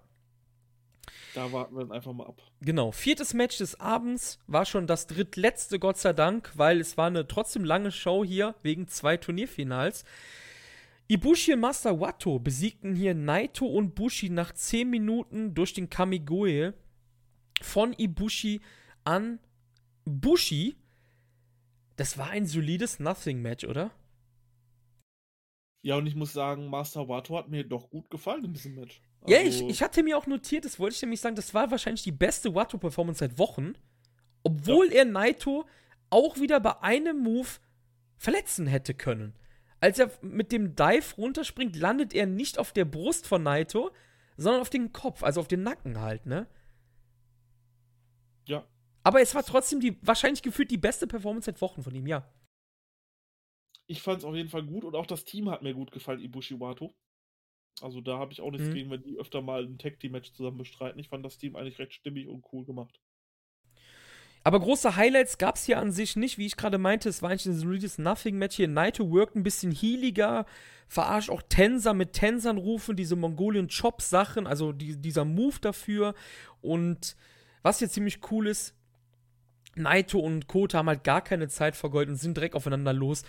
Speaker 2: Da warten wir dann einfach mal ab.
Speaker 1: Genau. Viertes Match des Abends war schon das drittletzte, Gott sei Dank, weil es war eine trotzdem lange Show hier wegen zwei Turnierfinals. Ibushi und Master Wato besiegten hier Naito und Bushi nach 10 Minuten durch den Kamigoe von Ibushi an Bushi das war ein solides Nothing-Match, oder?
Speaker 2: Ja, und ich muss sagen, Master Wato hat mir doch gut gefallen in diesem Match.
Speaker 1: Also ja, ich, ich hatte mir auch notiert, das wollte ich nämlich sagen, das war wahrscheinlich die beste Wato-Performance seit Wochen. Obwohl ja. er Naito auch wieder bei einem Move verletzen hätte können. Als er mit dem Dive runterspringt, landet er nicht auf der Brust von Naito, sondern auf den Kopf, also auf den Nacken halt, ne? Aber es war trotzdem die wahrscheinlich gefühlt die beste Performance seit Wochen von ihm, ja.
Speaker 2: Ich fand es auf jeden Fall gut und auch das Team hat mir gut gefallen, Ibushi Wato. Also da habe ich auch nichts
Speaker 1: Mhm.
Speaker 2: gegen, wenn die öfter mal ein Tag Team Match zusammen bestreiten. Ich fand das Team eigentlich recht stimmig und cool gemacht.
Speaker 1: Aber große Highlights gab es hier an sich nicht, wie ich gerade meinte. Es war eigentlich ein solides Nothing-Match hier. Naito wirkt ein bisschen healiger, verarscht auch Tenser mit Tensern rufen, diese Mongolian Chop-Sachen, also die, dieser Move dafür. Und was hier ziemlich cool ist, Naito und Kota haben halt gar keine Zeit vergeudet und sind direkt aufeinander los.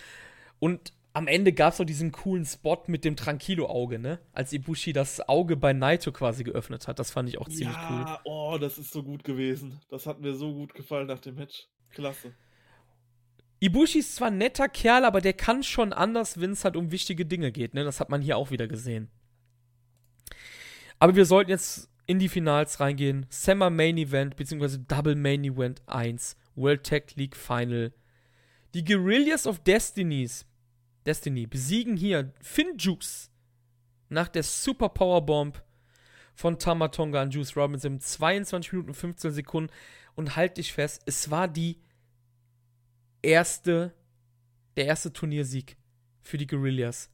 Speaker 1: Und am Ende gab es noch diesen coolen Spot mit dem Tranquilo-Auge, ne? Als Ibushi das Auge bei Naito quasi geöffnet hat. Das fand ich auch ziemlich cool.
Speaker 2: ja, oh, das ist so gut gewesen. Das hat mir so gut gefallen nach dem Match. Klasse.
Speaker 1: Ibushi ist zwar ein netter Kerl, aber der kann schon anders, wenn es halt um wichtige Dinge geht. Ne? Das hat man hier auch wieder gesehen. Aber wir sollten jetzt in die Finals reingehen. Summer Main Event, beziehungsweise Double Main Event 1. World Tag League Final. Die Guerrillas of Destinies, Destiny besiegen hier Finn Juice nach der Super Power Bomb von Tamatonga an Juice Robinson in 22 Minuten und 15 Sekunden. Und halt dich fest, es war die erste, der erste Turniersieg für die Guerillas.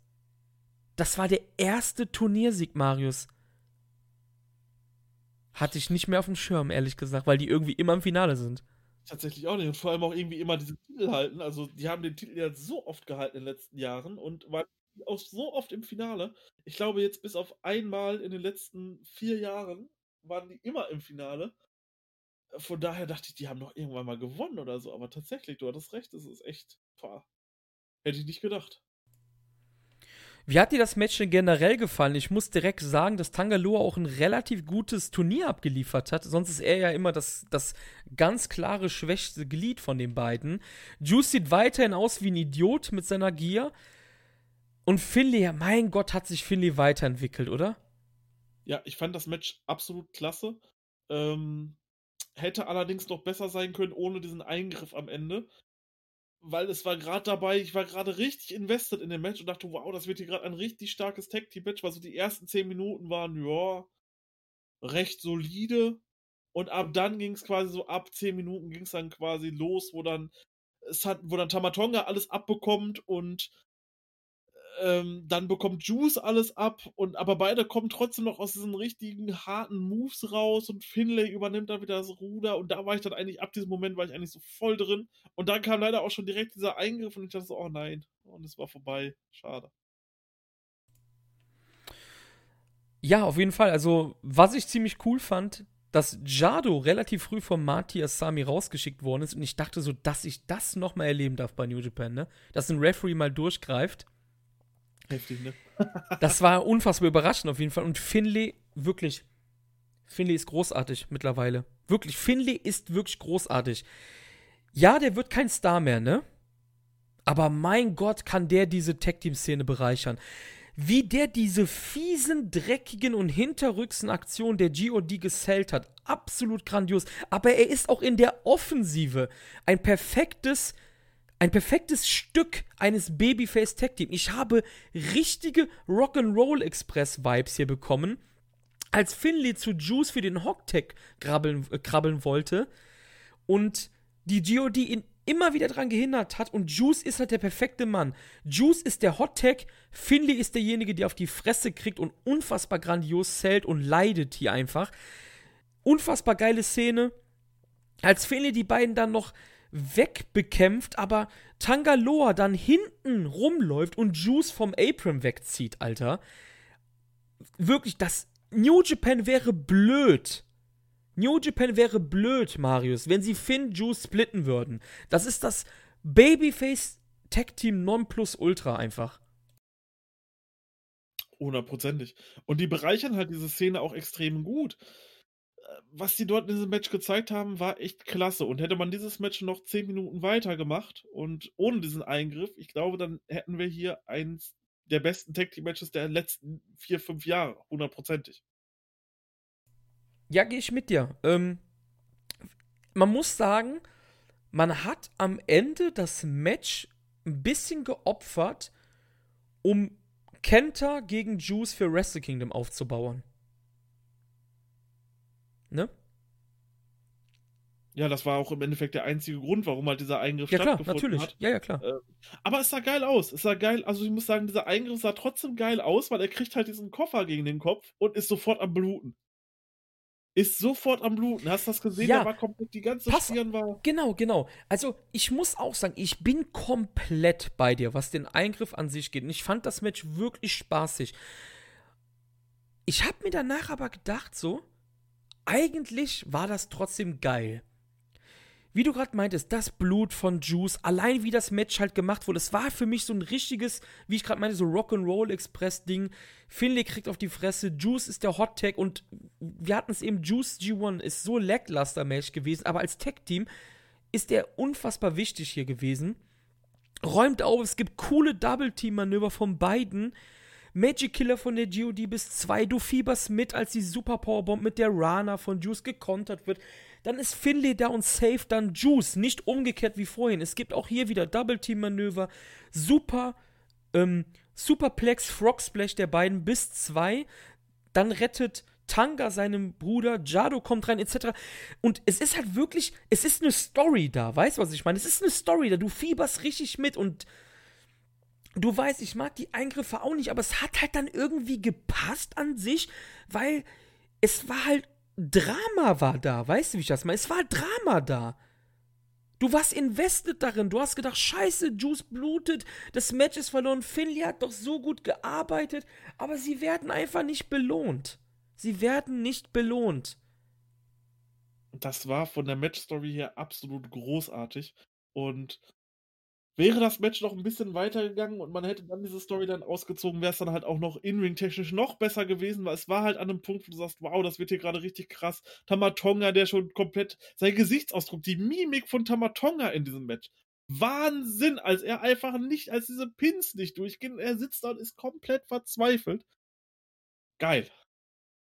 Speaker 1: Das war der erste Turniersieg, Marius. Hatte ich nicht mehr auf dem Schirm, ehrlich gesagt, weil die irgendwie immer im Finale sind.
Speaker 2: Tatsächlich auch nicht. Und vor allem auch irgendwie immer diese Titel halten. Also, die haben den Titel ja so oft gehalten in den letzten Jahren und waren auch so oft im Finale. Ich glaube, jetzt bis auf einmal in den letzten vier Jahren waren die immer im Finale. Von daher dachte ich, die haben noch irgendwann mal gewonnen oder so. Aber tatsächlich, du hattest recht, das ist echt. Boah, hätte ich nicht gedacht.
Speaker 1: Wie hat dir das Match denn generell gefallen? Ich muss direkt sagen, dass Tangaloa auch ein relativ gutes Turnier abgeliefert hat. Sonst ist er ja immer das, das ganz klare schwächste Glied von den beiden. Juice sieht weiterhin aus wie ein Idiot mit seiner Gier. Und Finley, mein Gott, hat sich Finley weiterentwickelt, oder?
Speaker 2: Ja, ich fand das Match absolut klasse. Ähm, hätte allerdings noch besser sein können ohne diesen Eingriff am Ende. Weil es war gerade dabei, ich war gerade richtig invested in dem Match und dachte, wow, das wird hier gerade ein richtig starkes Tag Team Match, weil so die ersten 10 Minuten waren, ja, recht solide. Und ab dann ging es quasi so, ab 10 Minuten ging es dann quasi los, wo dann, es hat, wo dann Tamatonga alles abbekommt und ähm, dann bekommt Juice alles ab und aber beide kommen trotzdem noch aus diesen richtigen harten Moves raus und Finlay übernimmt dann wieder das Ruder und da war ich dann eigentlich, ab diesem Moment war ich eigentlich so voll drin und dann kam leider auch schon direkt dieser Eingriff und ich dachte so, oh nein, und es war vorbei, schade.
Speaker 1: Ja, auf jeden Fall. Also, was ich ziemlich cool fand, dass Jado relativ früh von Marty Asami rausgeschickt worden ist und ich dachte so, dass ich das nochmal erleben darf bei New Japan, ne? Dass ein Referee mal durchgreift.
Speaker 2: Heftig, ne?
Speaker 1: Das war unfassbar überraschend auf jeden Fall. Und Finlay, wirklich, Finlay ist großartig mittlerweile. Wirklich, Finlay ist wirklich großartig. Ja, der wird kein Star mehr, ne? Aber mein Gott, kann der diese Tag-Team-Szene bereichern. Wie der diese fiesen, dreckigen und hinterrücksen Aktionen der GOD gesellt hat. Absolut grandios. Aber er ist auch in der Offensive ein perfektes ein perfektes Stück eines Babyface Tag Team. Ich habe richtige Rock'n'Roll Express Vibes hier bekommen, als Finley zu Juice für den Hogtag krabbeln, äh, krabbeln wollte und die GOD ihn immer wieder dran gehindert hat und Juice ist halt der perfekte Mann. Juice ist der Hot Tag, Finley ist derjenige, der auf die Fresse kriegt und unfassbar grandios zählt und leidet hier einfach. Unfassbar geile Szene. Als Finley die beiden dann noch wegbekämpft, aber Tangaloa dann hinten rumläuft und Juice vom Apron wegzieht, Alter. Wirklich, das New Japan wäre blöd. New Japan wäre blöd, Marius, wenn sie Finn Juice splitten würden. Das ist das Babyface Tag Team Nonplus Ultra einfach.
Speaker 2: Hundertprozentig. Und die bereichern halt diese Szene auch extrem gut was die dort in diesem Match gezeigt haben, war echt klasse. Und hätte man dieses Match noch 10 Minuten weiter gemacht und ohne diesen Eingriff, ich glaube, dann hätten wir hier eins der besten Tag Team Matches der letzten 4, 5 Jahre. Hundertprozentig.
Speaker 1: Ja, gehe ich mit dir. Ähm, man muss sagen, man hat am Ende das Match ein bisschen geopfert, um Kenta gegen Juice für Wrestle Kingdom aufzubauen. Ne?
Speaker 2: Ja, das war auch im Endeffekt der einzige Grund, warum halt dieser Eingriff
Speaker 1: Ja, klar,
Speaker 2: stattgefunden
Speaker 1: natürlich.
Speaker 2: hat.
Speaker 1: Ja, ja, klar.
Speaker 2: Äh, aber es sah geil aus. Es sah geil, also ich muss sagen, dieser Eingriff sah trotzdem geil aus, weil er kriegt halt diesen Koffer gegen den Kopf und ist sofort am Bluten. Ist sofort am Bluten. Hast du das gesehen?
Speaker 1: Ja.
Speaker 2: Der war komplett, die ganze
Speaker 1: Pass-
Speaker 2: Stirn war.
Speaker 1: Genau, genau. Also, ich muss auch sagen, ich bin komplett bei dir, was den Eingriff an sich geht. Und ich fand das Match wirklich spaßig. Ich habe mir danach aber gedacht, so, eigentlich war das trotzdem geil. Wie du gerade meintest, das Blut von Juice, allein wie das Match halt gemacht wurde, es war für mich so ein richtiges, wie ich gerade meinte, so Rock'n'Roll Express Ding. Finlay kriegt auf die Fresse, Juice ist der Hot Tag und wir hatten es eben, Juice G1 ist so lackluster Match gewesen, aber als Tag Team ist der unfassbar wichtig hier gewesen. Räumt auf, es gibt coole Double-Team-Manöver von beiden. Magic Killer von der GOD bis 2. Du fieberst mit, als die Super Powerbomb mit der Rana von Juice gekontert wird. Dann ist Finlay da und safe dann Juice. Nicht umgekehrt wie vorhin. Es gibt auch hier wieder Double-Team-Manöver. Super, ähm, Superplex Frog Splash der beiden bis 2. Dann rettet Tanga seinem Bruder, Jado kommt rein, etc. Und es ist halt wirklich, es ist eine Story da, weißt du, was ich meine? Es ist eine Story da, du fieberst richtig mit und du weißt, ich mag die Eingriffe auch nicht, aber es hat halt dann irgendwie gepasst an sich, weil es war halt, Drama war da, weißt du, wie ich das meine? Es war Drama da. Du warst invested darin. Du hast gedacht, scheiße, Juice blutet, das Match ist verloren. Finley hat doch so gut gearbeitet, aber sie werden einfach nicht belohnt. Sie werden nicht belohnt.
Speaker 2: Das war von der Match-Story her absolut großartig. Und wäre das Match noch ein bisschen weitergegangen und man hätte dann diese Story dann ausgezogen, wäre es dann halt auch noch in-ring-technisch noch besser gewesen, weil es war halt an einem Punkt, wo du sagst, wow, das wird hier gerade richtig krass. Tamatonga, der schon komplett, sein Gesichtsausdruck, die Mimik von Tamatonga in diesem Match. Wahnsinn, als er einfach nicht, als diese Pins nicht durchgehen, er sitzt da und ist komplett verzweifelt. Geil.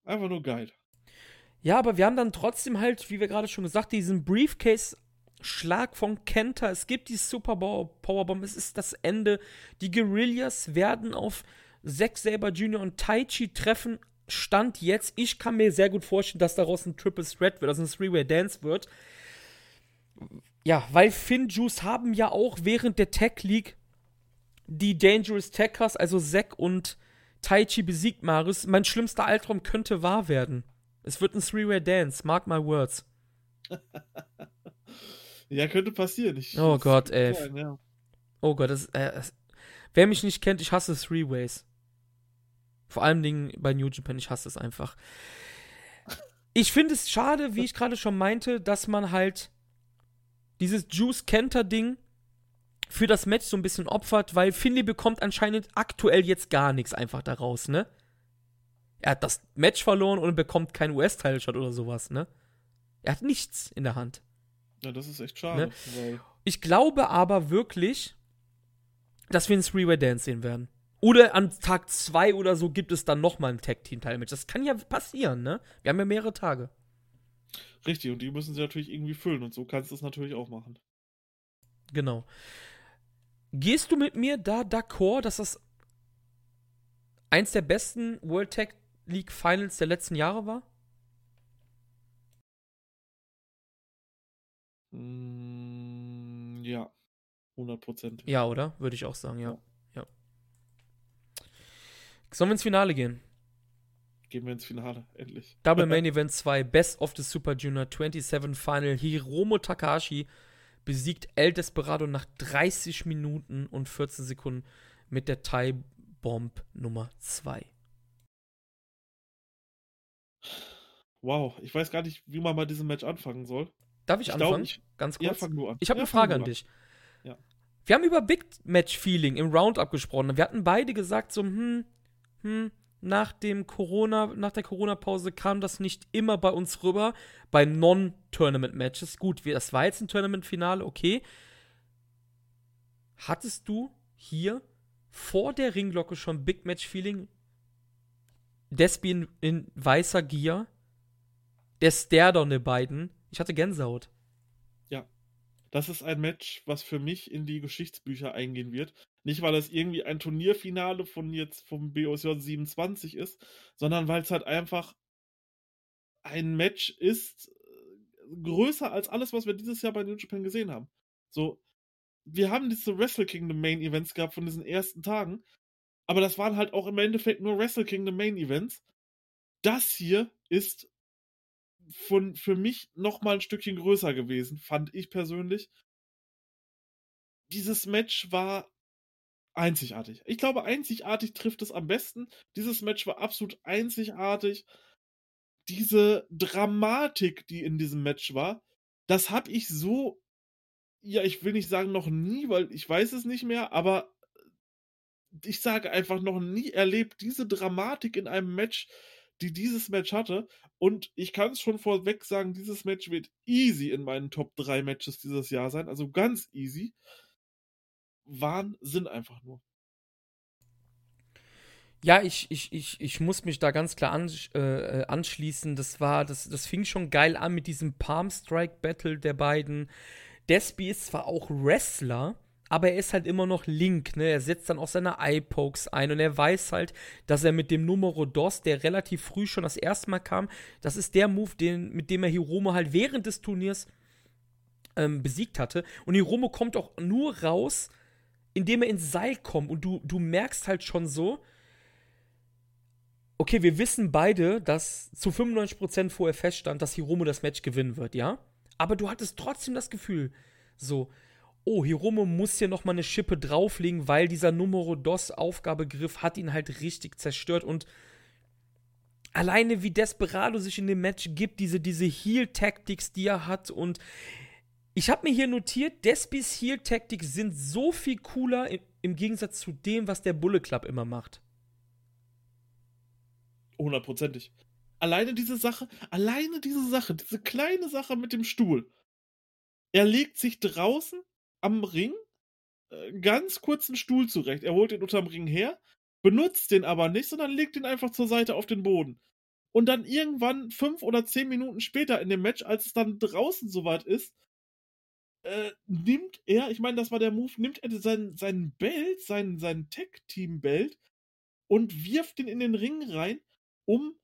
Speaker 2: Einfach nur geil.
Speaker 1: Ja, aber wir haben dann trotzdem halt, wie wir gerade schon gesagt, diesen Briefcase-Schlag von Kenta. Es gibt die Super Power- Powerbomb. Es ist das Ende. Die Guerillas werden auf Zack Saber Jr. und Taichi treffen. Stand jetzt. Ich kann mir sehr gut vorstellen, dass daraus ein Triple Threat wird, also ein Three-Way Dance wird. Ja, weil Finn Juice haben ja auch während der Tech League die Dangerous Techers, also Zack und Taichi besiegt Maris. Mein schlimmster Albtraum könnte wahr werden. Es wird ein Three-Way Dance, mark my words.
Speaker 2: Ja, könnte passieren. Ich,
Speaker 1: Oh Gott, ey.
Speaker 2: sein, ja.
Speaker 1: Oh Gott, das, äh, das, wer mich nicht kennt, ich hasse Three-Ways. Vor allen Dingen bei New Japan, ich hasse es einfach. Ich finde es schade, wie ich gerade schon meinte, dass man halt dieses Juice-Kenter-Ding für das Match so ein bisschen opfert, weil Finley bekommt anscheinend aktuell jetzt gar nichts einfach daraus, ne? Er hat das Match verloren und bekommt keinen US-Title-Shot oder sowas, ne? Er hat nichts in der Hand.
Speaker 2: Ja, das ist echt schade.
Speaker 1: Ne? Ich glaube aber wirklich, dass wir einen Three-Way-Dance sehen werden. Oder an Tag 2 oder so gibt es dann nochmal ein Tag-Team-Teil-Match. Das kann ja passieren, ne? Wir haben ja mehrere Tage.
Speaker 2: richtig, und die müssen sie natürlich irgendwie füllen und so kannst du es natürlich auch machen.
Speaker 1: Genau. Gehst du mit mir da d'accord, dass das eins der besten World Tag League Finals der letzten Jahre war?
Speaker 2: Mm, ja, 100 Prozent.
Speaker 1: Ja, oder? Würde ich auch sagen, ja.
Speaker 2: Ja.
Speaker 1: ja. Sollen wir ins Finale gehen?
Speaker 2: Gehen wir ins Finale, endlich.
Speaker 1: Double Main Event 2, Best of the Super Junior 27 Final. Hiromo Takahashi besiegt El Desperado nach 30 Minuten und 14 Sekunden mit der Thai Bomb Nummer 2.
Speaker 2: Wow, ich weiß gar nicht, wie man bei diesem Match anfangen soll.
Speaker 1: Darf ich,
Speaker 2: Ich
Speaker 1: anfangen?
Speaker 2: glaube, ich.
Speaker 1: Ganz
Speaker 2: Ja,
Speaker 1: kurz.
Speaker 2: du an.
Speaker 1: ich habe
Speaker 2: ja,
Speaker 1: eine Frage an dich.
Speaker 2: Ja.
Speaker 1: Wir haben über Big Match Feeling im Roundup gesprochen. Wir hatten beide gesagt, so, hm, hm, nach dem Corona, nach der Corona-Pause kam das nicht immer bei uns rüber, bei Non-Tournament-Matches. Gut, das war jetzt ein Tournament-Finale, okay. Hattest du hier vor der Ringglocke schon Big Match Feeling? Despi in, in weißer Gier, der Stardon der beiden. Ich hatte Gänsehaut.
Speaker 2: Das ist ein Match, was für mich in die Geschichtsbücher eingehen wird. Nicht, weil es irgendwie ein Turnierfinale von jetzt vom BOSJ 27 ist, sondern weil es halt einfach ein Match ist, äh, größer als alles, was wir dieses Jahr bei New Japan gesehen haben. So, wir haben diese Wrestle Kingdom Main Events gehabt von diesen ersten Tagen, aber das waren halt auch im Endeffekt nur Wrestle Kingdom Main Events. Das hier ist von, für mich noch mal ein Stückchen größer gewesen, fand ich persönlich. Dieses Match war einzigartig. Ich glaube, einzigartig trifft es am besten. Dieses Match war absolut einzigartig. Diese Dramatik, die in diesem Match war, das habe ich so, ja, ich will nicht sagen noch nie, weil ich weiß es nicht mehr, aber ich sage einfach noch nie erlebt, diese Dramatik in einem Match, die dieses Match hatte. Und ich kann es schon vorweg sagen, dieses Match wird easy in meinen Top 3 Matches dieses Jahr sein. Also ganz easy. Wahnsinn einfach nur.
Speaker 1: Ja, ich, ich, ich, ich muss mich da ganz klar an, äh, anschließen. Das war, das, das fing schon geil an mit diesem Palm Strike Battle der beiden. Despi ist zwar auch Wrestler, aber er ist halt immer noch Link, ne? Er setzt dann auch seine Eye-Pokes ein und er weiß halt, dass er mit dem Numero Dos, der relativ früh schon das erste Mal kam, das ist der Move, den, mit dem er Hiromo halt während des Turniers ähm, besiegt hatte. Und Hiromo kommt auch nur raus, indem er ins Seil kommt. Und du, du merkst halt schon so, okay, wir wissen beide, dass zu 95% vorher feststand, dass Hiromo das Match gewinnen wird, ja? Aber du hattest trotzdem das Gefühl, so, oh, Hiromo muss hier nochmal eine Schippe drauflegen, weil dieser Numero Dos Aufgabegriff hat ihn halt richtig zerstört und alleine wie Desperado sich in dem Match gibt, diese, diese Heal-Tactics, die er hat und ich habe mir hier notiert, Despis Heal-Tactics sind so viel cooler im, im Gegensatz zu dem, was der Bulle Club immer macht.
Speaker 2: Hundertprozentig. Alleine diese Sache, alleine diese Sache, diese kleine Sache mit dem Stuhl. Er legt sich draußen am Ring äh, ganz kurzen Stuhl zurecht. Er holt den unterm Ring her, benutzt den aber nicht, sondern legt ihn einfach zur Seite auf den Boden. Und dann irgendwann fünf oder zehn Minuten später in dem Match, als es dann draußen soweit ist, äh, nimmt er, ich meine, das war der Move, nimmt er seinen, seinen Belt, seinen, seinen Tech-Team-Belt und wirft ihn in den Ring rein, um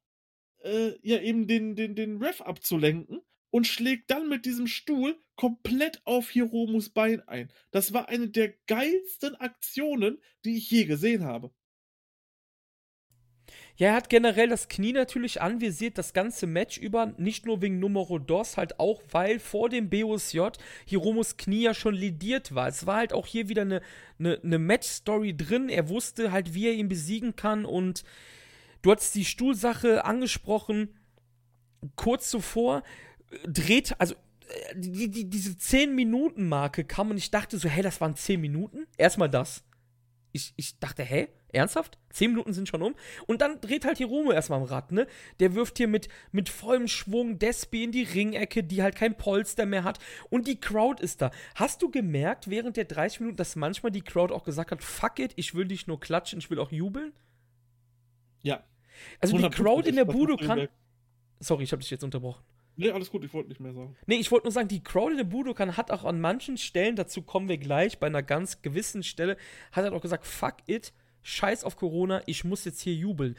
Speaker 2: äh, ja eben den, den, den Ref abzulenken und schlägt dann mit diesem Stuhl komplett auf Hiromus Bein ein. Das war eine der geilsten Aktionen, die ich je gesehen habe.
Speaker 1: Ja, er hat generell das Knie natürlich anvisiert, das ganze Match über, nicht nur wegen Numero Dos, halt auch, weil vor dem BOSJ Hiromos Knie ja schon lidiert war. Es war halt auch hier wieder eine, eine, eine Match-Story drin. Er wusste halt, wie er ihn besiegen kann und du hast die Stuhlsache angesprochen. Kurz zuvor dreht, also äh, die, die, diese 10-Minuten-Marke kam und ich dachte so, hey, das waren 10 Minuten? Erstmal das. Ich, ich dachte, hä? Ernsthaft? 10 Minuten sind schon um? Und dann dreht halt Hiromo erstmal am Rad, ne? Der wirft hier mit, mit vollem Schwung Despi in die Ringecke, die halt kein Polster mehr hat. Und die Crowd ist da. Hast du gemerkt während der 30 Minuten, dass manchmal die Crowd auch gesagt hat, fuck it, ich will dich nur klatschen, ich will auch jubeln?
Speaker 2: Ja.
Speaker 1: Also die Crowd in der Budokan. Sorry, ich habe dich jetzt unterbrochen.
Speaker 2: Nee, alles gut, ich wollte nicht mehr sagen.
Speaker 1: Nee, ich wollte nur sagen, die Crowd in der Budokan hat auch an manchen Stellen, dazu kommen wir gleich, bei einer ganz gewissen Stelle, hat er auch gesagt, fuck it, scheiß auf Corona, ich muss jetzt hier jubeln.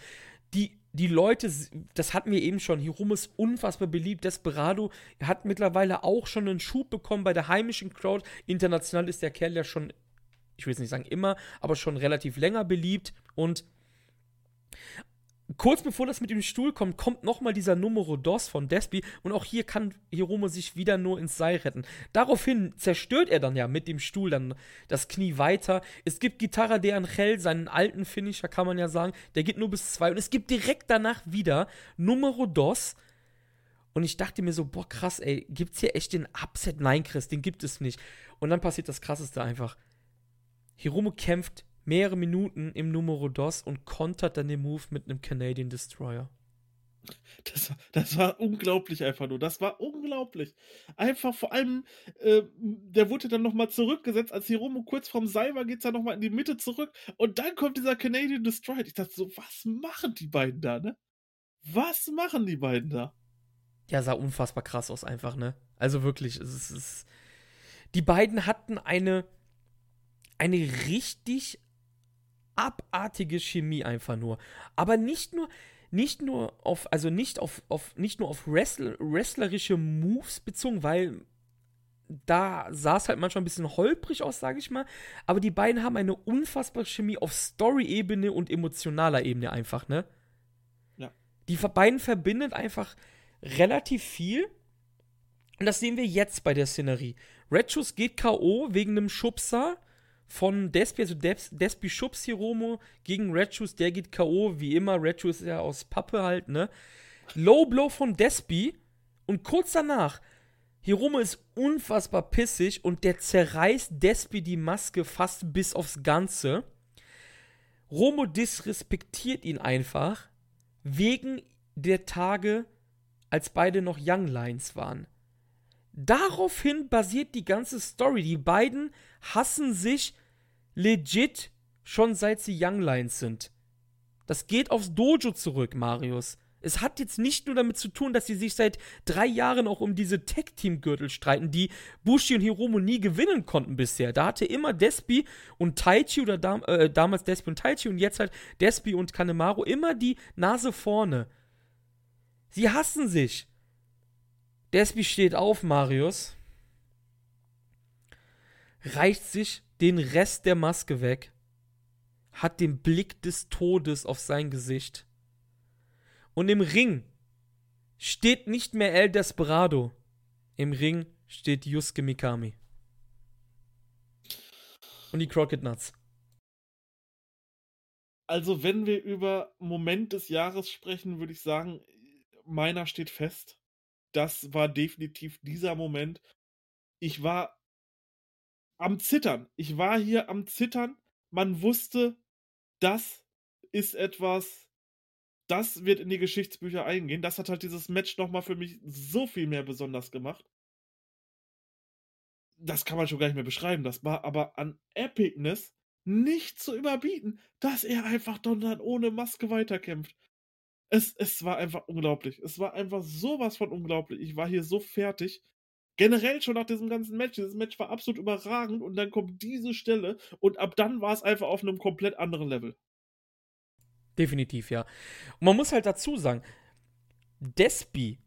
Speaker 1: Die, die Leute, das hatten wir eben schon, Hiromo ist unfassbar beliebt, Desperado hat mittlerweile auch schon einen Schub bekommen bei der heimischen Crowd. International ist der Kerl ja schon, ich will jetzt nicht sagen immer, aber schon relativ länger beliebt und Kurz bevor das mit dem Stuhl kommt, kommt nochmal dieser Numero Dos von Despi und auch hier kann Hiromo sich wieder nur ins Seil retten. Daraufhin zerstört er dann ja mit dem Stuhl dann das Knie weiter. Es gibt Gitarra de Angel, seinen alten Finisher kann man ja sagen, der geht nur bis zwei und es gibt direkt danach wieder Numero Dos. Und ich dachte mir so, boah, krass, ey, gibt's hier echt den Upset? Nein, Chris, den gibt es nicht. Und dann passiert das Krasseste einfach. Hiromo kämpft mehrere Minuten im Numero Dos und kontert dann den Move mit einem Canadian Destroyer.
Speaker 2: Das, das war unglaublich einfach nur. Das war unglaublich. Einfach vor allem, äh, der wurde dann nochmal zurückgesetzt. Als Hiromo kurz vorm Seil war, geht's dann nochmal in die Mitte zurück. Und dann kommt dieser Canadian Destroyer. Ich dachte so, was machen die beiden da, ne? Was machen die beiden da?
Speaker 1: Ja, sah unfassbar krass aus, einfach, ne? Also wirklich, es ist. Die beiden hatten eine eine richtig abartige Chemie einfach nur. Aber nicht nur, nicht nur auf, also nicht auf, auf nicht nur auf Wrestler, wrestlerische Moves bezogen, weil da sah es halt manchmal ein bisschen holprig aus, sage ich mal. Aber die beiden haben eine unfassbare Chemie auf Story-Ebene und emotionaler Ebene einfach, ne?
Speaker 2: Ja.
Speaker 1: Die beiden verbindet einfach relativ viel. Und das sehen wir jetzt bei der Szenerie. Red Shoes geht K.O. wegen einem Schubser von Despi, also Des Despi schubst Hiromo gegen Red der geht K.O. Wie immer, Red ist ja aus Pappe halt, ne? Low Blow von Despi und kurz danach Hiromo ist unfassbar pissig und der zerreißt Despi die Maske fast bis aufs Ganze. Romo disrespektiert ihn einfach wegen der Tage, als beide noch Young Lions waren. Daraufhin basiert die ganze Story. Die beiden hassen sich legit schon seit sie Young Lions sind. Das geht aufs Dojo zurück, Marius. Es hat jetzt nicht nur damit zu tun, dass sie sich seit drei Jahren auch um diese Tag-Team-Gürtel streiten, die Bushi und Hiromo nie gewinnen konnten bisher. Da hatte immer Despi und Taichi oder dam äh, damals Despi und Taichi und jetzt halt Despi und Kanemaru immer die Nase vorne. Sie hassen sich. Despi steht auf, Marius. Reicht sich den Rest der Maske weg. Hat den Blick des Todes auf sein Gesicht und im Ring steht nicht mehr El Desperado. Im Ring steht Yusuke Mikami. Und die Crockett Nuts.
Speaker 2: Also, wenn wir über Moment des Jahres sprechen, würde ich sagen, meiner steht fest. Das war definitiv dieser Moment. Ich war am Zittern. Ich war hier am Zittern. Man wusste, das ist etwas, das wird in die Geschichtsbücher eingehen. Das hat halt dieses Match nochmal für mich so viel mehr besonders gemacht. Das kann man schon gar nicht mehr beschreiben. Das war aber an Epicness nicht zu überbieten, dass er einfach dann ohne Maske weiterkämpft. Es, es war einfach unglaublich. Es war einfach sowas von unglaublich. Ich war hier so fertig. Generell schon nach diesem ganzen Match. Dieses Match war absolut überragend und dann kommt diese Stelle und ab dann war es einfach auf einem komplett anderen Level.
Speaker 1: Definitiv, ja. Und man muss halt dazu sagen, Despi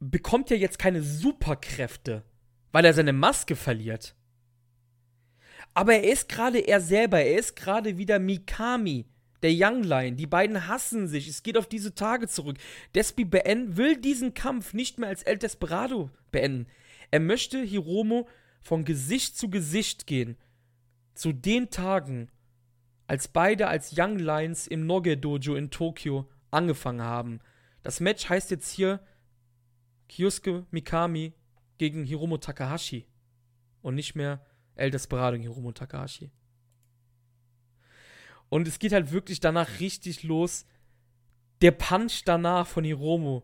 Speaker 1: bekommt ja jetzt keine Superkräfte, weil er seine Maske verliert. Aber er ist gerade er selber, er ist gerade wieder Mikami, der Young Lion. Die beiden hassen sich. Es geht auf diese Tage zurück. Despi beenden, will diesen Kampf nicht mehr als El Desperado beenden. Er möchte Hiromo von Gesicht zu Gesicht gehen. Zu den Tagen, als beide als Young Lions im Noge Dojo in Tokio angefangen haben. Das Match heißt jetzt hier Kyosuke Mikami gegen Hiromo Takahashi und nicht mehr El Desperado gegen Hiromo Takahashi. Und es geht halt wirklich danach richtig los. Der Punch danach von Hiromo.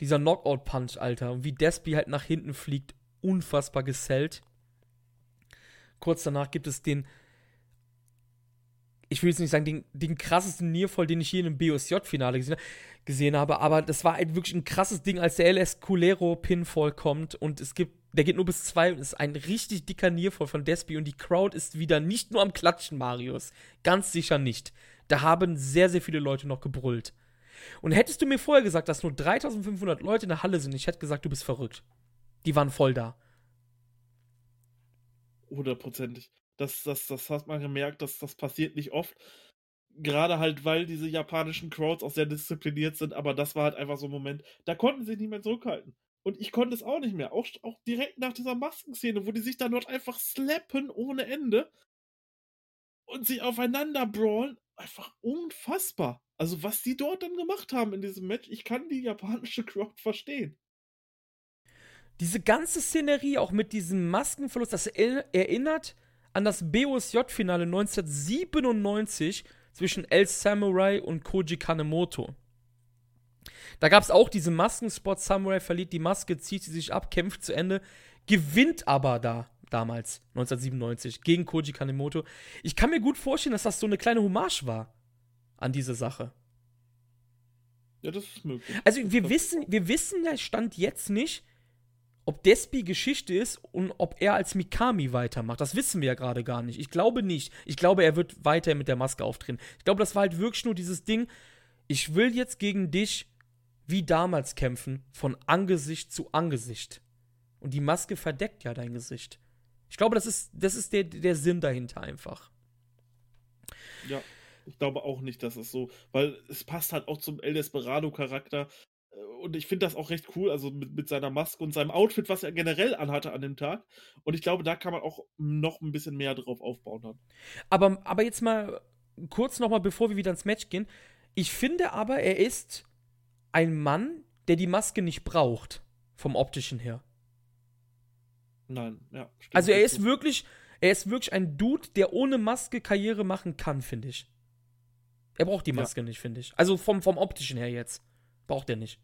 Speaker 1: Dieser Knockout-Punch, Alter. Und wie Despi halt nach hinten fliegt, unfassbar gesellt. Kurz danach gibt es den ich will jetzt nicht sagen, den, den krassesten Nierfall, den ich je in einem BOSJ-Finale gesehen, gesehen, habe, aber das war halt wirklich ein krasses Ding, als der LS Culero Pinfall kommt und es gibt, der geht nur bis zwei und ist ein richtig dicker Nierfall von Despi und die Crowd ist wieder nicht nur am Klatschen, Marius. Ganz sicher nicht. Da haben sehr, sehr viele Leute noch gebrüllt. Und hättest du mir vorher gesagt, dass nur 3500 Leute in der Halle sind, ich hätte gesagt, du bist verrückt. Die waren voll da.
Speaker 2: Hundertprozentig. Das, das, das hat man gemerkt, dass das passiert nicht oft. Gerade halt, weil diese japanischen Crowds auch sehr diszipliniert sind, aber das war halt einfach so ein Moment, da konnten sie nicht mehr zurückhalten. Und ich konnte es auch nicht mehr. Auch, auch direkt nach dieser Maskenszene, wo die sich dann dort einfach slappen ohne Ende und sich aufeinander brawlen. Einfach unfassbar. Also, was die dort dann gemacht haben in diesem Match, ich kann die japanische Crowd verstehen.
Speaker 1: Diese ganze Szenerie, auch mit diesem Maskenverlust, das erinnert an das BOSJ-Finale 1997 zwischen El Samurai und Koji Kanemoto. Da gab es auch diese Maskenspot, Samurai verliert die Maske, zieht sie sich ab, kämpft zu Ende, gewinnt aber da damals, 1997, gegen Koji Kanemoto. Ich kann mir gut vorstellen, dass das so eine kleine Hommage war an diese Sache.
Speaker 2: Ja, das ist möglich.
Speaker 1: Also wir wissen, wir wissen, der Stand jetzt nicht, ob Despi Geschichte ist und ob er als Mikami weitermacht. Das wissen wir ja gerade gar nicht. Ich glaube nicht. Ich glaube, er wird weiter mit der Maske auftreten. Ich glaube, das war halt wirklich nur dieses Ding, ich will jetzt gegen dich wie damals kämpfen, von Angesicht zu Angesicht. Und die Maske verdeckt ja dein Gesicht. Ich glaube, das ist, das ist der, der Sinn dahinter einfach.
Speaker 2: Ja, ich glaube auch nicht, dass es so, weil es passt halt auch zum El Desperado-Charakter. Äh, und ich finde das auch recht cool, also mit, mit seiner Maske und seinem Outfit, was er generell anhatte an dem Tag. Und ich glaube, da kann man auch noch ein bisschen mehr drauf aufbauen dann.
Speaker 1: Aber, aber jetzt mal kurz nochmal, bevor wir wieder ins Match gehen. Ich finde aber, er ist ein Mann, der die Maske nicht braucht, vom optischen her.
Speaker 2: Nein, ja.
Speaker 1: Also er ist wirklich, er ist wirklich ein Dude, der ohne Maske Karriere machen kann, finde ich. Er braucht die Maske ja. nicht, finde ich. Also vom, vom optischen her jetzt. Braucht er nicht.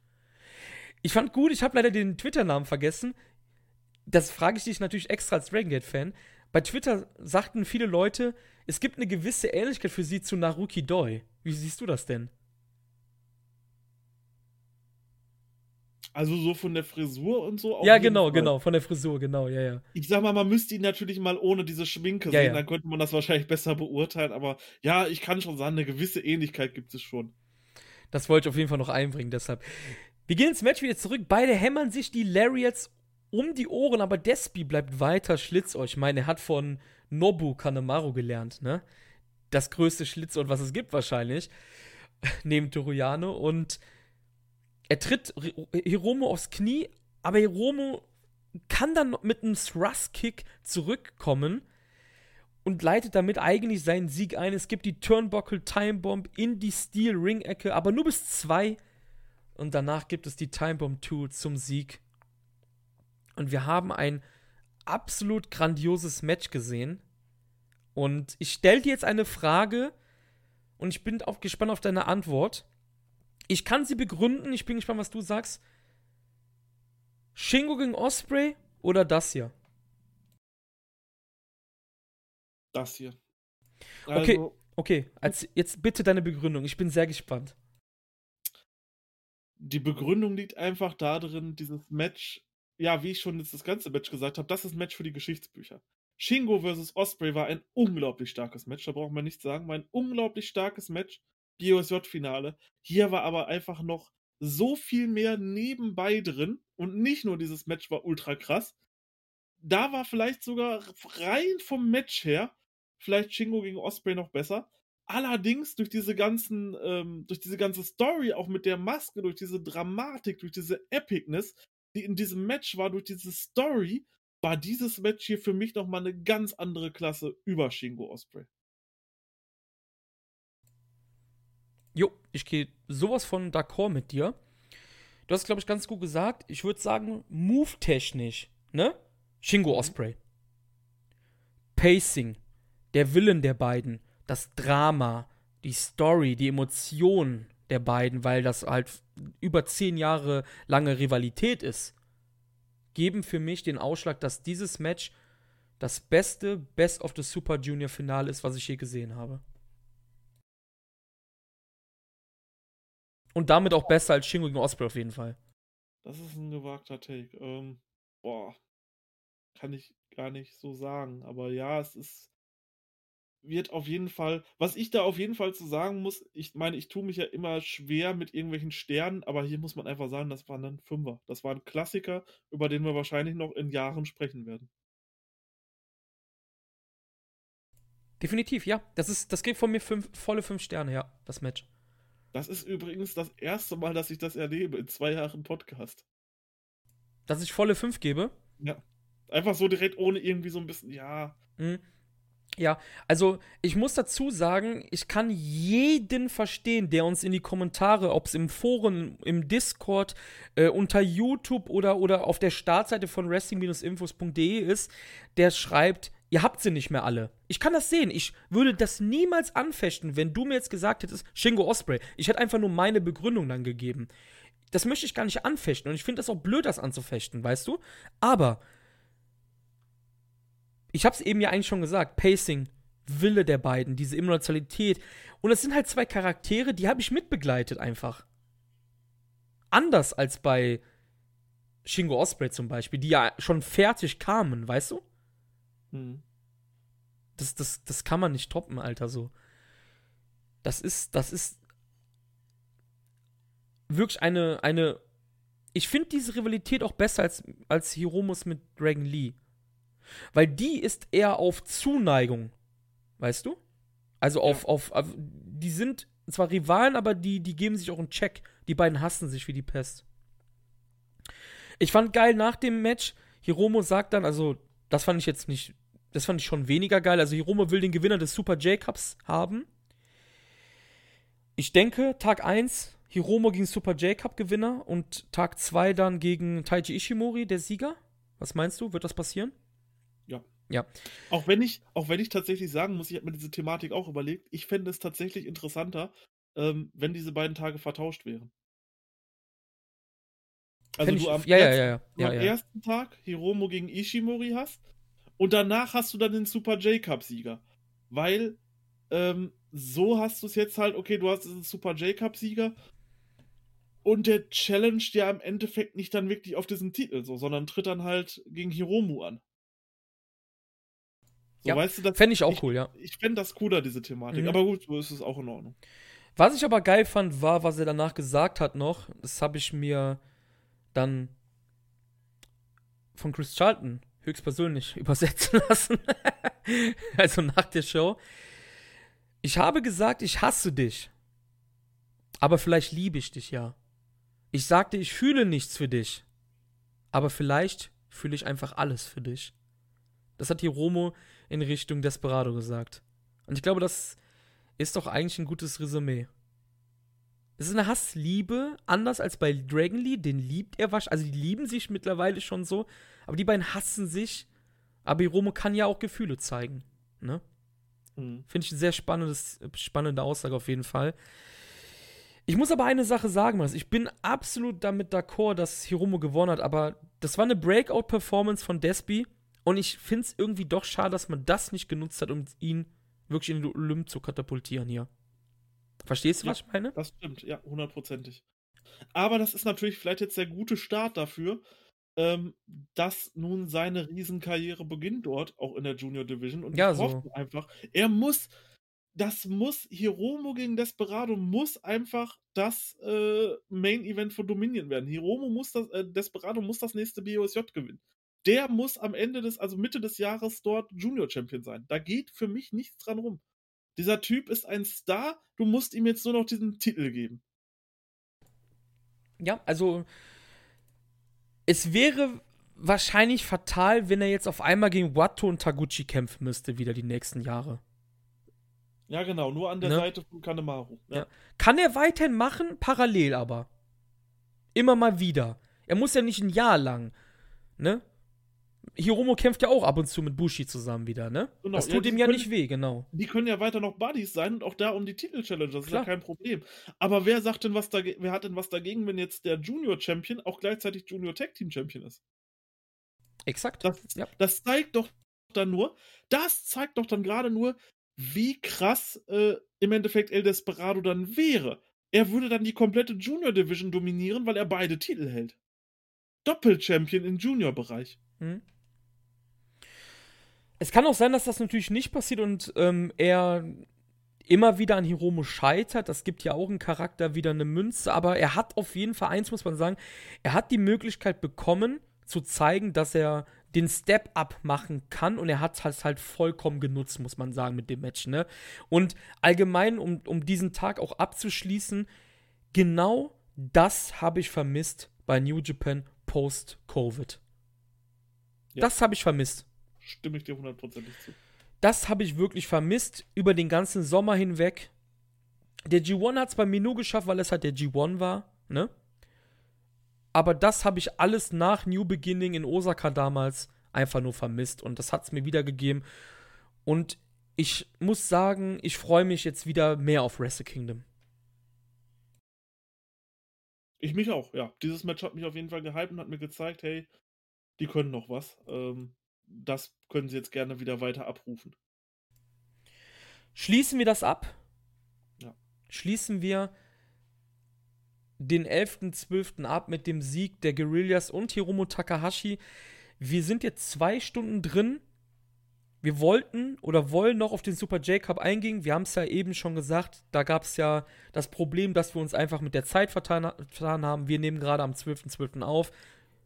Speaker 1: Ich fand gut, ich habe leider den Twitter-Namen vergessen. Das frage ich dich natürlich extra als Dragon Gate-Fan. Bei Twitter sagten viele Leute, es gibt eine gewisse Ähnlichkeit für sie zu Naruki Doi. Wie siehst du das denn?
Speaker 2: Also so von der Frisur und so?
Speaker 1: Ja, genau, Fall. genau, von der Frisur, genau, ja, ja.
Speaker 2: Ich sag mal, man müsste ihn natürlich mal ohne diese Schminke ja, sehen, ja. dann könnte man das wahrscheinlich besser beurteilen, aber ja, ich kann schon sagen, eine gewisse Ähnlichkeit gibt es schon.
Speaker 1: Das wollte ich auf jeden Fall noch einbringen, deshalb. Wir gehen ins Match wieder zurück. Beide hämmern sich die Lariats um die Ohren, aber Despi bleibt weiter Schlitz. Oh, ich meine, er hat von Nobu Kanemaru gelernt, ne? Das größte Schlitzohr, was es gibt wahrscheinlich. Neben Toruyano. Und er tritt Hiromo aufs Knie, aber Hiromo kann dann mit einem Thrust-Kick zurückkommen und leitet damit eigentlich seinen Sieg ein. Es gibt die Turnbuckle Time Bomb in die Steel Ring Ecke, aber nur bis zwei. Und danach gibt es die Time Bomb 2 zum Sieg. Und wir haben ein absolut grandioses Match gesehen. Und ich stelle dir jetzt eine Frage und ich bin auch gespannt auf deine Antwort. Ich kann sie begründen, ich bin gespannt, was du sagst. Shingo gegen Osprey oder das hier?
Speaker 2: Das hier.
Speaker 1: Also, okay, okay. Als, jetzt bitte deine Begründung. Ich bin sehr gespannt.
Speaker 2: Die Begründung liegt einfach darin, dieses Match, ja, wie ich schon jetzt das ganze Match gesagt habe, das ist ein Match für die Geschichtsbücher. Shingo vs. Osprey war ein unglaublich starkes Match, da braucht man nichts sagen, war ein unglaublich starkes Match. BOSJ-Finale. Hier war aber einfach noch so viel mehr nebenbei drin und nicht nur dieses Match war ultra krass. Da war vielleicht sogar rein vom Match her vielleicht Shingo gegen Osprey noch besser. Allerdings durch diese ganzen, ähm, durch diese ganze Story, auch mit der Maske, durch diese Dramatik, durch diese Epicness, die in diesem Match war, durch diese Story, war dieses Match hier für mich nochmal eine ganz andere Klasse über Shingo Osprey.
Speaker 1: Jo, ich gehe sowas von d'accord mit dir. Du hast, glaube ich, ganz gut gesagt. Ich würde sagen, move-technisch, ne? Shingo mhm. Osprey. Pacing, der Willen der beiden, das Drama, die Story, die Emotionen der beiden, weil das halt über zehn Jahre lange Rivalität ist, geben für mich den Ausschlag, dass dieses Match das beste Best of the Super Junior Finale ist, was ich je gesehen habe. Und damit auch besser als Shingo gegen Osprey auf jeden Fall.
Speaker 2: Das ist ein gewagter Take. Ähm, boah, kann ich gar nicht so sagen. Aber ja, es ist wird auf jeden Fall, was ich da auf jeden Fall zu sagen muss, ich meine, ich tue mich ja immer schwer mit irgendwelchen Sternen, aber hier muss man einfach sagen, das waren dann Fünfer. Das war ein Klassiker, über den wir wahrscheinlich noch in Jahren sprechen werden.
Speaker 1: Definitiv, ja. Das ist, das geht von mir fünf, volle fünf Sterne, ja, das Match.
Speaker 2: Das ist übrigens das erste Mal, dass ich das erlebe in zwei Jahren Podcast.
Speaker 1: Dass ich volle fünf gebe?
Speaker 2: Ja. Einfach so direkt ohne irgendwie so ein bisschen, ja. Mhm.
Speaker 1: Ja, also ich muss dazu sagen, ich kann jeden verstehen, der uns in die Kommentare, ob es im Forum, im Discord, äh, unter YouTube oder, oder auf der Startseite von wrestling-infos.de ist, der schreibt, ihr habt sie nicht mehr alle. Ich kann das sehen. Ich würde das niemals anfechten, wenn du mir jetzt gesagt hättest, Shingo Osprey. Ich hätte einfach nur meine Begründung dann gegeben. Das möchte ich gar nicht anfechten und ich finde das auch blöd, das anzufechten, weißt du? Aber ich habe es eben ja eigentlich schon gesagt, Pacing, Wille der beiden, diese Emotionalität. Und es sind halt zwei Charaktere, die habe ich mitbegleitet einfach. Anders als bei Shingo Osprey zum Beispiel, die ja schon fertig kamen, weißt du?
Speaker 2: Mhm.
Speaker 1: Das, das, das kann man nicht toppen, Alter, so. Das ist, das ist wirklich eine, eine. Ich finde diese Rivalität auch besser als, als Hiromus mit Dragon Lee. Weil die ist eher auf Zuneigung. Weißt du? Also auf, ja. auf, auf, Die sind zwar Rivalen, aber die, die geben sich auch einen Check. Die beiden hassen sich wie die Pest. Ich fand geil nach dem Match, Hiromo sagt dann, also, das fand ich jetzt nicht. Das fand ich schon weniger geil. Also, Hiromo will den Gewinner des Super J-Cups haben. Ich denke, Tag 1 Hiromo gegen Super J-Cup-Gewinner und Tag 2 dann gegen Taiji Ishimori, der Sieger. Was meinst du? Wird das passieren?
Speaker 2: Ja.
Speaker 1: Ja.
Speaker 2: Auch wenn ich, auch wenn ich tatsächlich sagen muss, ich habe mir diese Thematik auch überlegt, ich fände es tatsächlich interessanter, ähm, wenn diese beiden Tage vertauscht wären. Also
Speaker 1: Fänd
Speaker 2: du
Speaker 1: ich-
Speaker 2: am,
Speaker 1: ja,
Speaker 2: ersten,
Speaker 1: ja, ja,
Speaker 2: am ersten Tag Hiromo gegen Ishimori hast und danach hast du dann den Super J-Cup-Sieger. Weil ähm, so hast du es jetzt halt, okay, du hast diesen Super J-Cup-Sieger und der challenge ja im Endeffekt nicht dann wirklich auf diesen Titel so, sondern tritt dann halt gegen Hiromu an. So,
Speaker 1: Ja,
Speaker 2: weißt du, das,
Speaker 1: Fände ich auch
Speaker 2: ich,
Speaker 1: cool, ja.
Speaker 2: ich fände das cooler, diese Thematik.
Speaker 1: Mhm.
Speaker 2: Aber gut, so ist es auch in Ordnung.
Speaker 1: Was ich aber geil fand, war, was er danach gesagt hat noch. Das habe ich mir dann von Chris Charlton höchstpersönlich übersetzen lassen. also nach der Show. Ich habe gesagt, ich hasse dich. Aber vielleicht liebe ich dich ja. Ich sagte, ich fühle nichts für dich. Aber vielleicht fühle ich einfach alles für dich. Das hat Hiromo in Richtung Desperado gesagt. Und ich glaube, das ist doch eigentlich ein gutes Resümee. Es ist eine Hassliebe, anders als bei Dragon Lee, den liebt er wahrscheinlich, also die lieben sich mittlerweile schon so, aber die beiden hassen sich. Aber Hiromo kann ja auch Gefühle zeigen, ne?
Speaker 2: Mhm.
Speaker 1: Finde ich eine sehr spannendes, spannende Aussage auf jeden Fall. Ich muss aber eine Sache sagen, Max. Ich bin absolut damit d'accord, dass Hiromo gewonnen hat, aber das war eine Breakout-Performance von Despi und ich finde es irgendwie doch schade, dass man das nicht genutzt hat, um ihn wirklich in den Olymp zu katapultieren hier. Verstehst du,
Speaker 2: Ja.
Speaker 1: was ich meine?
Speaker 2: Das stimmt, ja, hundertprozentig. Aber das ist natürlich vielleicht jetzt der gute Start dafür, ähm, dass nun seine Riesenkarriere beginnt dort, auch in der Junior Division. Und
Speaker 1: Ja,
Speaker 2: ich
Speaker 1: so.
Speaker 2: hoffe einfach, er muss, das muss, Hiromo gegen Desperado muss einfach das äh, Main Event von Dominion werden. Hiromo muss das, äh, Desperado muss das nächste BOSJ gewinnen. Der muss am Ende des, also Mitte des Jahres dort Junior Champion sein. Da geht für mich nichts dran rum. Dieser Typ ist ein Star, du musst ihm jetzt nur noch diesen Titel geben.
Speaker 1: Ja, also es wäre wahrscheinlich fatal, wenn er jetzt auf einmal gegen Watto und Taguchi kämpfen müsste, wieder die nächsten Jahre.
Speaker 2: Ja, genau, nur an der
Speaker 1: Ne?
Speaker 2: Seite von Kanemaru. Ja.
Speaker 1: Ja. Kann er weiterhin machen, parallel aber. Immer mal wieder. Er muss ja nicht ein Jahr lang, ne? Hiromo kämpft ja auch ab und zu mit Bushi zusammen wieder, ne?
Speaker 2: Genau,
Speaker 1: das
Speaker 2: ja,
Speaker 1: tut
Speaker 2: die
Speaker 1: ihm ja
Speaker 2: können-
Speaker 1: nicht weh, genau.
Speaker 2: Die können ja weiter noch Buddies sein und auch da um die Titel-Challenge, das ist
Speaker 1: Klar.
Speaker 2: ja kein Problem. Aber wer sagt denn was dagegen, wer hat denn was dagegen, wenn jetzt der Junior-Champion auch gleichzeitig Junior Tag Team Champion ist?
Speaker 1: Exakt.
Speaker 2: Das,
Speaker 1: Ja.
Speaker 2: das zeigt doch dann nur, das zeigt doch dann gerade nur, wie krass äh, im Endeffekt El Desperado dann wäre. Er würde dann die komplette Junior Division dominieren, weil er beide Titel hält. Doppel-Champion im Junior-Bereich.
Speaker 1: Hm. Es kann auch sein, dass das natürlich nicht passiert und ähm, er immer wieder an Hiromo scheitert. Das gibt ja auch einen Charakter wieder eine Münze, aber er hat auf jeden Fall, eins muss man sagen, er hat die Möglichkeit bekommen, zu zeigen, dass er den Step-Up machen kann und er hat es halt vollkommen genutzt, muss man sagen, mit dem Match, ne? Und allgemein, um, um diesen Tag auch abzuschließen, genau das habe ich vermisst bei New Japan post-Covid.
Speaker 2: Ja.
Speaker 1: Das habe ich vermisst.
Speaker 2: Stimme ich dir hundertprozentig zu.
Speaker 1: Das habe ich wirklich vermisst über den ganzen Sommer hinweg. Der G1 hat es bei mir nur geschafft, weil es halt der G1 war, ne? Aber das habe ich alles nach New Beginning in Osaka damals einfach nur vermisst und das hat es mir wiedergegeben. Und ich muss sagen, ich freue mich jetzt wieder mehr auf Wrestle Kingdom.
Speaker 2: Ich mich auch, ja. Dieses Match hat mich auf jeden Fall gehypt und hat mir gezeigt, hey, die können noch was. Ähm, das können sie jetzt gerne wieder weiter abrufen.
Speaker 1: Schließen wir das ab?
Speaker 2: Ja.
Speaker 1: Schließen wir den 11.12. ab mit dem Sieg der Guerillas und Hiromu Takahashi. Wir sind jetzt zwei Stunden drin. Wir wollten oder wollen noch auf den Super J-Cup eingehen. Wir haben es ja eben schon gesagt. Da gab es ja das Problem, dass wir uns einfach mit der Zeit vertan, vertan haben. Wir nehmen gerade am 12.12. .12. auf.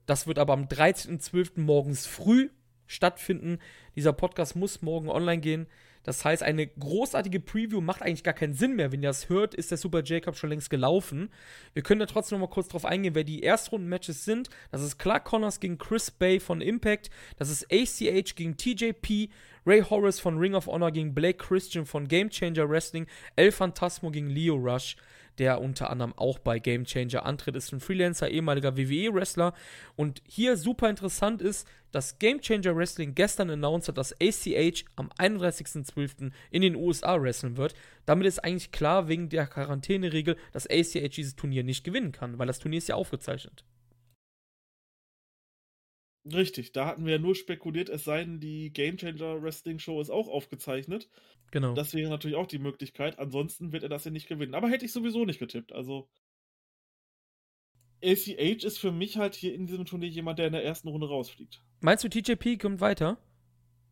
Speaker 1: Das wird aber am 13.12. morgens früh stattfinden. Dieser Podcast muss morgen online gehen. Das heißt, eine großartige Preview macht eigentlich gar keinen Sinn mehr. Wenn ihr das hört, ist der Super J-Cup schon längst gelaufen. Wir können da trotzdem noch mal kurz drauf eingehen, wer die Erstrunden-Matches sind. Das ist Clark Connors gegen Chris Bay von Impact. Das ist ACH gegen TJP. Ray Horace von Ring of Honor gegen Blake Christian von Game Changer Wrestling. El Phantasmo gegen Leo Rush der unter anderem auch bei Game Changer antritt, ist ein Freelancer, ehemaliger WWE-Wrestler. Und hier super interessant ist, dass Game Changer Wrestling gestern announced hat, dass ACH am 31.12. in den USA wresteln wird. Damit ist eigentlich klar, wegen der Quarantäneregel, dass ACH dieses Turnier nicht gewinnen kann, weil das Turnier ist ja aufgezeichnet.
Speaker 2: Richtig, da hatten wir ja nur spekuliert, es sei denn, die Game Changer Wrestling Show ist auch aufgezeichnet.
Speaker 1: Genau.
Speaker 2: Das wäre natürlich auch die Möglichkeit. Ansonsten wird er das ja nicht gewinnen. Aber hätte ich sowieso nicht getippt. Also. ACH ist für mich halt hier in diesem Turnier jemand, der in der ersten Runde rausfliegt.
Speaker 1: Meinst du, TJP kommt weiter?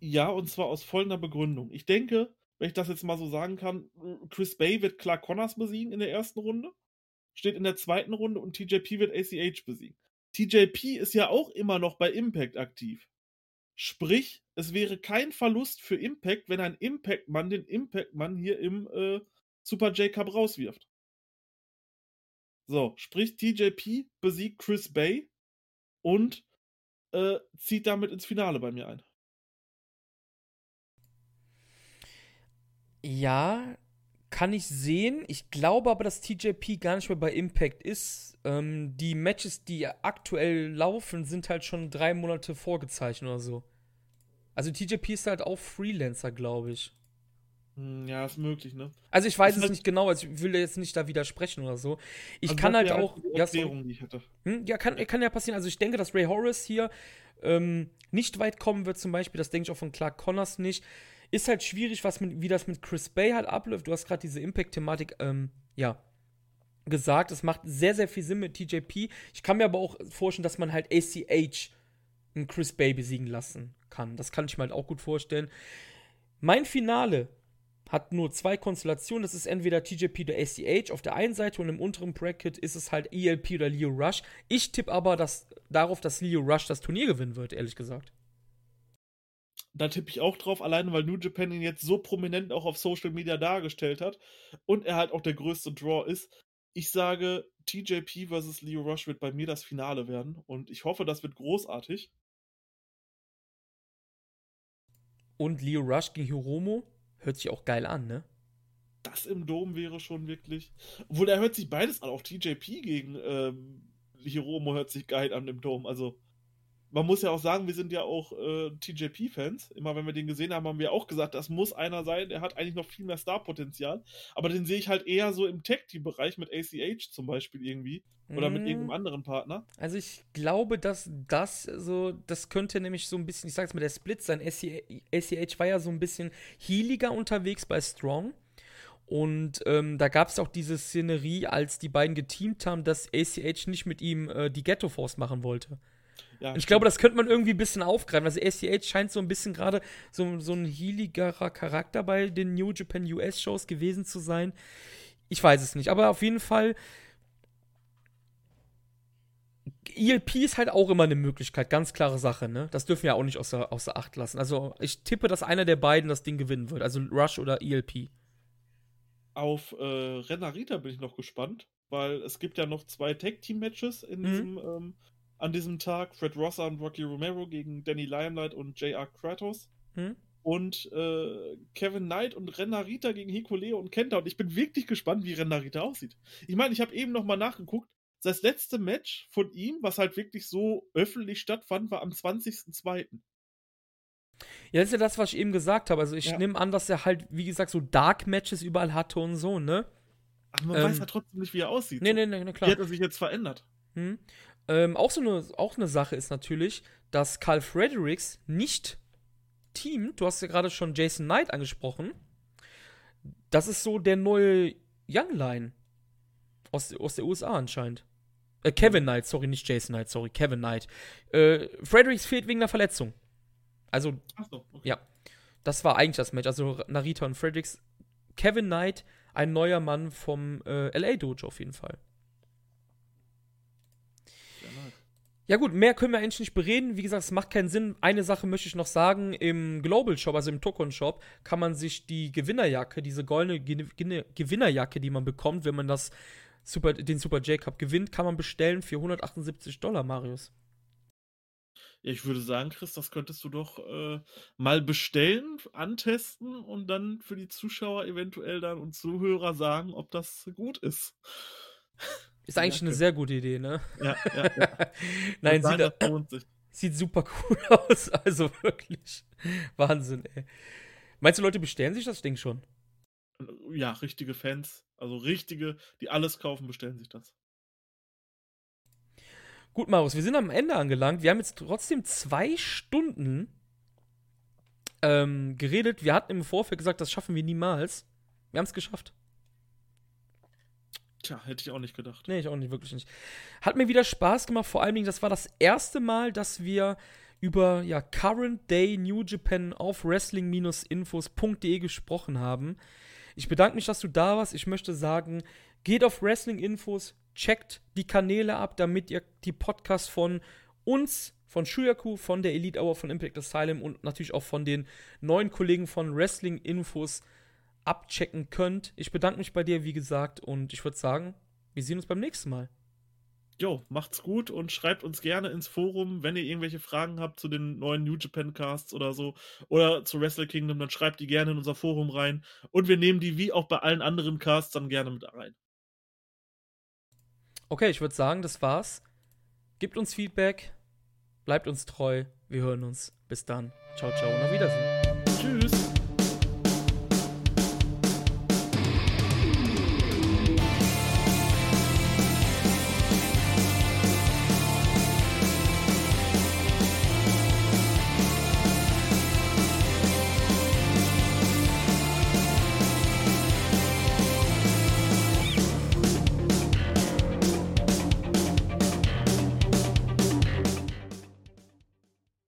Speaker 2: Ja, und zwar aus folgender Begründung. Ich denke, wenn ich das jetzt mal so sagen kann, Chris Bay wird Clark Connors besiegen in der ersten Runde, steht in der zweiten Runde und TJP wird ACH besiegen. TJP ist ja auch immer noch bei Impact aktiv. Sprich, es wäre kein Verlust für Impact, wenn ein Impact-Mann den Impact-Mann hier im äh, Super J-Cup rauswirft. So, sprich, TJP besiegt Chris Bay und äh, zieht damit ins Finale bei mir ein.
Speaker 1: Ja, kann ich sehen. Ich glaube aber, dass TJP gar nicht mehr bei Impact ist. Ähm, die Matches, die aktuell laufen, sind halt schon drei Monate vorgezeichnet oder so. Also TJP ist halt auch Freelancer, glaube ich.
Speaker 2: Hm, ja, ist möglich, ne?
Speaker 1: Also ich weiß es halt nicht genau, also ich will jetzt nicht da widersprechen oder so. Ich also kann halt auch. Halt ja, so, die ich hätte. Hm, ja, kann, kann ja passieren. Also ich denke, dass Ray Horace hier ähm, nicht weit kommen wird, zum Beispiel. Das denke ich auch von Clark Connors nicht. Ist halt schwierig, was mit, wie das mit Chris Bay halt abläuft. Du hast gerade diese Impact-Thematik, ähm, ja, gesagt. Es macht sehr, sehr viel Sinn mit TJP. Ich kann mir aber auch vorstellen, dass man halt ACH einen Chris Bay besiegen lassen kann. Das kann ich mir halt auch gut vorstellen. Mein Finale hat nur zwei Konstellationen. Das ist entweder TJP oder ACH auf der einen Seite und im unteren Bracket ist es halt ELP oder Leo Rush. Ich tippe aber dass, darauf, dass Leo Rush das Turnier gewinnen wird, ehrlich gesagt
Speaker 2: da tippe ich auch drauf, alleine weil New Japan ihn jetzt so prominent auch auf Social Media dargestellt hat und er halt auch der größte Draw ist. Ich sage, TJP versus Leo Rush wird bei mir das Finale werden und ich hoffe, das wird großartig.
Speaker 1: Und Leo Rush gegen Hiromo hört sich auch geil an, ne?
Speaker 2: Das im Dom wäre schon wirklich. Obwohl, er hört sich beides an. Auch TJP gegen ähm, Hiromo hört sich geil an im Dom. Also man muss ja auch sagen, wir sind ja auch äh, TJP-Fans. Immer wenn wir den gesehen haben, haben wir auch gesagt, das muss einer sein, der hat eigentlich noch viel mehr Star-Potenzial. Aber den sehe ich halt eher so im Tag-Team-Bereich mit ACH zum Beispiel irgendwie. Oder mm. mit mhm. irgendeinem anderen Partner.
Speaker 1: Also ich glaube, dass das so, das könnte nämlich so ein bisschen, ich sag's mal, der Split sein. ACH war ja so ein bisschen healiger unterwegs bei Strong. Und ähm, da gab es auch diese Szenerie, als die beiden geteamt haben, dass ACH nicht mit ihm äh, die Ghetto Force machen wollte. Ja, ich glaube, das könnte man irgendwie ein bisschen aufgreifen. Also ACH scheint so ein bisschen gerade so, so ein healigerer Charakter bei den New Japan US Shows gewesen zu sein. Ich weiß es nicht, aber auf jeden Fall ELP ist halt auch immer eine Möglichkeit, ganz klare Sache, ne? Das dürfen wir auch nicht außer, außer Acht lassen. Also ich tippe, dass einer der beiden das Ding gewinnen wird, also Rush oder ELP.
Speaker 2: Auf äh, Renarita bin ich noch gespannt, weil es gibt ja noch zwei Tag-Team-Matches in mhm. diesem ähm, an diesem Tag. Fred Rosser und Rocky Romero gegen Danny Limelight und J.R. Kratos. Hm? Und äh, Kevin Knight und Renarita gegen Hikuleo und Kenta. Und ich bin wirklich gespannt, wie Renarita aussieht. Ich meine, ich habe eben nochmal nachgeguckt. Das letzte Match von ihm, was halt wirklich so öffentlich stattfand, war am 20.02.
Speaker 1: Ja, das ist ja das, was ich eben gesagt habe. Also ich ja. nehme an, dass er halt, wie gesagt, so Dark-Matches überall hatte und so, ne?
Speaker 2: Aber man ähm, weiß ja trotzdem nicht, wie er aussieht.
Speaker 1: Nee, nee, nee, nee klar.
Speaker 2: Wie hat er sich jetzt verändert?
Speaker 1: Hm. Ähm, auch so eine, auch eine Sache ist natürlich, dass Carl Fredericks nicht teamt. Du hast ja gerade schon Jason Knight angesprochen. Das ist so der neue Young Line. Aus, aus der USA anscheinend. Äh, Kevin Knight, sorry, nicht Jason Knight, sorry, Kevin Knight. Äh, Fredericks fehlt wegen einer Verletzung. Also,
Speaker 2: Achso, okay.
Speaker 1: Ja. das war eigentlich das Match. Also Narita und Fredericks. Kevin Knight, ein neuer Mann vom äh, LA Dojo auf jeden Fall.
Speaker 2: Sehr nice.
Speaker 1: Ja gut, mehr können wir eigentlich nicht bereden. Wie gesagt, es macht keinen Sinn. Eine Sache möchte ich noch sagen. Im Global Shop, also im Tokon Shop, kann man sich die Gewinnerjacke, diese goldene Ge- Ge- Gewinnerjacke, die man bekommt, wenn man das Super, den Super J-Cup gewinnt, kann man bestellen für 178 Dollar, Marius.
Speaker 2: Ja, ich würde sagen, Chris, das könntest du doch äh, mal bestellen, antesten und dann für die Zuschauer eventuell dann und Zuhörer sagen, ob das gut ist.
Speaker 1: Ist eigentlich eine sehr gute Idee, ne?
Speaker 2: Ja, ja, ja.
Speaker 1: Nein, sieht,
Speaker 2: sich.
Speaker 1: sieht super cool aus. Also wirklich. Wahnsinn, ey. Meinst du, Leute bestellen sich das Ding schon?
Speaker 2: Ja, richtige Fans, also richtige, die alles kaufen, bestellen sich das.
Speaker 1: Gut, Marius, wir sind am Ende angelangt. Wir haben jetzt trotzdem zwei Stunden ähm, geredet. Wir hatten im Vorfeld gesagt, das schaffen wir niemals. Wir haben es geschafft.
Speaker 2: Tja, hätte ich auch nicht gedacht.
Speaker 1: Nee, ich auch nicht, wirklich nicht. Hat mir wieder Spaß gemacht. Vor allen Dingen, das war das erste Mal, dass wir über ja, Current Day New Japan auf wrestling-infos.de gesprochen haben. Ich bedanke mich, dass du da warst. Ich möchte sagen, geht auf Wrestling Infos, checkt die Kanäle ab, damit ihr die Podcasts von uns, von Shuyaku, von der Elite Hour, von Impact Asylum und natürlich auch von den neuen Kollegen von Wrestling Infos abchecken könnt. Ich bedanke mich bei dir, wie gesagt, und ich würde sagen, wir sehen uns beim nächsten Mal.
Speaker 2: Jo, macht's gut und schreibt uns gerne ins Forum, wenn ihr irgendwelche Fragen habt zu den neuen New Japan Casts oder so oder zu Wrestle Kingdom, dann schreibt die gerne in unser Forum rein und wir nehmen die wie auch bei allen anderen Casts dann gerne mit rein.
Speaker 1: Okay, ich würde sagen, das war's. Gebt uns Feedback, bleibt uns treu, wir hören uns. Bis dann. Ciao, ciao und auf Wiedersehen.